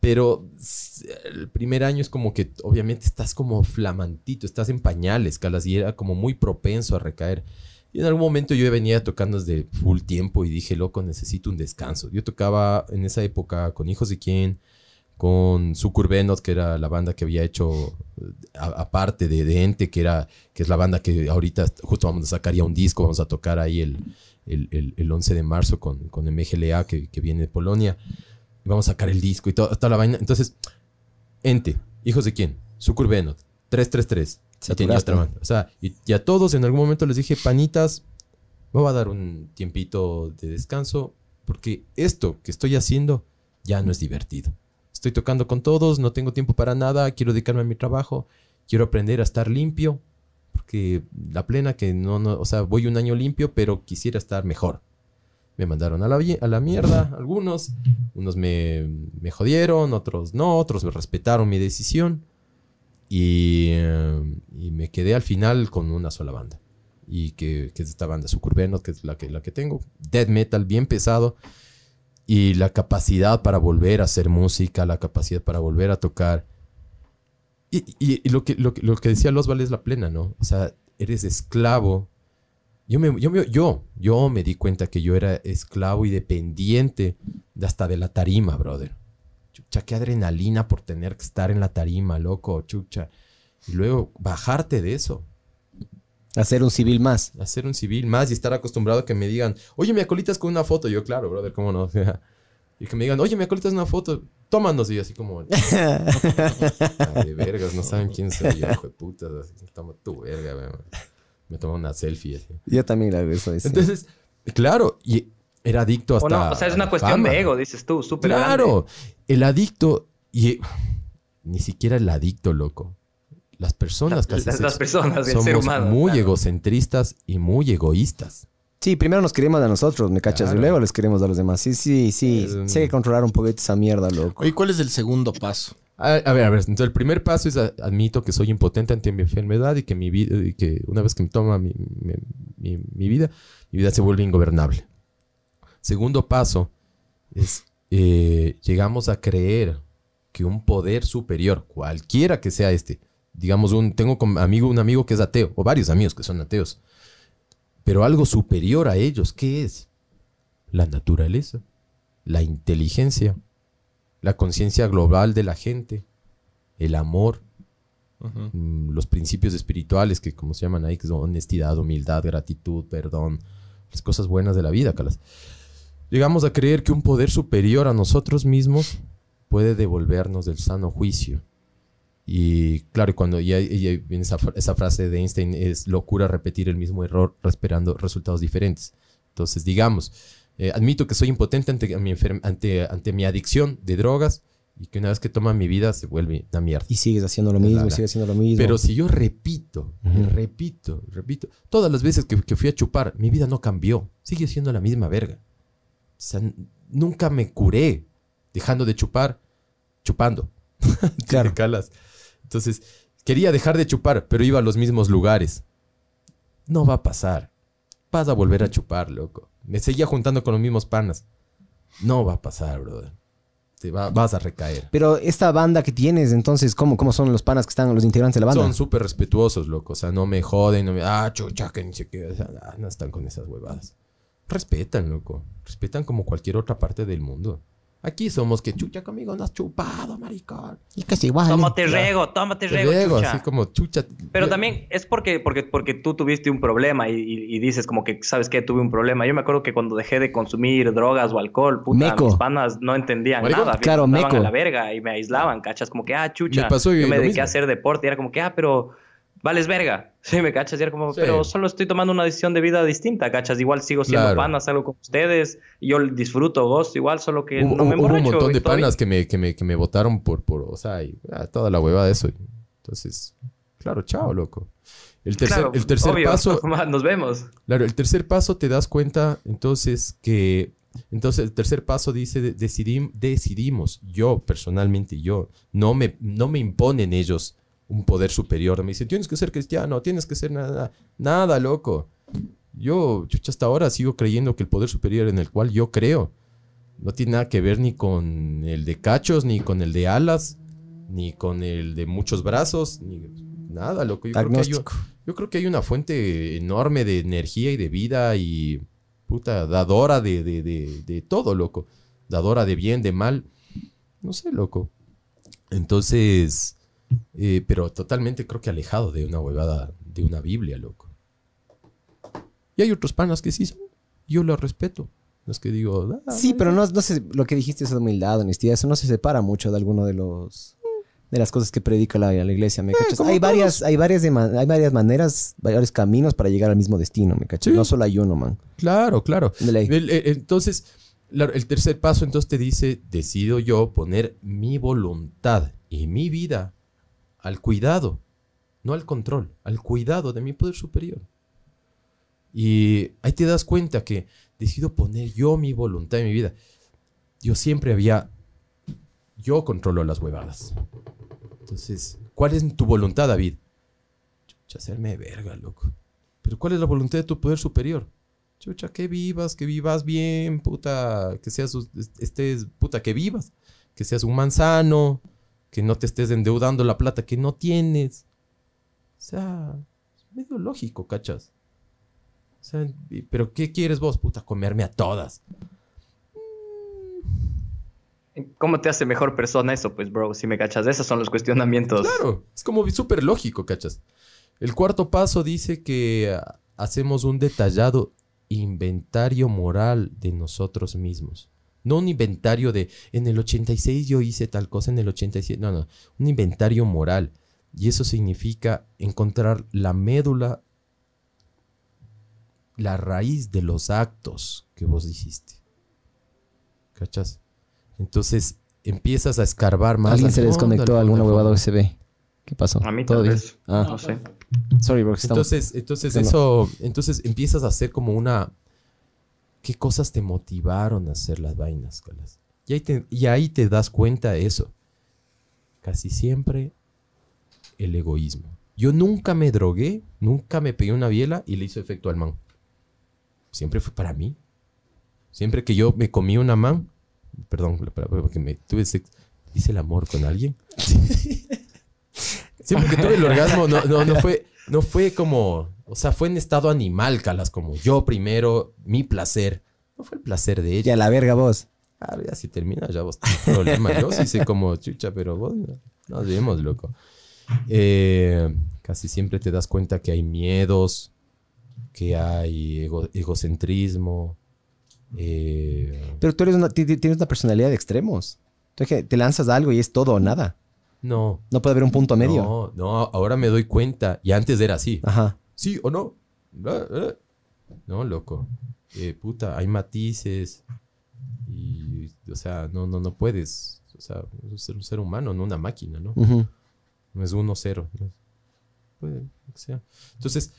pero el primer año es como que obviamente estás como flamantito, estás en pañales, calas, y era como muy propenso a recaer. En algún momento yo venía tocando desde full tiempo y dije, loco, necesito un descanso. Yo tocaba en esa época con Hijos de Quién, con Sucurbenot, que era la banda que había hecho eh, aparte de, Ente, que, era, que es la banda que ahorita justo vamos a sacar ya un disco, vamos a tocar ahí el, el, el- el 11 de marzo con, con MGLA, que, que viene de Polonia. Y vamos a sacar el disco y todo- toda la vaina. Entonces, Ente, Hijos de Quién, Sucurbenot, 333. Y tenía otra banda. O sea, y, y a todos en algún momento les dije, panitas, me voy a dar un tiempito de descanso, porque esto que estoy haciendo ya no es divertido. Estoy tocando con todos, no tengo tiempo para nada, quiero dedicarme a mi trabajo, quiero aprender a estar limpio, porque la plena que no, no, o sea, voy un año limpio, pero quisiera estar mejor. Me mandaron a la, a la mierda algunos, unos me, me jodieron, otros no, otros me respetaron mi decisión y, eh, y me quedé al final con una sola banda. Y que, que es esta banda, Sucurbenot, que es la que, la que tengo. Death metal, bien pesado. Y la capacidad para volver a hacer música, la capacidad para volver a tocar. Y, y- lo, que, lo, lo que decía Losval es la plena, ¿no? O sea, eres esclavo. Yo me, yo, me- yo, yo me di cuenta que yo era esclavo y dependiente de hasta de la tarima, brother. Chucha, qué adrenalina por tener que estar en la tarima, loco, chucha. Y luego bajarte de eso, Hacer un civil más. hacer un civil más y estar acostumbrado a que me digan, oye, me acolitas con una foto. Yo, claro, brother, ¿cómo no? <laughs> y que me digan, oye, me acolitas una foto, tómanos. Y así como, "Ay, de vergas, no saben quién soy yo, hijo de puta. así, Toma tu verga, weón". Me tomo una selfie. así. Yo también la eso. es- Entonces, claro, y era adicto hasta. O, no, o sea, es una cuestión fama. de ego, dices tú, súper Claro, el adicto, y ni siquiera el adicto, loco. Las personas Las- casi las- personas, el somos ser humano, muy claro. egocentristas y muy egoístas. Sí, primero nos queremos a nosotros, ¿me cachas? Claro. Y luego les queremos a los demás. Sí, sí, sí. Es un- Sí hay que controlar un poquito esa mierda, loco. Oye, ¿cuál es el segundo paso? A, a ver, a ver, entonces el primer paso es a- admito que soy impotente ante mi enfermedad y que mi vida, y que una vez que me toma mi, mi- mi- mi vida, mi vida se vuelve ingobernable. Segundo paso es eh, llegamos a creer que un poder superior, cualquiera que sea este, digamos un, tengo como amigo un amigo que es ateo o varios amigos que son ateos, pero algo superior a ellos, ¿qué es? La naturaleza, la inteligencia, la conciencia global de la gente, el amor, mm, los principios espirituales que como se llaman ahí, que son honestidad, humildad, gratitud, perdón, las cosas buenas de la vida, Calas. Llegamos a creer que un poder superior a nosotros mismos puede devolvernos del sano juicio. Y claro, cuando ya, viene esa, esa frase de Einstein, es locura repetir el mismo error esperando resultados diferentes. Entonces, digamos, eh, admito que soy impotente ante mi, ante, ante mi adicción de drogas y que una vez que toma mi vida se vuelve una mierda. Y sigues haciendo lo mismo, y sigues haciendo lo mismo. Pero si yo repito, y Ujú. repito, repito, todas las veces que, que fui a chupar, mi vida no cambió. Sigue siendo la misma verga. O sea, nunca me curé dejando de chupar, chupando. <laughs> Claro. Calas. Entonces, quería dejar de chupar, pero iba a los mismos lugares. No va a pasar. Vas a volver a chupar, loco. Me seguía juntando con los mismos panas. No va a pasar, brother. Te va- vas a recaer. Pero esta banda que tienes, entonces, ¿cómo, cómo son los panas que están, los integrantes de la banda? Son súper respetuosos, loco. O sea, no me joden, no me. Ah, chucha, que ni qué. O sea, ah, no están con esas huevadas. Respetan, loco. Respetan como cualquier otra parte del mundo. Aquí somos que chucha conmigo no has chupado, maricón. Y casi igual. Tómate rego, tómate rego, Luego, chucha. así como chucha. Pero Yo- también es porque, porque, porque tú tuviste un problema y, y- y dices como que, ¿sabes qué? Tuve un problema. Yo me acuerdo que cuando dejé de consumir drogas o alcohol, puta, Meco. mis panas no entendían Maricón, nada. claro, me a la verga y me aislaban, ¿cachas? Como que, ah, chucha. Me pasó yo me dediqué mismo. a hacer deporte y era como que, ah, pero vales verga. <laughs> Sí, me cachas. Y era como, Sí. pero solo estoy tomando una decisión de vida distinta, ¿cachas? Igual sigo siendo Claro. panas, salgo con ustedes. Yo disfruto, gozo igual, solo que Hubo, no me hubo un montón de panas que me, que me, que me votaron por, por, o sea, y, ah, toda la hueva de eso. Entonces, claro, chao, loco. El tercer, Claro, el tercer obvio, paso, <laughs> Nos vemos. claro, el tercer paso te das cuenta, entonces, que, entonces el tercer paso dice, de- decidim- decidimos, yo, personalmente, yo, no me, no me imponen ellos un poder superior. Me dicen, tienes que ser cristiano, tienes que ser nada, nada, loco. Yo, hasta ahora sigo creyendo que el poder superior en el cual yo creo no tiene nada que ver ni con el de cachos, ni con el de alas, ni con el de muchos brazos, ni nada, loco. Yo creo, que hay, yo creo que hay una fuente enorme de energía y de vida y puta, dadora de, de, de, de todo, loco. Dadora de bien, de mal. No sé, loco. Entonces, eh, pero totalmente creo que alejado de una huevada, de una Biblia, loco. Y hay otros panas que sí son. Yo los respeto. Los que digo, ah, Sí, pero no, no sé, lo que dijiste es humildad, honestidad, eso no se separa mucho de alguno de los de las cosas que predica la, la iglesia, ¿me cachas? como Hay varias, hay varias, de hay varias maneras, varios caminos para llegar al mismo destino, ¿me cachas? Sí. No solo hay uno, man. Claro, claro. El- el- entonces, el tercer paso entonces te dice, decido yo poner mi voluntad y mi vida al cuidado, no al control, al cuidado de mi poder superior. Y ahí te das cuenta que decido poner yo mi voluntad y mi vida. Yo siempre había, yo controlo las huevadas. Entonces, ¿cuál es tu voluntad, David? Chucha, hacerme verga, loco. Pero ¿cuál es la voluntad de tu poder superior? Chucha, que vivas, que vivas bien, puta, que seas, estés, puta, que vivas, que seas un manzano, que no te estés endeudando la plata que no tienes. O sea, es medio lógico, ¿cachas? O sea, pero ¿qué quieres vos, puta? Comerme a todas. ¿Cómo te hace mejor persona eso, pues, bro? Si me cachas, esos son los cuestionamientos. Claro, es como súper lógico, ¿cachas? El cuarto paso dice que ah, hacemos un detallado inventario moral de nosotros mismos. No un inventario de, en el 86 yo hice tal cosa, en el 87, no, no, un inventario moral. Y eso significa encontrar la médula, la raíz de los actos que vos hiciste. ¿Cachas? Entonces empiezas a escarbar más. Alguien se desconectó a alguna huevada. USB. ¿Qué pasó? A mí ¿Todo tal bien? vez. Ah, No sé. sorry, bro. estamos- Entonces, entonces eso, entonces empiezas a hacer como una, ¿qué cosas te motivaron a hacer las vainas, Calas? Y ahí te, das cuenta de eso. Casi siempre el egoísmo. Yo nunca me drogué, nunca me pegué una biela y le hizo efecto al man. Siempre fue para mí. Siempre que yo me comí una man, perdón, porque me tuve sexo, hice el amor con alguien. Siempre que tuve el orgasmo, no, no fue como, o sea, fue en estado animal, Calas, como yo primero, mi placer. No fue el placer de ella. Ya la verga vos. Ah, ya si termina, ya vos tenés problema. Yo sí sé como chucha, pero vos no. Nos vemos, loco. Eh, casi siempre te das cuenta que hay miedos, que hay ego- egocentrismo. eh, Pero tú eres una, ti- ti- tienes una personalidad de extremos. Tú es que te lanzas a algo y es todo o nada. no, No puede haber un punto medio. no, no, ahora me doy cuenta. Y antes era así. Ajá. ¿Sí o no? No, loco. Eh, puta, hay matices. Y, o sea, no, no, no puedes. O sea, ser un ser humano, no una máquina, ¿no? No es uno cero. ¿no? Puede que sea. Entonces,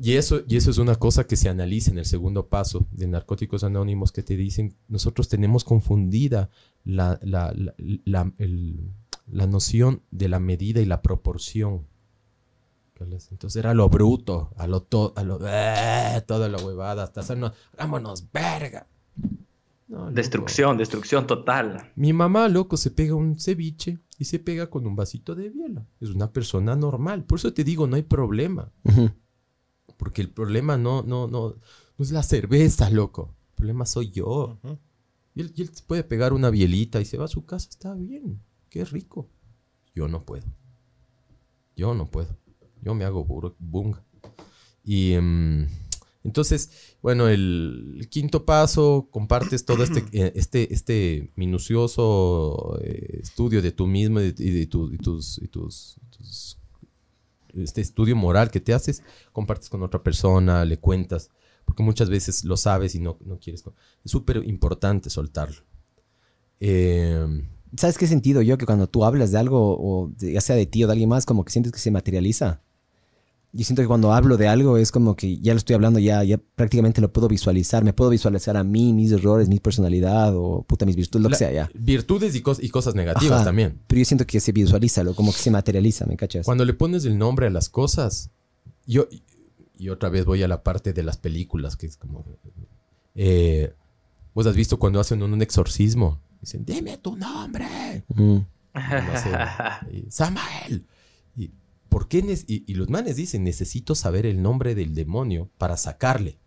y eso, y eso es una cosa que se analiza en el segundo paso de Narcóticos Anónimos que te dicen, nosotros tenemos confundida la, la, la, la- el- la noción de la medida y la proporción. Entonces era lo bruto, a lo todo, a lo ¡eh! toda la huevada, hasta hacernos, vámonos, verga. No. Destrucción, destrucción total. Mi mamá, loco, se pega un ceviche y se pega con un vasito de biela. Es una persona normal. Por eso te digo, no hay problema. Porque el problema no, no, no, no es la cerveza, loco. El problema soy yo. Y él, y él se puede pegar una bielita y se va a su casa, está bien. Qué rico. Yo no puedo. Yo no puedo. Yo me hago bunga. Y em, entonces, bueno, el, el quinto paso, compartes todo este, <clears throat> eh, este, este minucioso eh, estudio de tú mismo y de, y de tu- y tus, y tus- tus- este estudio moral que te haces, compartes con otra persona, le cuentas, porque muchas veces lo sabes y no, no quieres. Es súper importante soltarlo. Eh, ¿Sabes qué sentido yo? Que cuando tú hablas de algo, o de- ya sea de ti o de alguien más, como que sientes que se materializa. Yo siento que cuando hablo de algo es como que ya lo estoy hablando, ya, ya prácticamente lo puedo visualizar. Me puedo visualizar a mí, mis errores, mi personalidad o puta, mis virtudes, lo que sea, ya. Virtudes y, cos- y cosas negativas Ajá. también. Pero yo siento que se visualiza, lo, como que se materializa, ¿me cachas? Cuando le pones el nombre a las cosas, yo, y otra vez voy a la parte de las películas, que es como... eh, Vos has visto cuando hacen un, un exorcismo, dicen, dime tu nombre. Mm. No sé, y, Samael. Y, ¿por qué y, y los manes dicen, necesito saber el nombre del demonio para sacarle.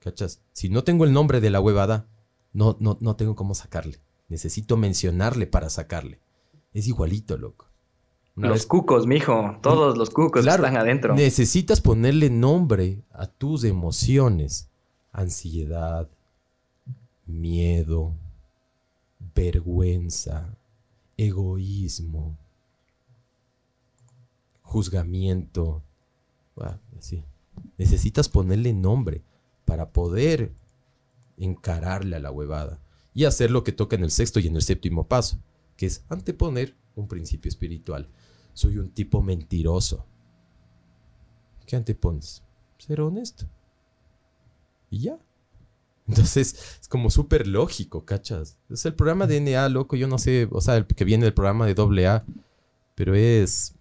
¿Cachas? Si no tengo el nombre de la huevada, no, no, no tengo cómo sacarle. Necesito mencionarle para sacarle. Es igualito, loco. Una Los vez- cucos, mijo. Todos los cucos Claro, están adentro. Necesitas ponerle nombre a tus emociones. Ansiedad, miedo, vergüenza, egoísmo, juzgamiento. así. Necesitas ponerle nombre para poder encararle a la huevada y hacer lo que toca en el sexto y en el séptimo paso, que es anteponer un principio espiritual. Soy un tipo mentiroso. ¿Qué antepones? Ser honesto. Y ya. Entonces, es como súper lógico, ¿cachas? Es el programa de NA, loco, yo no sé, o sea, el que viene del programa de AA, pero es,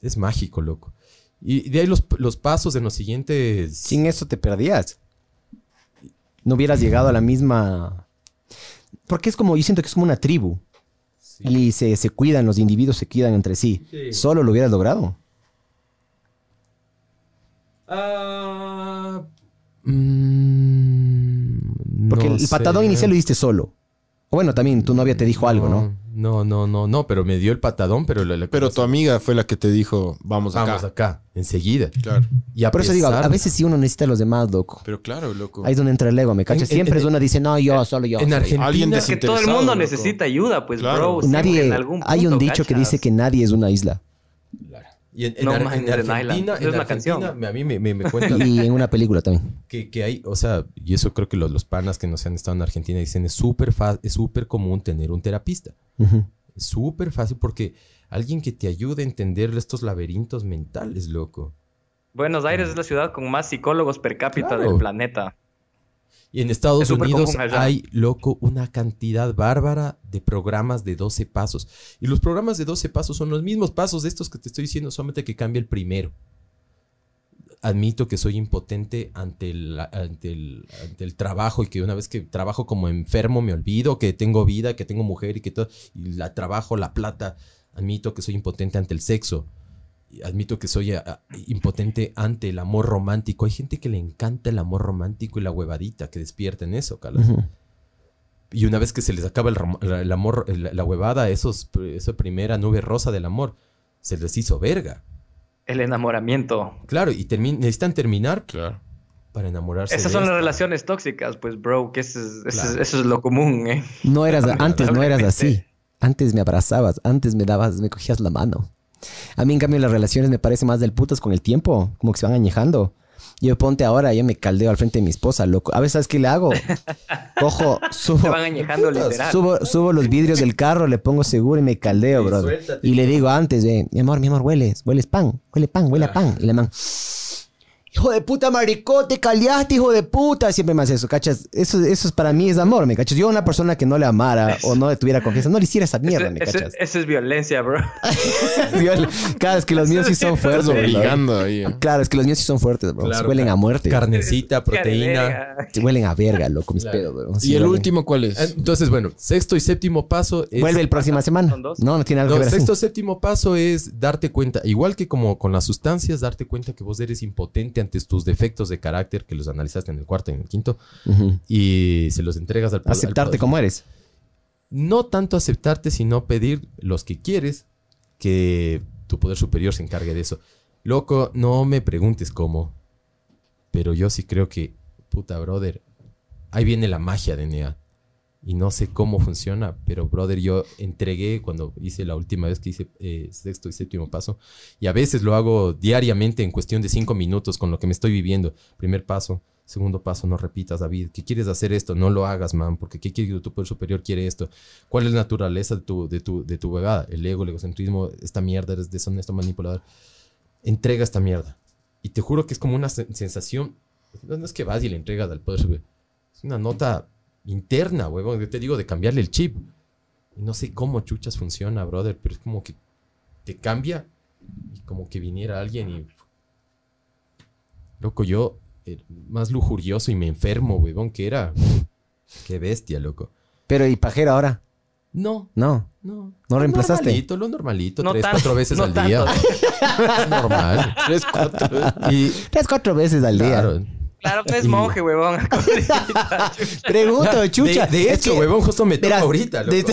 es mágico, loco. Y de ahí los, los pasos en los siguientes... Sin eso te perdías. No hubieras llegado a la misma... Porque es como, yo siento que es como una tribu. Y se, se cuidan, los individuos se cuidan entre sí. Sí. Solo lo hubieras logrado. Ah, mm, Porque no el, el patadón inicial lo diste solo. O bueno, también tu novia te dijo algo, ¿no? No, no, no, no, pero me dio el patadón, pero... la- la- Pero tu amiga fue la que te dijo, vamos acá. Vamos acá, enseguida. Claro. Y a Por eso digo, a veces sí uno necesita a los demás, loco. Pero claro, loco. Ahí es donde entra el ego, ¿me cachas? En- en- Siempre es en- uno dice, no, yo, solo yo. En solo yo". Argentina... Alguien Es que todo el mundo loco. necesita ayuda, pues, Claro. bro. siempre Nadie, en algún hay un punto, dicho que dice que nadie es una isla. Y en, en No Ar- en Argentina, en Es una Argentina, canción. a mí me, me, me cuentan <laughs> Y en una película también. que, que hay, o sea, y eso creo que los, los panas que no se han estado en Argentina dicen, es súper es súper común tener un terapista. Es súper fácil porque alguien que te ayude a entender estos laberintos mentales, loco. Buenos Aires es la ciudad con más psicólogos per cápita Claro. del planeta. Y en Estados Es Unidos hay, loco, una cantidad bárbara de programas de 12 pasos. Y los programas de 12 pasos son los mismos pasos de estos que te estoy diciendo, solamente que cambia el primero. Admito que soy impotente ante el, ante, el, ante el trabajo y que una vez que trabajo como enfermo me olvido que tengo vida, que tengo mujer y que todo, y la trabajo, la plata. Admito que soy impotente ante el sexo. Admito que soy a- a- impotente ante el amor romántico. Hay gente que le encanta el amor romántico y la huevadita que despierta en eso, Carlos. Y una vez que se les acaba el, rom- la- el amor, la, la huevada, esos, esa primera nube rosa del amor, se les hizo verga. El enamoramiento. Claro, y termi- necesitan terminar Claro. para enamorarse. Esas son las relaciones tóxicas, pues, bro, que eso es, eso es- Claro. eso es lo común, ¿eh? No eras, antes no eras así. Antes me abrazabas, antes me dabas, me cogías la mano. A mí, en cambio, las relaciones me parece más del putas con el tiempo, como que se van añejando. Yo ponte ahora, yo me caldeo al frente de mi esposa, loco. A veces, ¿sabes qué le hago? <laughs> Cojo, Se subo, van añejando literal. subo, subo los vidrios del carro, le pongo seguro y me caldeo, Sí, bro. suéltate. Y le digo antes, eh, mi amor, mi amor, hueles, hueles pan, huele pan, huele a pan. Y le man, hijo de puta maricote, caliaste, hijo de puta. Siempre me hace eso, ¿cachas? Eso, eso es para mí es amor, ¿me cachas? Yo a una persona que no le amara o no le tuviera confianza, no le hiciera esa mierda, ¿me cachas? Eso es violencia, bro. <laughs> Claro, es que los míos sí son fuertes. bro. Ahí. ¿eh? Claro, es que los míos sí son fuertes, bro. Claro, huelen a muerte. Carnecita, proteína. Sí, Huelen a verga, loco, mis Claro. pedos, bro. ¿Y el huelen. último cuál es? Entonces, bueno, sexto y séptimo paso es... Vuelve el próxima semana. No, no tiene algo No, que ver así. sexto, séptimo paso es darte cuenta, igual que como con las sustancias, darte cuenta que vos eres impotente ante tus defectos de carácter, que los analizaste en el cuarto y en el quinto, y se los entregas al Aceptarte como eres. No tanto aceptarte, sino pedir los que quieres que tu poder superior se encargue de eso. Loco, no me preguntes cómo, pero yo sí creo que, puta, brother, ahí viene la magia de NEA. Y no sé cómo funciona, pero brother, yo entregué cuando hice la última vez que hice eh, sexto y séptimo paso. Y a veces lo hago diariamente en cuestión de cinco minutos con lo que me estoy viviendo. Primer paso, segundo paso, no repitas, David. ¿Qué quieres hacer esto? No lo hagas, man, porque ¿qué quiere tu poder superior quiere esto? ¿Cuál es la naturaleza de tu, de tu, de tu huevada? El ego, el egocentrismo, esta mierda, eres deshonesto, manipulador. Entrega esta mierda. Y te juro que es como una sen- sensación. No es que vas y le entregas al poder superior. Es una nota interna, huevón. Yo te digo de cambiarle el chip. Y no sé cómo chuchas funciona, brother, pero es como que te cambia y como que viniera alguien y. Loco, yo, eh, más lujurioso y me enfermo, huevón, que era. Qué bestia, loco. Pero ¿y pajero ahora? No, No. no. ¿No Lo reemplazaste? Normalito, lo normalito, No tres, tanto, cuatro veces no al día. tanto. <laughs> Normal. <laughs> Tres, cuatro. Y. Tres, cuatro veces al día. Claro. <laughs> No es monje, huevón. <laughs> Pregunto, chucha. De, de Es hecho, que- huevón, justo me toca ahorita, loco. de-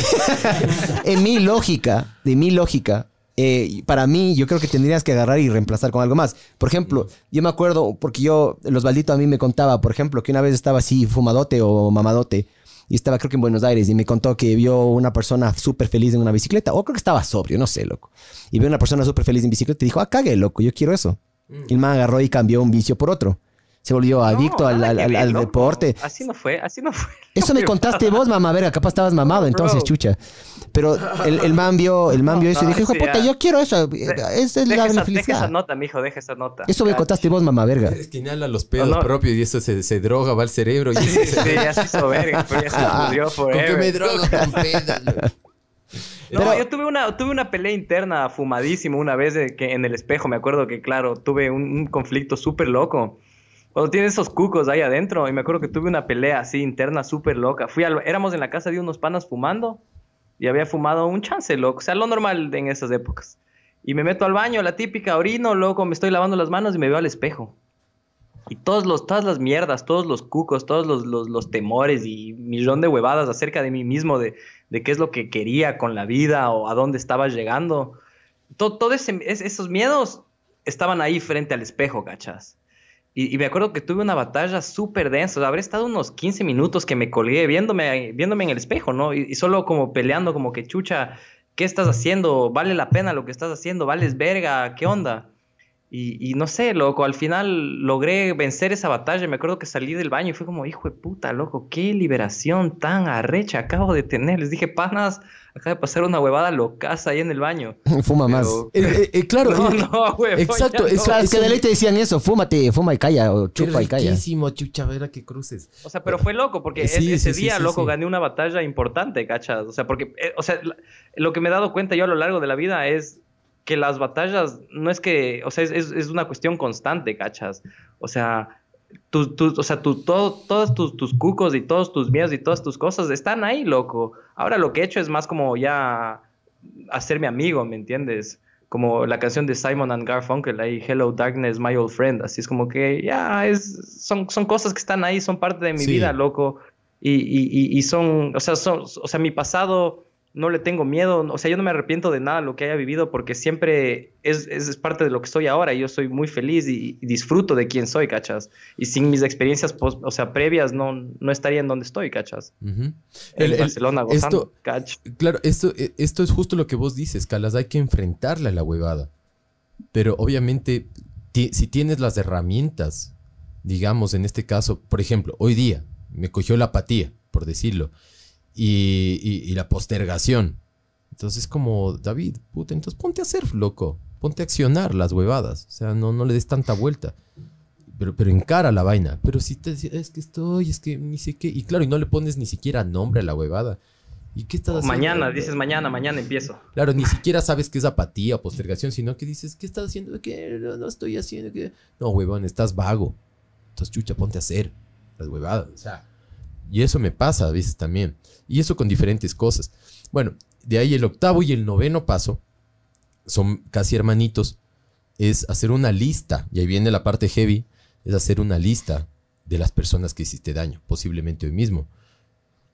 <laughs> en mi lógica, de mi lógica, eh, para mí, yo creo que tendrías que agarrar y reemplazar con algo más. Por ejemplo, yo me acuerdo, porque yo, los Baldito a mí me contaba, por ejemplo, que una vez estaba así fumadote o mamadote, y estaba creo que en Buenos Aires, y me contó que vio una persona súper feliz en una bicicleta, o creo que estaba sobrio, no sé, loco. Y vio una persona súper feliz en bicicleta y dijo, ah, cague, loco, yo quiero eso. Y el man agarró y cambió un vicio por otro. Se volvió adicto No, al, ver, deporte. Así no fue, así no fue. <laughs> Eso me <laughs> contaste vos, mamá verga, capaz estabas <laughs> mamado entonces, Bro. chucha. Pero el, el man vio, el man vio eso y No, dijo, hijo de sí, puta, ya. yo quiero eso. Esa es Deja la esa, deja esa felicidad. nota, mijo, deja esa nota. Eso me contaste vos, mamá verga. Es que inhala los pedos propios y eso se, se droga, va al cerebro. Y Sí, sí, ya se hizo verga, pero ya se murió ¿Con qué me drogo? Con loco. No, Pero- yo tuve una, tuve una pelea interna fumadísimo una vez de que en el espejo, me acuerdo que, claro, tuve un, un conflicto súper loco. Cuando tienes esos cucos ahí adentro, y me acuerdo que tuve una pelea así interna súper loca. Fui al, éramos en la casa de unos panas fumando, y había fumado un chance, loco. O sea, lo normal en esas épocas. Y me meto al baño, la típica orino, loco, me estoy lavando las manos y me veo al espejo. Y todos los, todas las mierdas, todos los cucos, todos los, los, los temores y millón de huevadas acerca de mí mismo, de, de qué es lo que quería con la vida o a dónde estaba llegando. Todo, todo ese, es- esos miedos estaban ahí frente al espejo, cachas. Y, me acuerdo que tuve una batalla súper densa. O habré estado unos 15 minutos que me colgué viéndome, viéndome en el espejo, ¿no? Y, y solo como peleando, como que chucha, ¿qué estás haciendo? ¿Vale la pena lo que estás haciendo? ¿Vales verga? ¿Qué onda? Y, y no sé, loco, al final logré vencer esa batalla. Me acuerdo que salí del baño y fue como, hijo de puta, loco, qué liberación tan arrecha acabo de tener. Les dije, panas, acaba de pasar una huevada locaza ahí en el baño. <laughs> Fuma más. Pero- Eh, eh, eh, claro, <laughs> No, eh, exacto, no. Claro, es que de ley te decían eso, fúmate, fuma y calla, o chupa y calla. riquísimo, chucha, verá que cruces. O sea, pero fue loco, porque Sí, es- ese sí, día, sí, loco, sí. gané una batalla importante, ¿cachas? O sea, porque, eh, o sea, la- lo que me he dado cuenta yo a lo largo de la vida es que las batallas no es que, o sea, es, es- una cuestión constante, ¿cachas? O sea, tus, tus- o sea, tu- todo- todos tus, tus cucos y todos tus miedos y todas tus cosas están ahí, loco. Ahora lo que he hecho es más como ya hacerme amigo, ¿me entiendes? Como la canción de Simon and Garfunkel, ahí, Hello Darkness, My Old Friend. Así es como que ya es, son, son cosas que están ahí, son parte de mi Sí. vida, loco. Y, y- y- y son, o sea, son, o sea, mi pasado no le tengo miedo, o sea, yo no me arrepiento de nada lo que haya vivido porque siempre es, es, parte de lo que soy ahora y yo soy muy feliz y, y disfruto de quién soy, ¿cachas? Y sin mis experiencias, pos- o sea, previas no, no estaría en donde estoy, ¿cachas? En El- el- Barcelona gozando, esto- ¿cach? Claro, esto, eh, esto es justo lo que vos dices, Calas. Hay que enfrentarle a la huevada. Pero obviamente, si tienes las herramientas, digamos, en este caso, por ejemplo, hoy día me cogió la apatía, por decirlo, y, y- y la postergación. Entonces, como, David, puta, entonces ponte a hacer, loco. Ponte a accionar las huevadas. O sea, no, no le des tanta vuelta. pero, pero encara la vaina. Pero si te decía, es que estoy, es que ni sé qué. Y claro, y no le pones ni siquiera nombre a la huevada. ¿Y qué estás haciendo? Mañana, dices mañana, mañana empiezo. Claro, ni siquiera sabes qué es apatía o postergación, sino que dices, ¿qué estás haciendo? ¿Qué? No, no estoy haciendo. ¿qué? No, huevón, estás vago. Entonces, chucha, ponte a hacer las huevadas. O sea, y eso me pasa a veces también. Y eso con diferentes cosas. Bueno, de ahí el octavo y el noveno paso son casi hermanitos. Es hacer una lista, y ahí viene la parte heavy, es hacer una lista de las personas que hiciste daño, posiblemente hoy mismo.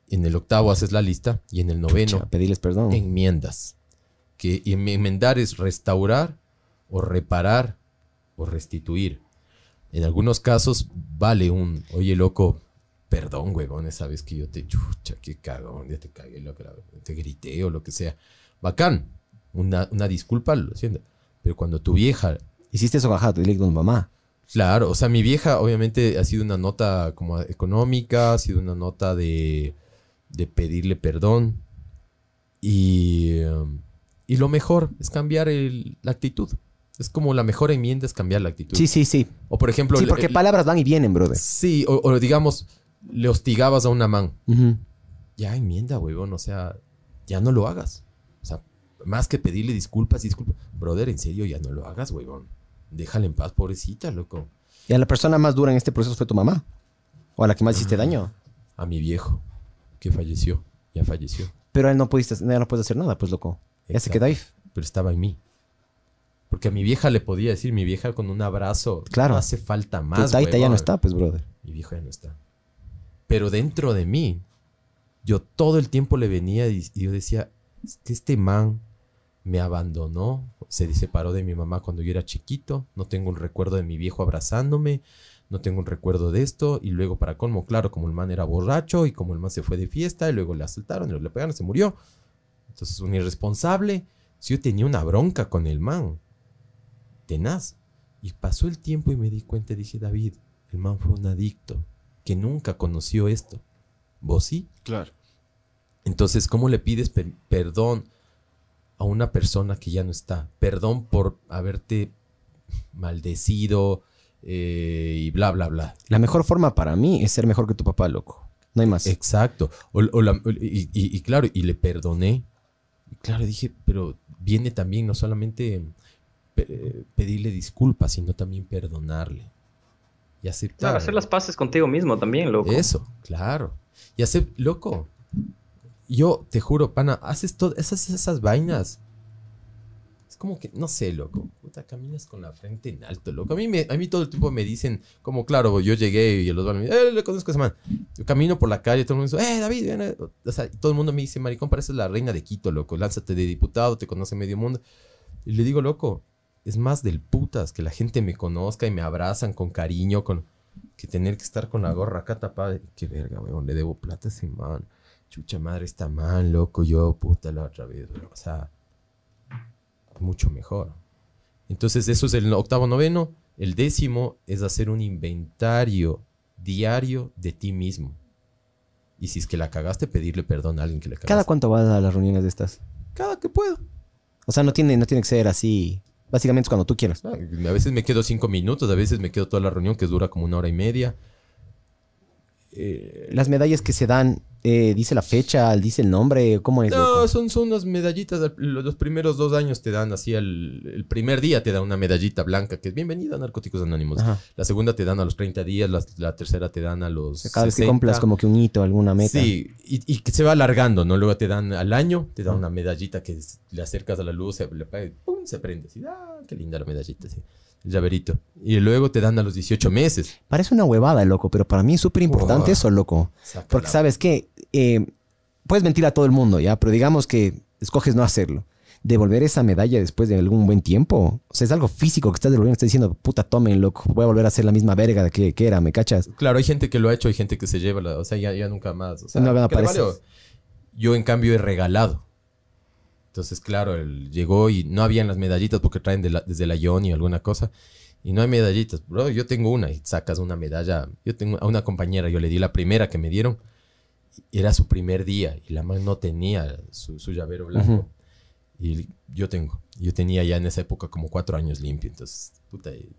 En el octavo haces la lista y en el noveno Pucha, pedirles perdón. enmiendas. Que y enmendar es restaurar o reparar o restituir. En algunos casos vale un, oye loco, perdón, huevón, esa vez que yo te chucha, qué cagón, ya te cagué, loco, la- te grité o lo que sea. Bacán, una, una disculpa, lo siento. Pero cuando tu vieja Hiciste eso bajado, dile con mamá. Claro, o sea, mi vieja obviamente ha sido una nota como económica, ha sido una nota de, de pedirle perdón. Y, um, y lo mejor es cambiar el- la actitud. Es como la mejor enmienda es cambiar la actitud. Sí, sí, sí. O por ejemplo, Sí, porque palabras van y vienen, brother. sí, o, o digamos, le hostigabas a una man. Ya enmienda, huevón, o sea, ya no lo hagas. O sea, más que pedirle disculpas, disculpas. Brother, en serio, ya no lo hagas, huevón. Déjala en paz, pobrecita, loco. ¿Y a la persona más dura en este proceso fue tu mamá? ¿O a la que más hiciste daño? a mi viejo que falleció, ya falleció, Pero a él no pudiste, ya no puedes hacer nada, pues loco. Ya se quedó ahí. pero estaba en mí. Porque a mi vieja le podía decir, mi vieja con un abrazo, Claro. no hace falta Tu más. taita ya no está, pues, brother. Mi viejo ya no está. Pero dentro de mí, yo todo el tiempo le venía y, y yo decía, "Es que este man me abandonó, se separó de mi mamá cuando yo era chiquito, no tengo un recuerdo de mi viejo abrazándome, no tengo un recuerdo de esto, y luego para colmo, claro, como el man era borracho y como el man se fue de fiesta y luego le asaltaron y le pegaron, se murió. Entonces, un irresponsable, si yo tenía una bronca con el man, tenaz. Y pasó el tiempo y me di cuenta dije, David, el man fue un adicto que nunca conoció esto. ¿Vos sí? Claro. Entonces, ¿cómo le pides pe- perdón a una persona que ya no está? Perdón por haberte maldecido eh, y bla, bla, bla. La mejor forma para mí es ser mejor que tu papá, loco. No hay más. Exacto. O- o la- y, y- y claro, y le perdoné. Y claro, dije, pero viene también no solamente pe- eh, pedirle disculpas, sino también perdonarle. Y aceptar. Claro, hacer las paces contigo mismo también, loco. Eso, claro. Y hacer, loco, yo te juro, pana, haces todas esas, esas vainas. Es como que, no sé, loco, puta, caminas con la frente en alto, loco. A mí, me, a mí todo el tiempo me dicen, como claro, yo llegué y los van me dicen, eh, le conozco a esa man. Yo camino por la calle, todo el mundo dice, eh, David, ven, eh". o sea, todo el mundo me dice, maricón, pareces la reina de Quito, loco, lánzate de diputado, te conoce medio mundo. Y le digo, loco, es más del putas que la gente me conozca y me abrazan con cariño, con que tener que estar con la gorra acá tapada. Qué verga, weón, le debo plata a ese man. Chucha madre, está mal, loco, yo, puta, la otra vez, weón. O sea, mucho mejor. Entonces, eso es el octavo noveno. El décimo es hacer un inventario diario de ti mismo. Y si es que la cagaste, pedirle perdón a alguien que le cagaste. ¿Cada cuánto vas a las reuniones de estas? Cada que puedo. O sea, no tiene, no tiene que ser así. Básicamente es cuando tú quieras. A veces me quedo cinco minutos, a veces me quedo toda la reunión que dura como una hora y media. Eh, Las medallas que se dan, eh, dice la fecha, dice el nombre, ¿cómo es? no, son, son unas medallitas. al- Los primeros dos años te dan así, el, el primer día te dan una medallita blanca que es bienvenida a Narcóticos Anónimos. Ajá. La segunda te dan a los 30 días, la, la tercera te dan a los. Cada vez que 60. cumplas como que un hito, alguna meta. Sí, y, y que se va alargando, ¿no? Luego te dan al año, te dan una medallita que es- le acercas a la luz, se, le ¡pum! se prende. Así, ¡ah! Qué linda la medallita, sí. Llaverito. Y luego te dan a los 18 meses. Parece una huevada, loco, pero para mí es súper importante Oh. eso, loco. Porque sabes que puedes mentir a todo el mundo, ¿ya? Pero digamos que escoges no hacerlo. Devolver esa medalla después de algún buen tiempo. O sea, es algo físico que estás devolviendo. Estás diciendo, puta, tomen, loco. Voy a volver a hacer la misma verga que, que era, ¿me cachas? Claro, hay gente que lo ha hecho, hay gente que se lleva, la- o sea, ya, ya nunca más. O sea, No, no. Yo, en cambio, he regalado. Entonces, claro, él llegó y no habían las medallitas porque traen de la- desde la Ioni o alguna cosa. Y no hay medallitas. Bro, yo tengo una y sacas una medalla. Yo tengo a una compañera, yo le di la primera que me dieron. Era su primer día y la man no tenía su, su llavero blanco. Ujú. Y yo tengo. Yo tenía ya en esa época como cuatro años limpio. Entonces, puta, y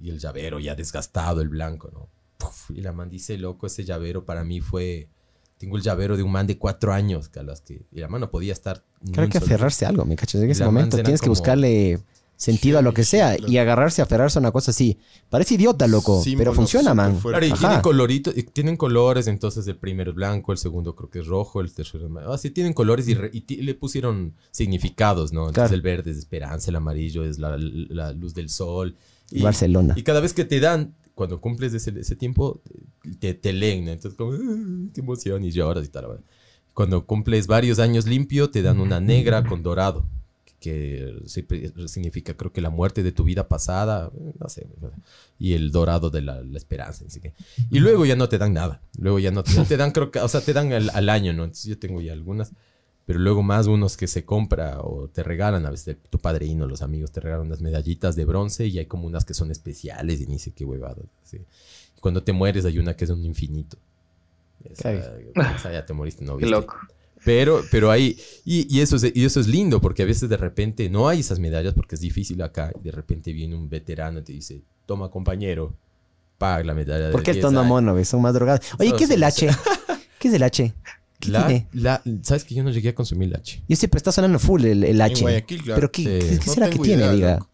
y el llavero ya desgastado, el blanco, ¿no? Puf, y la man dice, loco, ese llavero para mí fue... Tengo el llavero de un man de cuatro años, que a las que... Y la man no podía estar... Creo que aferrarse a algo, ¿me cachas? En ese momento tienes que buscarle sentido a lo que sea y agarrarse, aferrarse a una cosa así. Parece idiota, loco, pero funciona, man. Claro, y tienen coloritos, y tienen colores, entonces el primero es blanco, el segundo creo que es rojo, el tercero es Así tienen colores y, re- y ti- le pusieron significados, ¿no? Entonces Claro. el verde es esperanza, el amarillo es la, la luz del sol. Y, Barcelona. y cada vez que te dan, cuando cumples ese, ese tiempo, te, te leen, ¿no? Entonces como, "Ah, qué emoción, y lloras y tal. ¿verdad? Cuando cumples varios años limpio, te dan una negra con dorado, que significa creo que la muerte de tu vida pasada, no sé, y el dorado de la, la esperanza. Así que. Y luego ya no te dan nada. Luego ya no te, te dan, <laughs> creo que, o sea, te dan al, al año, ¿no? Entonces yo tengo ya algunas. Pero luego más unos que se compra o te regalan, a veces tu padrino, los amigos te regalan unas medallitas de bronce y hay como unas que son especiales y ni sé qué huevadas. así. Y Cuando te mueres hay una que es un infinito. Esa, esa ya te moriste, no <laughs> Qué loco. Pero, pero ahí, y, y eso es, y eso es lindo, porque a veces de repente no hay esas medallas porque es difícil acá. Y de repente viene un veterano y te dice, toma compañero, paga la medalla de ¿Por qué el 10 tono años". mono? Son más drogados. Oye, No, ¿qué es el sí, H? <laughs> ¿Qué es el H? ¿Qué La, tiene? la- ¿Sabes que yo no llegué a consumir el H? Yo siempre está sonando full el, el H. Guayaquil, claro. Pero ¿qué, Sí. qué- qué No será que tiene, diga?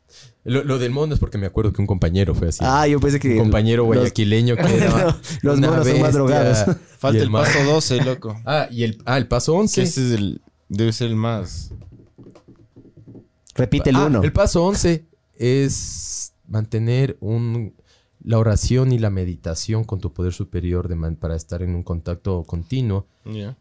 Lo, lo del mono es porque me acuerdo que un compañero fue así. Ah, yo pensé que... un compañero los- guayaquileño que <laughs> era Los una monos son más drogados. <laughs> Falta Y el, paso 12, loco. <laughs> Ah, y el, ah, el paso Que 11. ese es el, debe ser el más. Repite el Ah, uno. El paso 11 es mantener un, la oración y la meditación con tu poder superior de man- para estar en un contacto continuo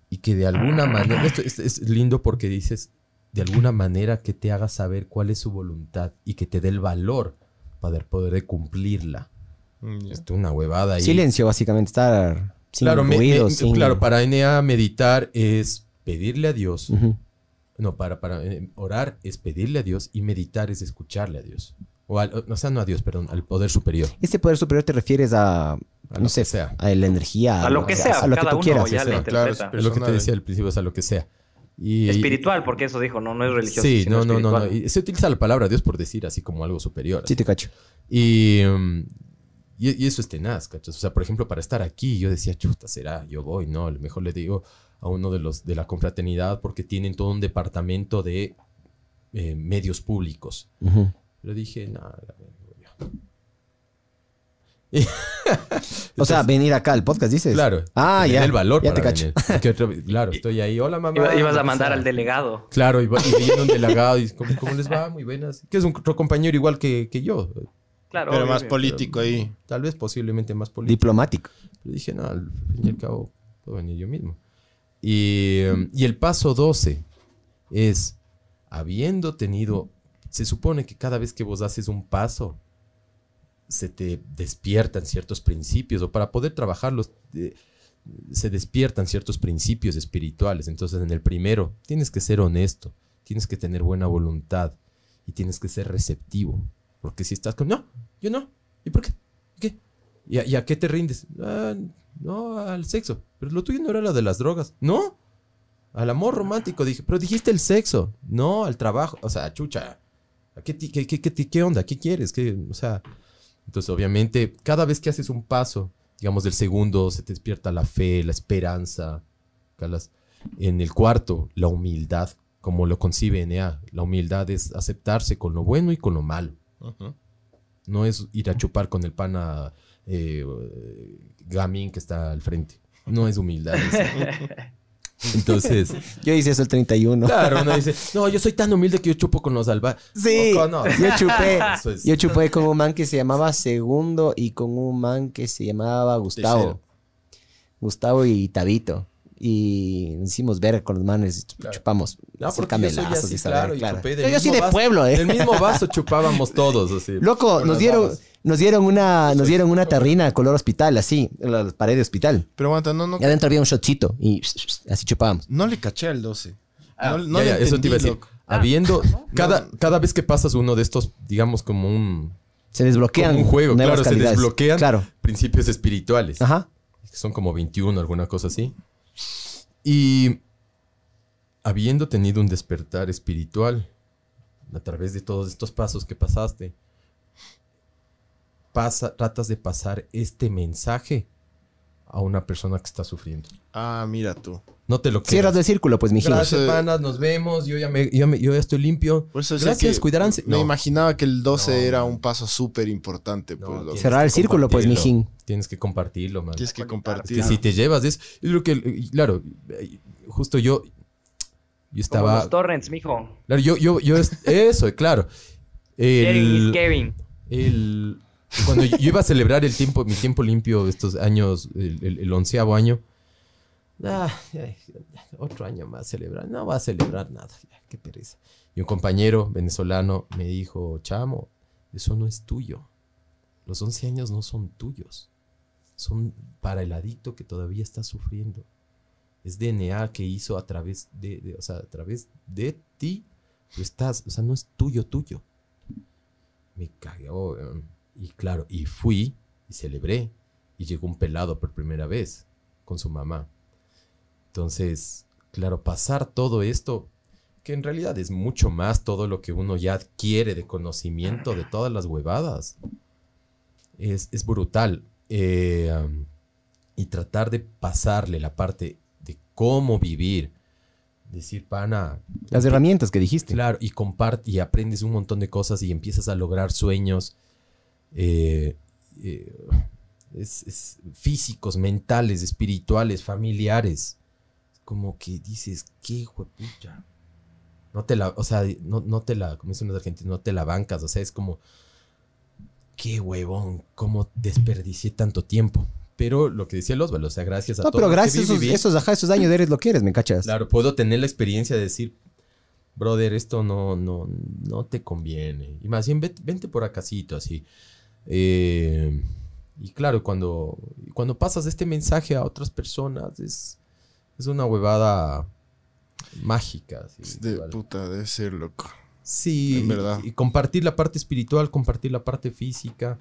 y que de alguna manera, esto es, es lindo porque dices, de alguna manera que te haga saber cuál es su voluntad y que te dé el valor para poder cumplirla. Ya. Esto es una huevada ahí. Silencio, básicamente. Estar sin claro, ruido, me- sin... claro, para NA meditar es pedirle a Dios. No, para, para eh, orar es pedirle a Dios y meditar es escucharle a Dios. O, al, o sea, no a Dios, perdón, al poder superior. Este poder superior te refieres a, A no lo sé, que sea. a la energía. A lo que sea, a lo que cada tú uno quieras. ya le Claro, lo que te decía al principio es a lo que sea. Y, Espiritual, porque eso dijo, no, no es religioso. Sí, sino no, no, no, no. Y se utiliza la palabra Dios por decir así como algo superior. Sí, te cacho. Y, um, y, y eso es tenaz, ¿cachas? O sea, por ejemplo, para estar aquí, yo decía, chuta, será, yo voy, ¿no? A lo mejor le digo a uno de los de la confraternidad porque tienen todo un departamento de eh, medios públicos. Ujú. Pero dije, nada, la verga, voy yo". O sea, venir acá al podcast, dices. Claro. Ah, ya. el valor ya para te cacho. claro, estoy ahí. Hola, mamá. Iba- ibas a mandar al delegado. Claro, <laughs> y, viene un delegado y ¿cómo, cómo les va? Muy buenas. Que es un otro compañero igual que, que yo. Claro. Pero obvio, más político ahí. Tal vez posiblemente más político. Diplomático. Pero dije, no, al fin y al cabo puedo venir yo mismo. Y, um, y el paso 12 es, habiendo tenido, se supone que cada vez que vos haces un paso, se te despiertan ciertos principios, o para poder trabajarlos, eh, se despiertan ciertos principios espirituales. Entonces, en el primero, tienes que ser honesto, tienes que tener buena voluntad y tienes que ser receptivo. Porque si estás con, no, yo no, ¿y por qué? ¿Qué? ¿Y a, qué te rindes? "Ah, no, al sexo. Pero lo tuyo no era lo de las drogas. No. Al amor romántico dije, pero dijiste el sexo. No, al trabajo. O sea, chucha. ¿a ¿Qué, qué, qué, qué onda? ¿Qué quieres? ¿Qué, o sea, entonces obviamente cada vez que haces un paso, digamos del segundo, se te despierta la fe, la esperanza. Calas. En el cuarto, la humildad, como lo concibe NA. La humildad es aceptarse con lo bueno y con lo malo. No es ir a chupar con el pana eh, gamín que está al frente. No es humildad. es- <laughs> <laughs> Entonces, Yo hice eso el 31. claro, uno dice, no, yo soy tan humilde que yo chupo con los alba. Sí, no. yo chupé. <laughs> Es- Yo chupé con un man que se llamaba Segundo y con un man que se llamaba Gustavo. Gustavo y Tabito. Y nos hicimos ver con los manes, Claro. chupamos. No, porque yo soy así, y claro, chupé del Yo soy de vaso. pueblo, eh. Del mismo vaso chupábamos todos, así. <laughs> Loco, nos dieron, babas. nos dieron una, nos dieron una tarrina color hospital, así, en la pared de hospital. Pero aguanta, no, no, Y adentro había un shotcito y así chupábamos. no le caché al 12. Ah, no no ya, le ya, eso te iba a decir. loco. Habiendo, <laughs> cada, cada vez que pasas uno de estos, digamos, como un, Se desbloquean como un juego, claro, se desbloquean Claro. principios espirituales. Ajá. que son como 21, alguna cosa así. Y habiendo tenido un despertar espiritual a través de todos estos pasos que pasaste, pasa, tratas de pasar este mensaje a una persona que está sufriendo. Ah, mira tú. No te lo quedas. Cierras el círculo, pues, mijín. Gracias, panas, nos vemos. Yo ya, me, yo, me- yo ya estoy limpio. Por eso Gracias, que cuidaránse. Me No. imaginaba que el 12 No, era un paso súper importante. No, pues, Cerrar el círculo, pues, compartirlo. mijín. Tienes que compartirlo, man. Tienes que Es compartir. que si te llevas de eso, yo creo que, claro, eh, justo yo, yo Como estaba, los torrents, mijo. claro, yo, yo, yo, es- eso, claro. <laughs> El, caring. el- cuando yo iba a celebrar el tiempo, mi tiempo limpio, estos años, el, onceavo año, ah, otro año más celebrar, no va a celebrar nada, qué pereza. Y un compañero venezolano me dijo, chamo, eso no es tuyo. Los 11 años no son tuyos. Son para el adicto que todavía está sufriendo. Es DNA que hizo a través de, de- o sea, a través de ti. Tú estás, o sea, no es tuyo, tuyo. Me cagó, weón. Y claro, y fui y celebré. Y llegó un pelado por primera vez con su mamá. Entonces, claro, pasar todo esto, que en realidad es mucho más todo lo que uno ya adquiere de conocimiento de todas las huevadas. Es, es brutal. Eh, um, y tratar de pasarle la parte de cómo vivir. Decir, pana, Las herramientas que dijiste. Claro, y comparte y aprendes un montón de cosas y empiezas a lograr sueños eh, eh, es- es físicos, mentales, espirituales, familiares. Como que dices, qué huepucha. No te la, o sea, no, no te la, como dicen los argentinos, no te la bancas. O sea, es como, qué huevón, cómo desperdicié tanto tiempo. Pero lo que decía el Osvaldo, o sea, gracias a No, todo pero que gracias a esos, esos, ajá, esos años eres lo que eres, ¿me cachas? Claro, puedo tener la experiencia de decir, brother, esto no, no, no te conviene. Y más bien, vete, vente por acasito, así. Eh, y claro, cuando, cuando pasas este mensaje a otras personas, es, es una huevada mágica. de igual. puta, debe ser loco. Sí, En verdad. Y, y compartir la parte espiritual, compartir la parte física.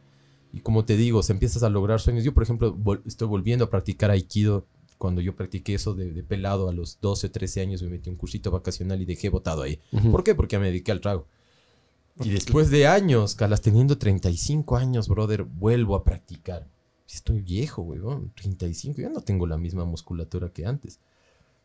Y como te digo, se empiezas a lograr sueños. Yo, por ejemplo, vol- estoy volviendo a practicar Aikido. Cuando yo practiqué eso de, de pelado a los 12, 13 años, me metí a un cursito vacacional y dejé botado ahí. ¿Por qué? Porque me dediqué al trago. Y después de años, Calas, teniendo 35 años, brother, vuelvo a practicar. Estoy viejo, weón. 35. Ya no tengo la misma musculatura que antes.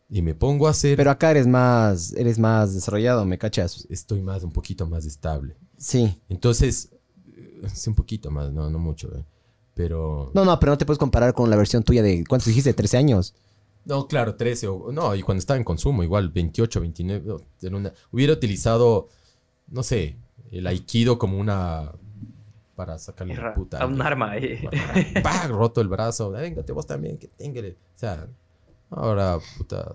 Y me pongo a hacer... Pero acá eres más, eres más desarrollado, ¿me cachas? Estoy más, un poquito más estable. Sí. Entonces, eh, sí, un poquito más, no, no mucho, eh. Pero. No, no, pero no te puedes comparar con la versión tuya de, ¿cuántos dijiste? ¿13 años? No, claro, 13 o. No, y cuando estaba en consumo, igual 28, 29. no, era una- hubiera utilizado, no sé, el aikido como una. Para sacarle la puta. A un arma ahí. ¡Pah! Roto el brazo. Véngate vos también, que téngale. O sea, ahora, puta.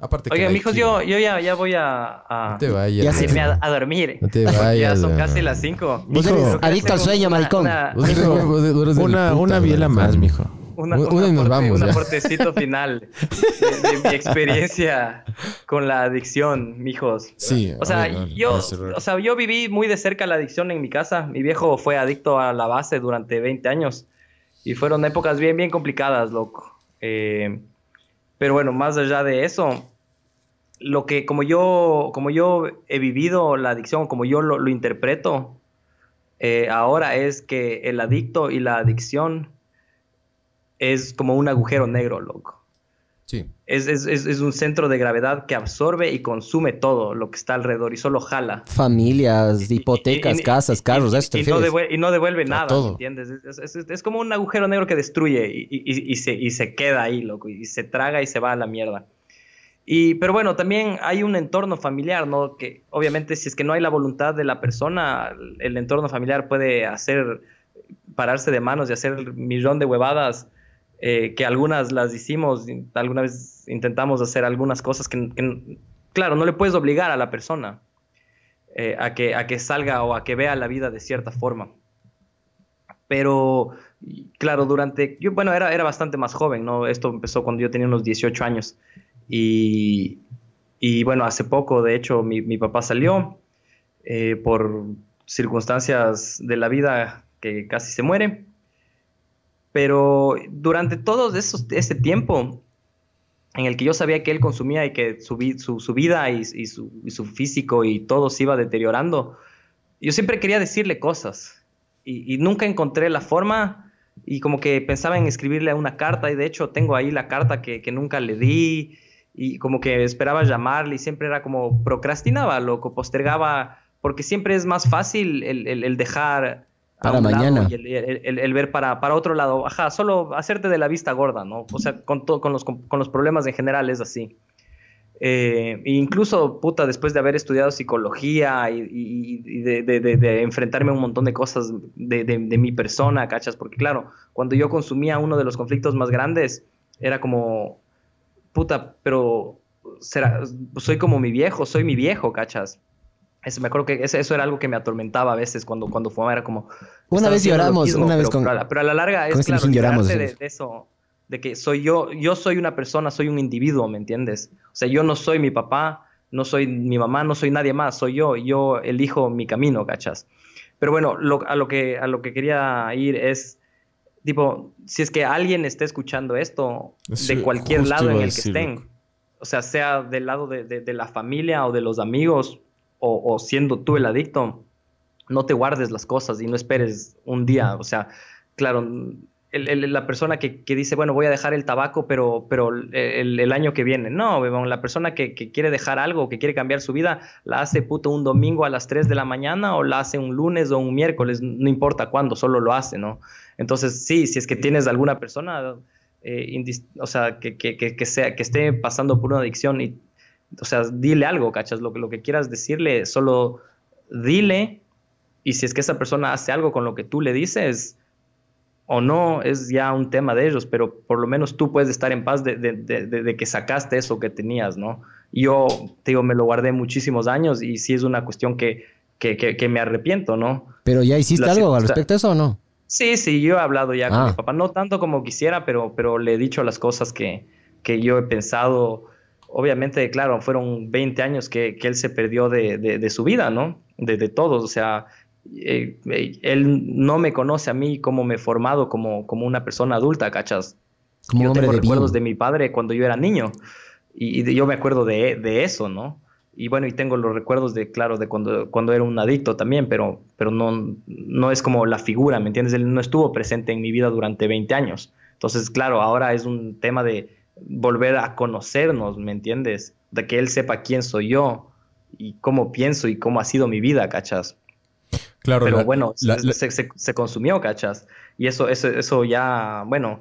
Aparte. Oigan, mijos, yo, yo ya, ya voy a, a, No te vayas. Ya a irme a, a dormir. No te <laughs> ya vayas. son weón. casi las 5. Vos eres adicto al sueño, maricón. Vos eres- vos eres del Una, puta, una biela más, mijo. Una, Una una nos vamos, un aportecito final de, de mi experiencia con la adicción, mijos. Sí. O sea, ver, yo, o sea, yo viví muy de cerca la adicción en mi casa. Mi viejo fue adicto a la base durante 20 años. Y fueron épocas bien, bien complicadas, loco. Eh, pero bueno, más allá de eso, lo que, como yo, como yo he vivido la adicción, como yo lo, lo interpreto, eh, ahora es que el adicto y la adicción es como un agujero negro, loco. Sí. Es, es- es- es un centro de gravedad que absorbe y consume todo lo que está alrededor y solo jala. Familias, hipotecas, Y- y- casas, carros, eso te y no, devuelve, y no devuelve nada, ¿me todo. ¿entiendes? Es, es- es- es como un agujero negro que destruye y, y- y- y se, y se queda ahí, loco, y se traga y se va a la mierda. Y, pero bueno, también hay un entorno familiar, ¿no? Que obviamente si es que no hay la voluntad de la persona, el entorno familiar puede hacer, pararse de manos y hacer millón de huevadas, eh, que algunas las hicimos, alguna vez intentamos hacer algunas cosas que, claro, no le puedes obligar a la persona eh, a, que, a que salga o a que vea la vida de cierta forma. Pero, claro, durante, yo, bueno, era, era bastante más joven, ¿no? Esto empezó cuando yo tenía unos 18 años. Y, y bueno, hace poco, de hecho, mi, mi papá salió eh, por circunstancias de la vida que casi se muere. Pero durante todo esos, ese tiempo en el que yo sabía que él consumía y que su, vi- su, su vida y, su, físico y todo se iba deteriorando, yo siempre quería decirle cosas. y, nunca encontré la forma y como que pensaba en escribirle una carta y de hecho tengo ahí la carta que, nunca le di y como que esperaba llamarle y siempre era como procrastinaba, loco, postergaba, porque siempre es más fácil el, dejar Para mañana. y el, el- el- el ver para, para otro lado, ajá, solo hacerte de la vista gorda, ¿no? O sea, con, todo, con, los, con, con los problemas en general es así. Eh, e incluso, puta, después de haber estudiado psicología y, y- y de, de- de- de enfrentarme a un montón de cosas de, mi persona, ¿cachas? Porque claro, cuando yo consumía uno de los conflictos más grandes, era como, puta, pero será, soy como mi viejo, soy mi viejo, ¿cachas? Eso, me acuerdo que eso era algo que me atormentaba a veces cuando, cuando fumaba, era como... Una vez lloramos, mismo, una vez pero, con- pero a la- pero a la larga es este claro, lloramos, de, de eso, de que soy yo, yo soy una persona, soy un individuo, ¿me entiendes? O sea, yo no soy mi papá, no soy mi mamá, no soy nadie más, soy yo, yo elijo mi camino, ¿cachas? Pero bueno, lo- a, lo que, a lo que quería ir es, tipo, si es que alguien está escuchando esto, Sí, de cualquier lado en el que estén, o sea, sea del lado de, de- de la familia o de los amigos, o, o siendo tú el adicto, no te guardes las cosas y no esperes un día. O sea, claro, el- el- la persona que, que dice, bueno, voy a dejar el tabaco, pero, pero el, el año que viene. No, la persona que, que quiere dejar algo, que quiere cambiar su vida, la hace puto un domingo a las 3 de la mañana o la hace un lunes o un miércoles, no importa cuándo, solo lo hace, ¿no? Entonces, sí, si es que tienes alguna persona, eh, o sea, que, que, que sea, que esté pasando por una adicción y, o sea, dile algo, ¿cachas? Lo, que- lo que quieras decirle, solo dile y si es que esa persona hace algo con lo que tú le dices o no, es ya un tema de ellos, pero por lo menos tú puedes estar en paz de, de- de- que sacaste eso que tenías, ¿no? Yo, te digo, me lo guardé muchísimos años y sí es una cuestión que, que, que- que me arrepiento, ¿no? Pero ya hiciste La algo al respecto de eso o no? Sí, sí, yo he hablado ya con Ah. mi papá, no tanto como quisiera, pero, pero le he dicho las cosas que, que yo he pensado. Obviamente, claro, fueron 20 años que, que él se perdió de, de- de su vida, ¿no? De, de todos, o sea, eh, eh, él no me conoce a mí como me he formado como, como una persona adulta, ¿cachas? Como yo tengo recuerdos bien. de mi padre cuando yo era niño y, y yo me acuerdo de, de eso, ¿no? Y bueno, y tengo los recuerdos de, claro, de cuando, cuando era un adicto también, pero, pero no, no es como la figura, ¿me entiendes? Él no estuvo presente en mi vida durante 20 años. Entonces, claro, ahora es un tema de volver a conocernos, ¿me entiendes? De que él sepa quién soy yo y cómo pienso y cómo ha sido mi vida, ¿cachas? Claro, pero la- bueno, la- se, la- se- se- se consumió, ¿cachas? Y eso, eso, eso ya, bueno,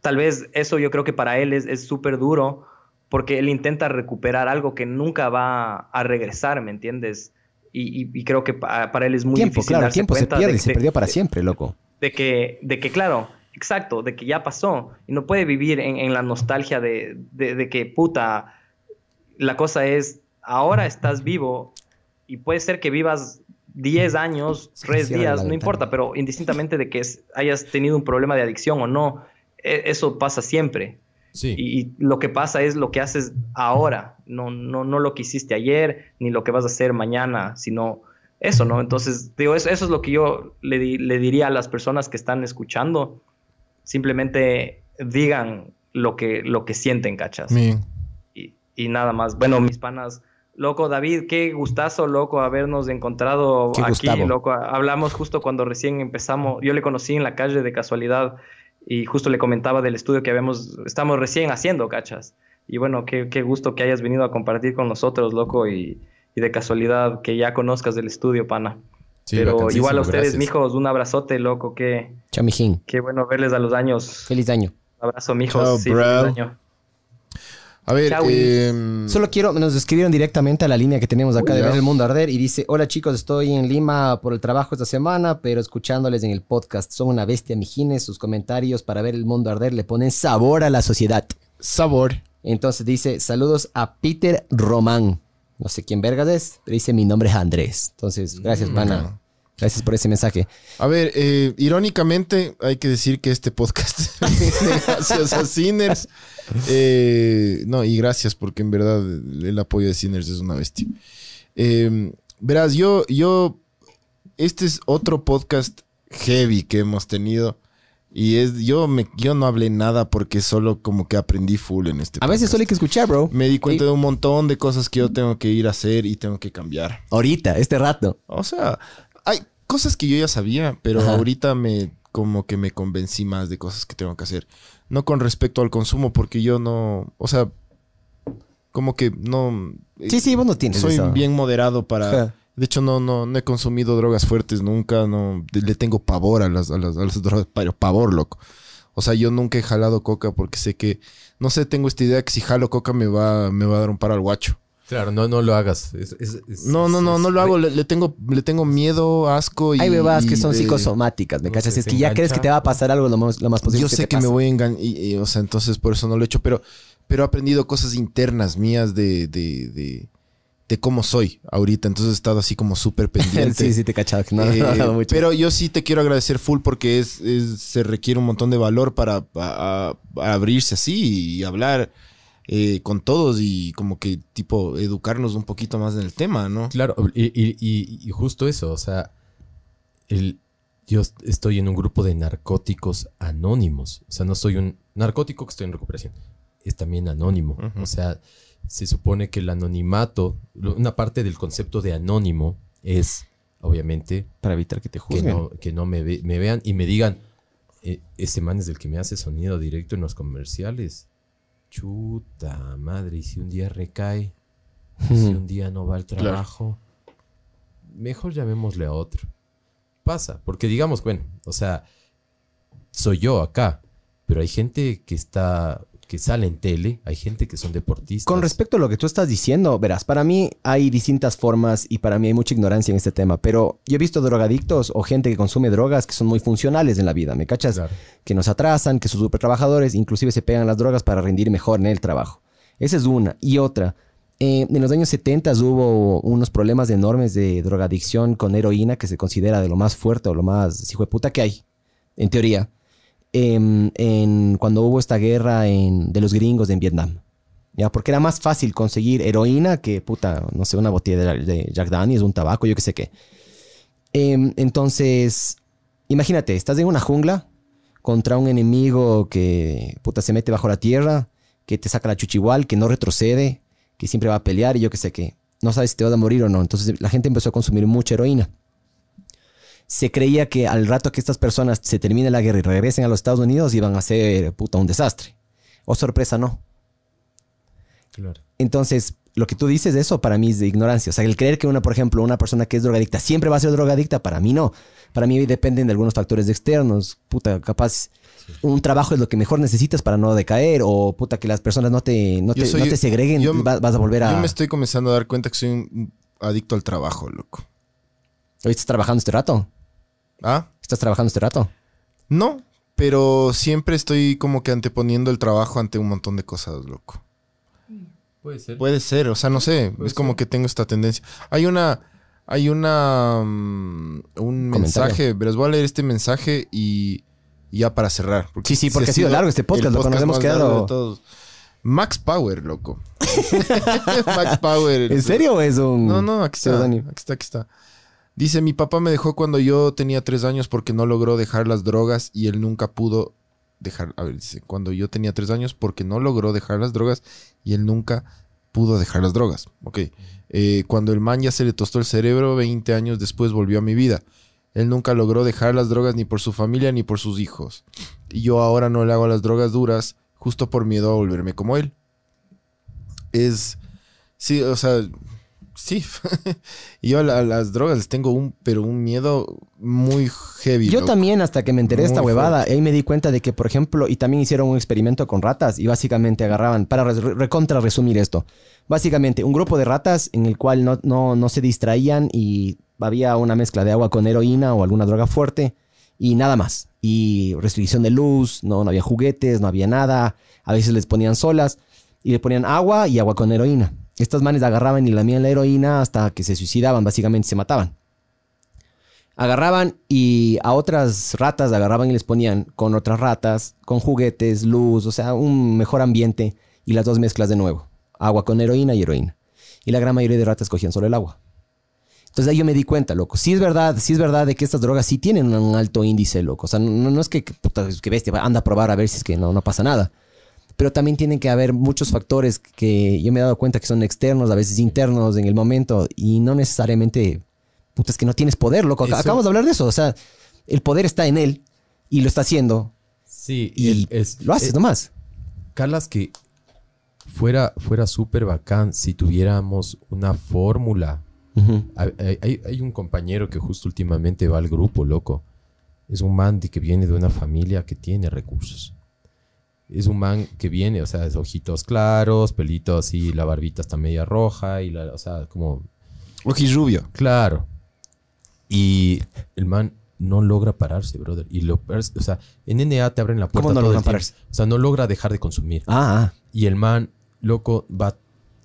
tal vez eso yo creo que para él es es súper duro porque él intenta recuperar algo que nunca va a regresar, ¿me entiendes? Y, y- y creo que pa- para él es muy Tiempo, difícil claro, el tiempo se pierde y se perdió para de- siempre, loco. de que, de que, claro, exacto, de que ya pasó y no puede vivir en, en la nostalgia de, de- de que, puta, la cosa es, ahora estás vivo y puede ser que vivas 10 años, Sí, 3 cierra días, no ventana. importa, pero indistintamente de que es- hayas tenido un problema de adicción o no, e- eso pasa siempre. sí. Y, y lo que pasa es lo que haces ahora, no, no, no lo que hiciste ayer, ni lo que vas a hacer mañana, sino eso, ¿no? Entonces, digo, eso, eso es lo que yo le, di- le diría a las personas que están escuchando. Simplemente digan lo que, lo que sienten, ¿cachas? Y, y nada más. Bueno, mis panas. Loco, David, qué gustazo, loco, habernos encontrado Qué aquí, Gustavo. loco. Hablamos justo cuando recién empezamos. Yo le conocí en la calle de casualidad y justo le comentaba del estudio que habíamos, estamos recién haciendo, cachas. Y bueno, qué, qué gusto que hayas venido a compartir con nosotros, loco, y, y de casualidad que ya conozcas del estudio, pana. Sí, Pero igual a ustedes, gracias. mijos, un abrazote, loco, qué, Chamijín, qué bueno verles a los años. feliz año. Abrazo, mijos. Chao, sí, bro. feliz año. A ver, Chao, em, Solo quiero, nos escribieron directamente a la línea que tenemos acá Uy, de ver el mundo arder y dice, hola chicos, estoy en Lima por el trabajo esta semana, pero escuchándoles en el podcast. Son una bestia, mijines. Sus comentarios para ver el mundo arder le ponen sabor a la sociedad. sabor. Entonces dice, saludos a Peter Román. No sé quién vergas es, pero dice, mi nombre es Andrés. Entonces, gracias, pana. Gracias por ese mensaje. A ver, eh, irónicamente hay que decir que este podcast <laughs> gracias a Sinners. Eh, no, y gracias porque en verdad el apoyo de Sinners es una bestia. Eh, verás, yo, yo, este es otro podcast heavy que hemos tenido. Y es, yo, me, yo no hablé nada porque solo como que aprendí full en este A veces solo hay que escuchar, bro. Me di cuenta de un montón de cosas que yo tengo que ir a hacer y tengo que cambiar. Ahorita, este rato. O sea, hay cosas que yo ya sabía, pero Ajá. ahorita me como que me convencí más de cosas que tengo que hacer. No con respecto al consumo, porque yo no, o sea, como que no. Sí, sí, vos no tienes Soy eso. bien moderado para. Ajá. De hecho, no, no, no he consumido drogas fuertes nunca. No, le tengo pavor a las, a las, a las drogas, pero pavor, loco. O sea, yo nunca he jalado coca porque sé que, no sé, tengo esta idea que si jalo coca me va, me va a dar un paro al guacho. Claro, no, no lo hagas. Es- es- es- No, no, no, es- no lo hago. Le, le tengo, le tengo miedo, asco y. Hay bebadas que son de- psicosomáticas, ¿me no cachas? sé, es que ya crees que te va a pasar algo lo más, lo más posible. Yo sé te que me voy a engañar, o sea, entonces por eso no lo he hecho, pero, pero he aprendido cosas internas mías de, de, de, de cómo soy ahorita, entonces he estado así como súper pendiente. <laughs> sí, sí, te he cachado. Que no, Eh, no mucho. pero yo sí te quiero agradecer full porque es, es- se requiere un montón de valor para, a- a- a abrirse así y hablar eh, con todos y como que tipo educarnos un poquito más en el tema, ¿no? Claro, y, y- y- y justo eso, o sea, el, yo est- estoy en un grupo de narcóticos anónimos. O sea, no soy un narcótico que estoy en recuperación. Es también anónimo. O sea, se supone que el anonimato, una parte del concepto de anónimo es, obviamente, Para evitar que te que juzguen. no, que no me, ve- me vean y me digan, "Eh, ese man es el que me hace sonido directo en los comerciales. Chuta madre, y si un día recae, y si un día no va al Claro. trabajo, mejor llamémosle a otro. Pasa, porque digamos, bueno, o sea, soy yo acá, pero hay gente que está, que sale en tele, hay gente que son deportistas. Con respecto a lo que tú estás diciendo, verás, para mí hay distintas formas y para mí hay mucha ignorancia en este tema, pero yo he visto drogadictos o gente que consume drogas que son muy funcionales en la vida, ¿me cachas? Claro. Que nos atrasan, que son super trabajadores, inclusive se pegan las drogas para rendir mejor en el trabajo. Esa es una. Y otra, eh, en los años 70 hubo unos problemas enormes de drogadicción con heroína que se considera de lo más fuerte o lo más hijo de puta que hay, en teoría, em, en, cuando hubo esta guerra de los gringos en Vietnam. Porque era más fácil conseguir heroína que, puta, no sé, una botella de, de Jack Daniels, un tabaco, yo qué sé qué. Em, entonces, imagínate, estás en una jungla contra un enemigo que, puta, se mete bajo la tierra, que te saca la chuchigual, que no retrocede, que siempre va a pelear y yo qué sé qué. No sabes si te vas a morir o no. Entonces la gente empezó a consumir mucha heroína. Se creía que al rato que estas personas se termine la guerra y regresen a los Estados Unidos iban a ser, puta, un desastre. O sorpresa, no. Claro. Entonces, lo que tú dices, eso para mí es de ignorancia. O sea, el creer que una, por ejemplo, una persona que es drogadicta siempre va a ser drogadicta, para mí no. Para mí dependen de algunos factores externos. Puta, capaz un trabajo es lo que mejor necesitas para no decaer. O puta, que las personas no te, no te, soy- no te segreguen. yo- va- vas a volver a. Yo me estoy comenzando a dar cuenta que soy un adicto al trabajo, loco. Estás trabajando este rato. ¿Ah? ¿Estás trabajando este rato? No, pero siempre estoy como que anteponiendo el trabajo ante un montón de cosas, loco. Puede ser. Puede ser, o sea, no sé, Puede es como ser. que tengo esta tendencia. Hay una, hay una, mm, un mensaje, verás, voy a leer este mensaje y, ya para cerrar. Sí, sí, porque ha sido largo este podcast, loco, nos hemos quedado-. Max Power, loco. <laughs> <laughs> Max Power. ¿En serio o es un.? No, no, aquí está, aquí está, aquí está. Dice, mi papá me dejó cuando yo tenía tres años porque no logró dejar las drogas y él nunca pudo dejar, a ver, dice, cuando yo tenía tres años porque no logró dejar las drogas y él nunca pudo dejar las drogas. Ok. Eh, cuando el man ya se le tostó el cerebro, 20 años después volvió a mi vida. Él nunca logró dejar las drogas ni por su familia ni por sus hijos. Y yo ahora no le hago las drogas duras justo por miedo a volverme como él. Es... Sí, o sea, sí. <laughs> yo a, la- a las drogas les tengo un, pero un miedo muy heavy. Yo loco. también, hasta que me enteré de esta huevada, ahí me di cuenta de que, por ejemplo, y también hicieron un experimento con ratas y básicamente agarraban, para recontra resumir esto, básicamente un grupo de ratas en el cual no, no, no se distraían y había una mezcla de agua con heroína o alguna droga fuerte y nada más. Y restricción de luz, no, no había juguetes, no había nada, a veces les ponían solas y le ponían agua y agua con heroína. Estas manes agarraban y lamían la heroína hasta que se suicidaban, básicamente se mataban agarraban y a otras ratas agarraban y les ponían con otras ratas, con juguetes, luz, o sea, un mejor ambiente y las dos mezclas de nuevo. Agua con heroína y heroína. Y la gran mayoría de ratas cogían solo el agua. Entonces ahí yo me di cuenta, loco. Sí es verdad, sí es verdad de que estas drogas sí tienen un alto índice, loco. O sea, no, es que, que, puta, que bestia, anda a probar a ver si es que no, no pasa nada. Pero también tienen que haber muchos factores que yo me he dado cuenta que son externos, a veces internos en el momento y no necesariamente puta, es que no tienes poder, loco. Eso- Acabamos de hablar de eso. O sea, el poder está en él y lo está haciendo Sí, y es- lo haces nomás. Carlas, que fuera, fuera súper bacán si tuviéramos una fórmula. Hay, hay- hay un compañero que justo últimamente va al grupo, loco. Es un man que viene de una familia que tiene recursos. Es un man que viene, o sea, es ojitos claros, pelito así, la barbita está media roja y la, o sea, como Ojirrubio. Claro. Y el man no logra pararse, brother. Y lo, o sea, en NA te abren la puerta ¿Cómo no todo el logran tiempo. pararse? O sea, no logra dejar de consumir. Ah, ah. Y el man, loco, va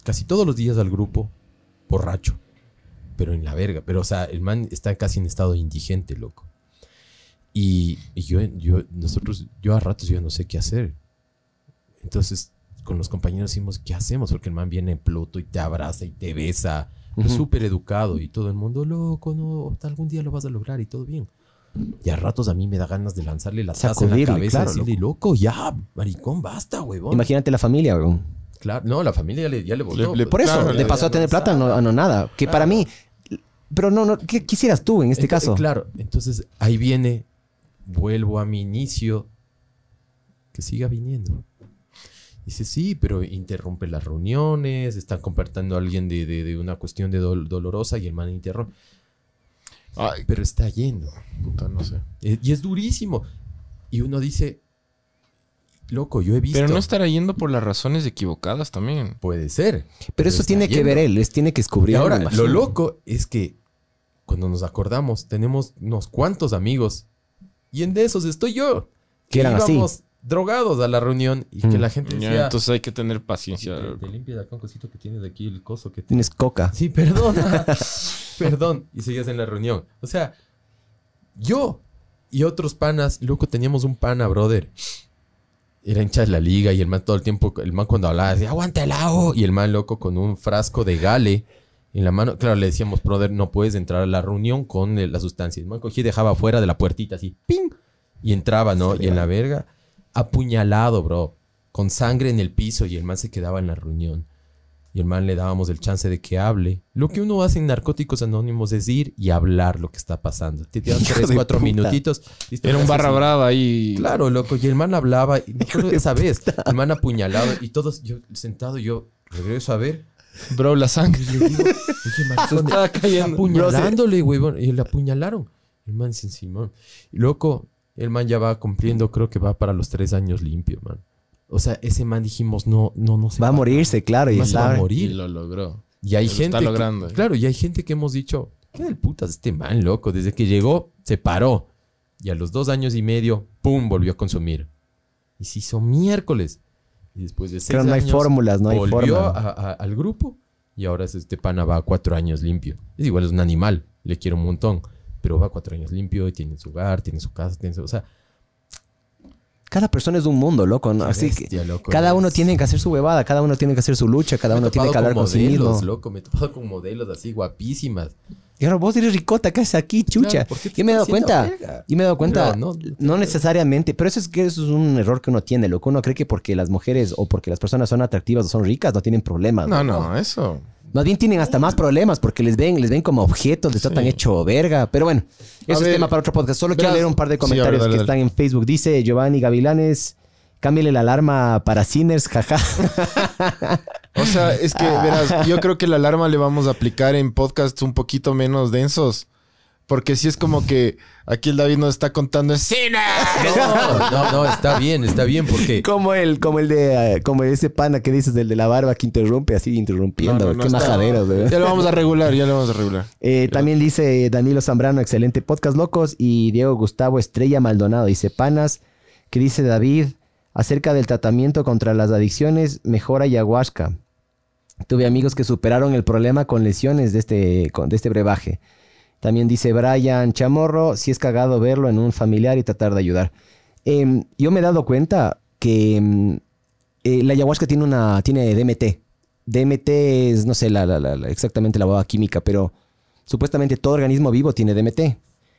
casi todos los días al grupo borracho. Pero en la verga. Pero, o sea, el man está casi en estado indigente, loco. Y, y yo, yo, nosotros, yo a ratos yo no sé qué hacer. Entonces, con los compañeros decimos, ¿qué hacemos? Porque el man viene en pluto y te abraza y te besa. Es súper educado y todo el mundo, loco, no, algún día lo vas a lograr y todo bien. Y a ratos a mí me da ganas de lanzarle la taza en la cabeza claro, y decirle, loco. ya, maricón, basta, huevón. Imagínate la familia, weón. Claro, no, la familia ya le, ya le votó. Le- le- Por eso, Claro, le pasó a tener plata, no, a no nada. Que para mí. Pero no, no, ¿qué quisieras tú en este caso? Claro, entonces ahí viene, vuelvo a mi inicio, que siga viniendo. Dice, sí, pero interrumpe las reuniones, están compartiendo a alguien de, de- de una cuestión de dol- dolorosa y el man interrumpe. Ay, Pero está yendo. puta, no sé. Eh, Y es durísimo. Y uno dice, loco, yo he visto. Pero no estará yendo por las razones equivocadas también. Puede ser. pero eso está tiene que ver él, les tiene que Y descubrir. ahora, lo imagino. loco es que cuando nos acordamos, tenemos unos cuantos amigos. Y en de esos estoy yo. Que eran así. Drogados a la reunión y que Mm. la gente Ya, decía... entonces hay que tener paciencia. te, te limpia de acá un cosito que tienes de aquí, el coso que... te-". Tienes coca. Sí, perdona. <laughs> Perdón. Y seguías en la reunión. O sea, yo y otros panas, loco, teníamos un pana, brother. Era hincha de la liga y el man todo el tiempo, el man cuando hablaba decía, aguanta el agua. Y el man, loco, con un frasco de gale en la mano. Claro, le decíamos, brother, no puedes entrar a la reunión con la sustancia. El man cogía y dejaba afuera de la puertita así, ¡ping! Y entraba, ¿no? Y en la verga, apuñalado, bro. Con sangre en el piso y el man se quedaba en la reunión. Y el man le dábamos el chance de que hable. Lo que uno hace en Narcóticos Anónimos es ir y hablar lo que está pasando. Te dan tres, cuatro puta. minutitos. Era un barra y- brava ahí. Claro, loco. Y el man hablaba. Y me acuerdo de esa vez. El man apuñalado. Y todos, yo sentado, yo regreso a ver. Bro, la sangre. Y yo digo, oye, maricón, estaba cayendo. apuñalándole, huevón. Y le apuñalaron. El man sin Simón. Y loco, el man ya va cumpliendo, creo que va para los tres años limpio, man. O sea, ese man dijimos, no, no, no se Va a morirse, claro, y se va a sabe. Y morir. lo logró. Y hay Lo gente. está que- logrando. claro, y hay gente que hemos dicho, ¿qué del putas este man, loco? Desde que llegó, se paró. Y a los dos años y medio, ¡pum! volvió a consumir. Y se hizo miércoles. Y después de seis Pero no hay años, fórmulas, no hay volvió forma. a- a- al grupo. Y ahora es este pana va a cuatro años limpio. Es igual, es un animal. Le quiero un montón. Pero va cuatro años limpio y tiene su hogar, tiene su casa, tiene su... O sea, Cada persona es un mundo, loco. ¿no? Así bestia, que loco, cada es- uno tiene que hacer su huevada, cada uno tiene que hacer su lucha, cada Me uno tiene que hablar con, sí modelos, mismo. loco. Me he topado con modelos así guapísimas. Y ahora vos eres ricota, ¿qué haces aquí, chucha? Claro, ¿por qué te Yo me he dado cuenta, verga? y me he dado cuenta, Pero no, no- necesariamente, pero eso es que eso es un error que uno tiene, loco. Uno cree que porque las mujeres o porque las personas son atractivas o son ricas no tienen problemas. No, loco. no, eso. Más bien tienen hasta más problemas porque les ven, les ven como objetos, les tratan hecho verga. Pero bueno, eso es tema para otro podcast. Solo quiero leer un par de Sí, comentarios a ver, dale, que dale. están en Facebook. Dice Giovanni Gavilanes, cámbiale la alarma para Sinners, jaja. O sea, es que, verás, yo creo que la alarma le vamos a aplicar en podcasts un poquito menos densos. Porque si es como que aquí el David nos está contando es cine. No, no, no, está bien, está bien porque... como el, como el de, eh, como ese pana que dices, el de la barba que interrumpe, así interrumpiendo. No, no, no Qué está- majadero. Ya lo vamos a regular, ya lo vamos a regular. Eh, también dice Danilo Zambrano, excelente podcast locos. Y Diego Gustavo Estrella Maldonado dice panas, que dice David acerca del tratamiento contra las adicciones, mejora ayahuasca. Tuve amigos que superaron el problema con lesiones de este, con- de este brebaje. También dice Brian Chamorro, si es cagado verlo en un familiar y tratar de ayudar. Em, yo me he dado cuenta que em, eh, la ayahuasca tiene una tiene DMT. DMT es, no sé la, la- exactamente la boda química, pero supuestamente todo organismo vivo tiene DMT.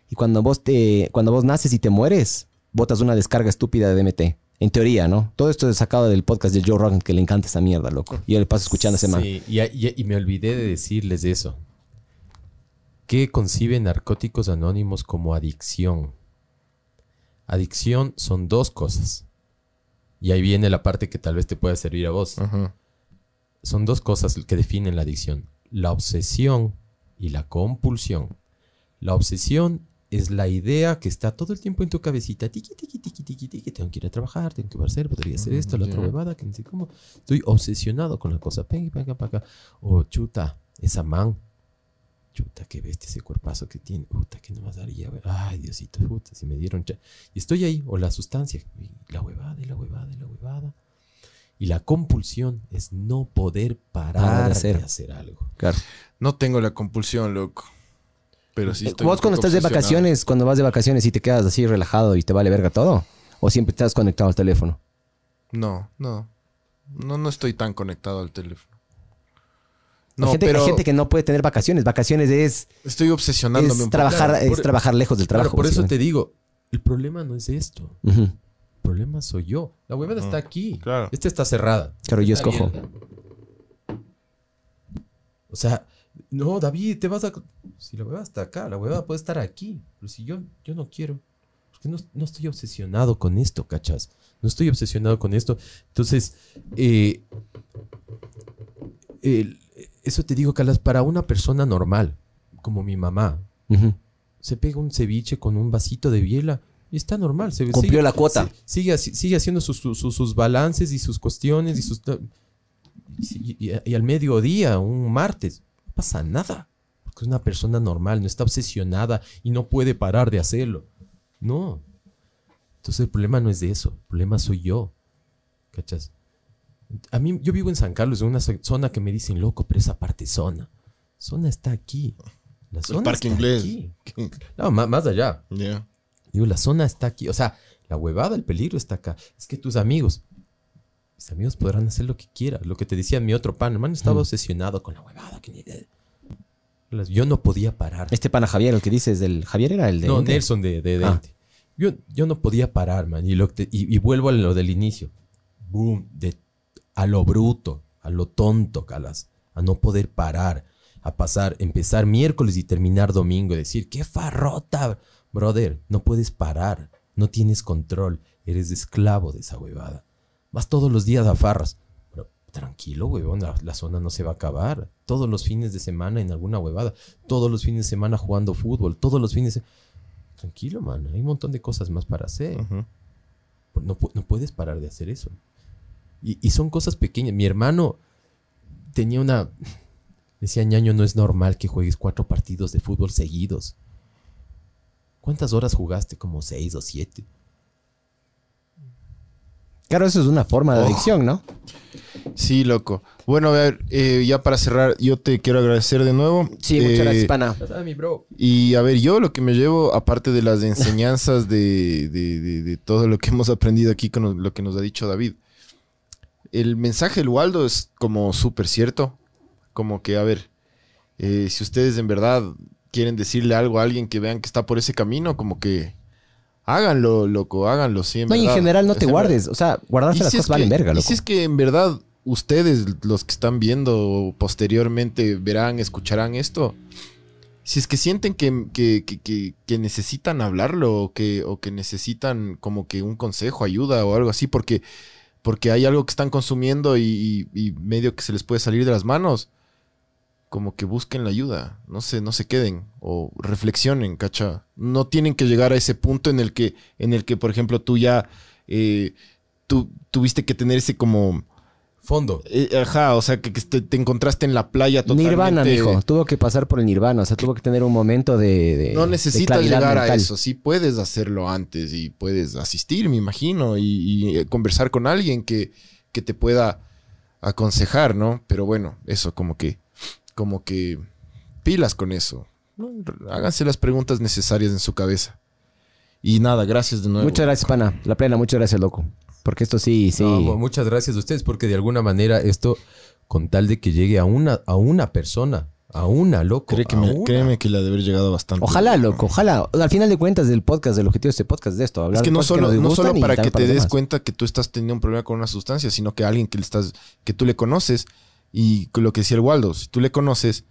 Y cuando vos, te, cuando vos naces y te mueres, botas una descarga estúpida de DMT. En teoría, ¿no? Todo esto es sacado del podcast de Joe Rogan, que le encanta esa mierda, loco. Yo le paso escuchando ese man. Sí, y- y me olvidé de decirles eso. Qué concibe Narcóticos Anónimos como adicción? Adicción son dos cosas. Y ahí viene la parte que tal vez te pueda servir a vos. Ajá. Son dos cosas que definen la adicción. La obsesión y la compulsión. La obsesión es la idea que está todo el tiempo en tu cabecita. Tiqui, tiqui, tiqui, tiqui, tiqui. Tengo que ir a trabajar, tengo que hacer, podría hacer esto, la otra ya. huevada, que no sé cómo. Estoy obsesionado con la cosa. Acá. O chuta, esa man. Chuta, qué bestia ese cuerpazo que tiene. Puta, que no más daría. Ay, Diosito, puta, si me dieron. cha- Y estoy ahí. O la sustancia. y la huevada, y la huevada, y la huevada. Y la compulsión es no poder parar de hacer. hacer, algo. Claro. No tengo la compulsión, loco. Pero sí estoy ¿Vos cuando estás de vacaciones, cuando vas de vacaciones y te quedas así relajado y te vale verga todo? ¿O siempre estás conectado al teléfono? No, no. No, no estoy tan conectado al teléfono. Hay, gente, pero hay gente que no puede tener vacaciones. Vacaciones es, estoy obsesionándome es un poco. trabajar, Claro, es por- trabajar lejos del trabajo. Claro, por eso te digo, el problema no es esto. El problema soy yo. La huevada está aquí. claro. Esta está cerrada. Claro, yo escojo. O sea, no, David, te vas a... Si la huevada está acá, la huevada puede estar aquí. Pero si yo, yo no quiero. Porque no, no estoy obsesionado con esto, ¿cachas? No estoy obsesionado con esto. Entonces, eh, el- eso te digo, Calas, para una persona normal, como mi mamá, se pega un ceviche con un vasito de biela y está normal. Se, Cumplió sigue- la cuota. si- Sigue, sigue haciendo sus, sus- sus- sus balances y sus cuestiones y sus... Y, y- y al mediodía, un martes, no pasa nada. Porque es una persona normal, no está obsesionada y no puede parar de hacerlo. No. Entonces el problema no es de eso. El problema soy yo. ¿Cachas? A mí, yo vivo en San Carlos, en una zo- zona que me dicen, loco, pero esa parte zona. Zona está aquí. La zona parque está inglés. aquí. <laughs> No, ma- más allá. Ya. Digo, la zona está aquí. O sea, la huevada, el peligro está acá. Es que tus amigos, mis amigos podrán hacer lo que quieran. Lo que te decía mi otro pan, hermano, estaba obsesionado con la huevada. que ni- Las- Yo no podía parar. Este pana Javier, el que dices del... ¿Javier era el de...? No, Ente? Nelson de, de Ah. Dente. Yo, yo no podía parar, man. Y, lo que te- y, y vuelvo a lo del inicio. Boom. De, a lo bruto, a lo tonto, Calas. A no poder parar. A pasar, empezar miércoles y terminar domingo. Y decir, qué farrota, brother. No puedes parar. No tienes control. Eres esclavo de esa huevada. Vas todos los días a farras. Pero tranquilo, huevón. La, la zona no se va a acabar. Todos los fines de semana en alguna huevada. Todos los fines de semana jugando fútbol. Todos los fines de Tranquilo, man. Hay un montón de cosas más para hacer. No, no puedes parar de hacer eso. Y, y son cosas pequeñas. Mi hermano tenía una... Decía, ñaño, no es normal que juegues cuatro partidos de fútbol seguidos. ¿Cuántas horas jugaste? Como seis o siete. Claro, eso es una forma de Oh. adicción, ¿no? Sí, loco. Bueno, a ver, eh, ya para cerrar, yo te quiero agradecer de nuevo. Sí, muchas Eh, gracias, pana. Y a ver, yo lo que me llevo, aparte de las enseñanzas de, de- de- de todo lo que hemos aprendido aquí con lo que nos ha dicho David, el mensaje del Waldo es como súper cierto. Como que, a ver, eh, si ustedes en verdad quieren decirle algo a alguien que vean que está por ese camino, como que háganlo, loco, háganlo, sí, en No, y en general no te guardes. O sea, guardarse las cosas valen que- verga, y loco. si es que en verdad ustedes, los que están viendo posteriormente, verán, escucharán esto. Si es que sienten que, que- que- que- que necesitan hablarlo o que, o que necesitan como que un consejo, ayuda o algo así, porque, porque hay algo que están consumiendo y, medio que se les puede salir de las manos, como que busquen la ayuda, no se, no se queden o reflexionen, ¿cacha? No tienen que llegar a ese punto en el que, en el que por ejemplo, tú ya eh, tú tuviste que tener ese como... Fondo. eh, ajá, o sea, que, que te, te encontraste en la playa totalmente... Nirvana, mijo. Tuvo que pasar por el nirvana. O sea, tuvo que tener un momento de. de- No necesitas llegar a eso, sí puedes hacerlo antes y puedes asistir, me imagino, y, y, eh, conversar con alguien que, que te pueda aconsejar, ¿no? Pero bueno, eso como que, como que pilas con eso. ¿no? Háganse las preguntas necesarias en su cabeza. Y nada, gracias de nuevo. Muchas gracias, pana. La plena, muchas gracias, loco. Porque esto sí, sí. No, mu- muchas gracias a ustedes porque de alguna manera esto, con tal de que llegue a una, a una persona, a una, loco. Cree que a me- una. créeme que le ha de haber llegado bastante. Ojalá, loco, ojalá. Al final de cuentas, del podcast, del objetivo de este podcast es de esto. Hablar Es que de no solo, nos no solo para que te des demás. cuenta que tú estás teniendo un problema con una sustancia, sino que alguien que le estás, que tú le conoces, y con lo que decía el Waldo, si tú le conoces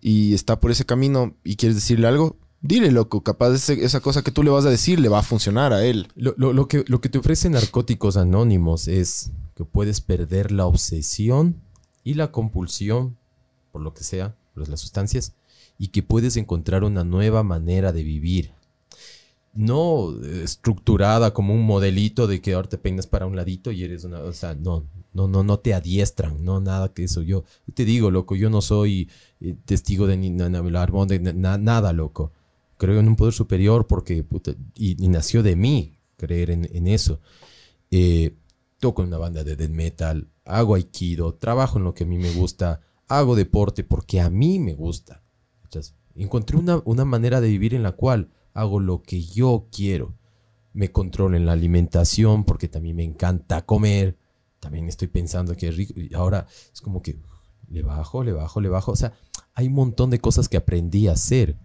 y está por ese camino y quieres decirle algo, dile, loco. Capaz esa cosa que tú le vas a decir le va a funcionar a él. Lo, lo- que, lo que te ofrecen Narcóticos Anónimos es que puedes perder la obsesión y la compulsión, por lo que sea, por las sustancias, y que puedes encontrar una nueva manera de vivir. No eh, estructurada como un modelito de que ahora te peinas para un ladito y eres una... O sea, no, no, no, no te adiestran, no, nada que eso. Yo te digo, loco, yo no soy eh, testigo de ni, nada, loco creo en un poder superior porque puta, y, nació de mí creer en, eso. Eh, toco en una banda de death metal, hago aikido, trabajo en lo que a mí me gusta, hago deporte porque a mí me gusta. Encontré una, una manera de vivir en la cual hago lo que yo quiero. Me controlo en la alimentación porque también me encanta comer. También estoy pensando que es rico. Y ahora es como que le bajo, le bajo, le bajo. O sea, hay un montón de cosas que aprendí a hacer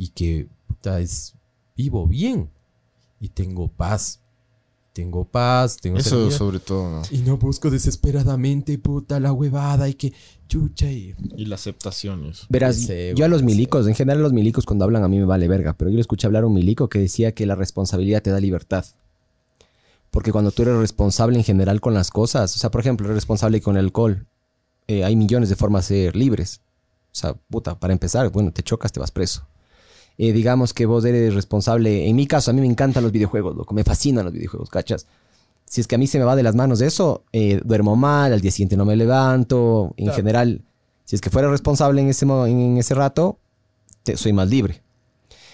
y que puta, es vivo bien y tengo paz. Tengo paz, tengo Eso serenidad. sobre todo, ¿no? y no busco desesperadamente puta la huevada y que chucha y Y la aceptación. eso. Verás, Sí, yo a los milicos, en general los milicos cuando hablan a mí me vale verga, pero yo le escuché hablar a un milico que decía que la responsabilidad te da libertad. Porque cuando tú eres responsable en general con las cosas, o sea, por ejemplo, eres responsable con el alcohol, eh, hay millones de formas de ser libres. O sea, puta, para empezar, bueno, te chocas, te vas preso. Eh, digamos que vos eres responsable, en mi caso, a mí me encantan los videojuegos, loco, me fascinan los videojuegos, ¿cachas? Si es que a mí se me va de las manos eso, eh, duermo mal, al día siguiente no me levanto, en Claro. general, si es que fuera responsable en ese, en ese rato, te- soy más libre.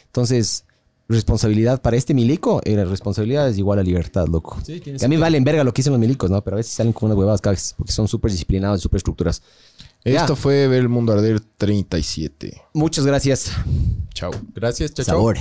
Entonces, responsabilidad para este milico, era responsabilidad es igual a libertad, loco. Sí, Que a mí valen verga lo que dicen los milicos, ¿no? Pero a veces salen con unas huevadas cagas, porque son súper disciplinados, súper estructuras. Ya. Esto fue Ver el Mundo Arder 37. Muchas gracias. Chao. Gracias, chao. chao. Sabor.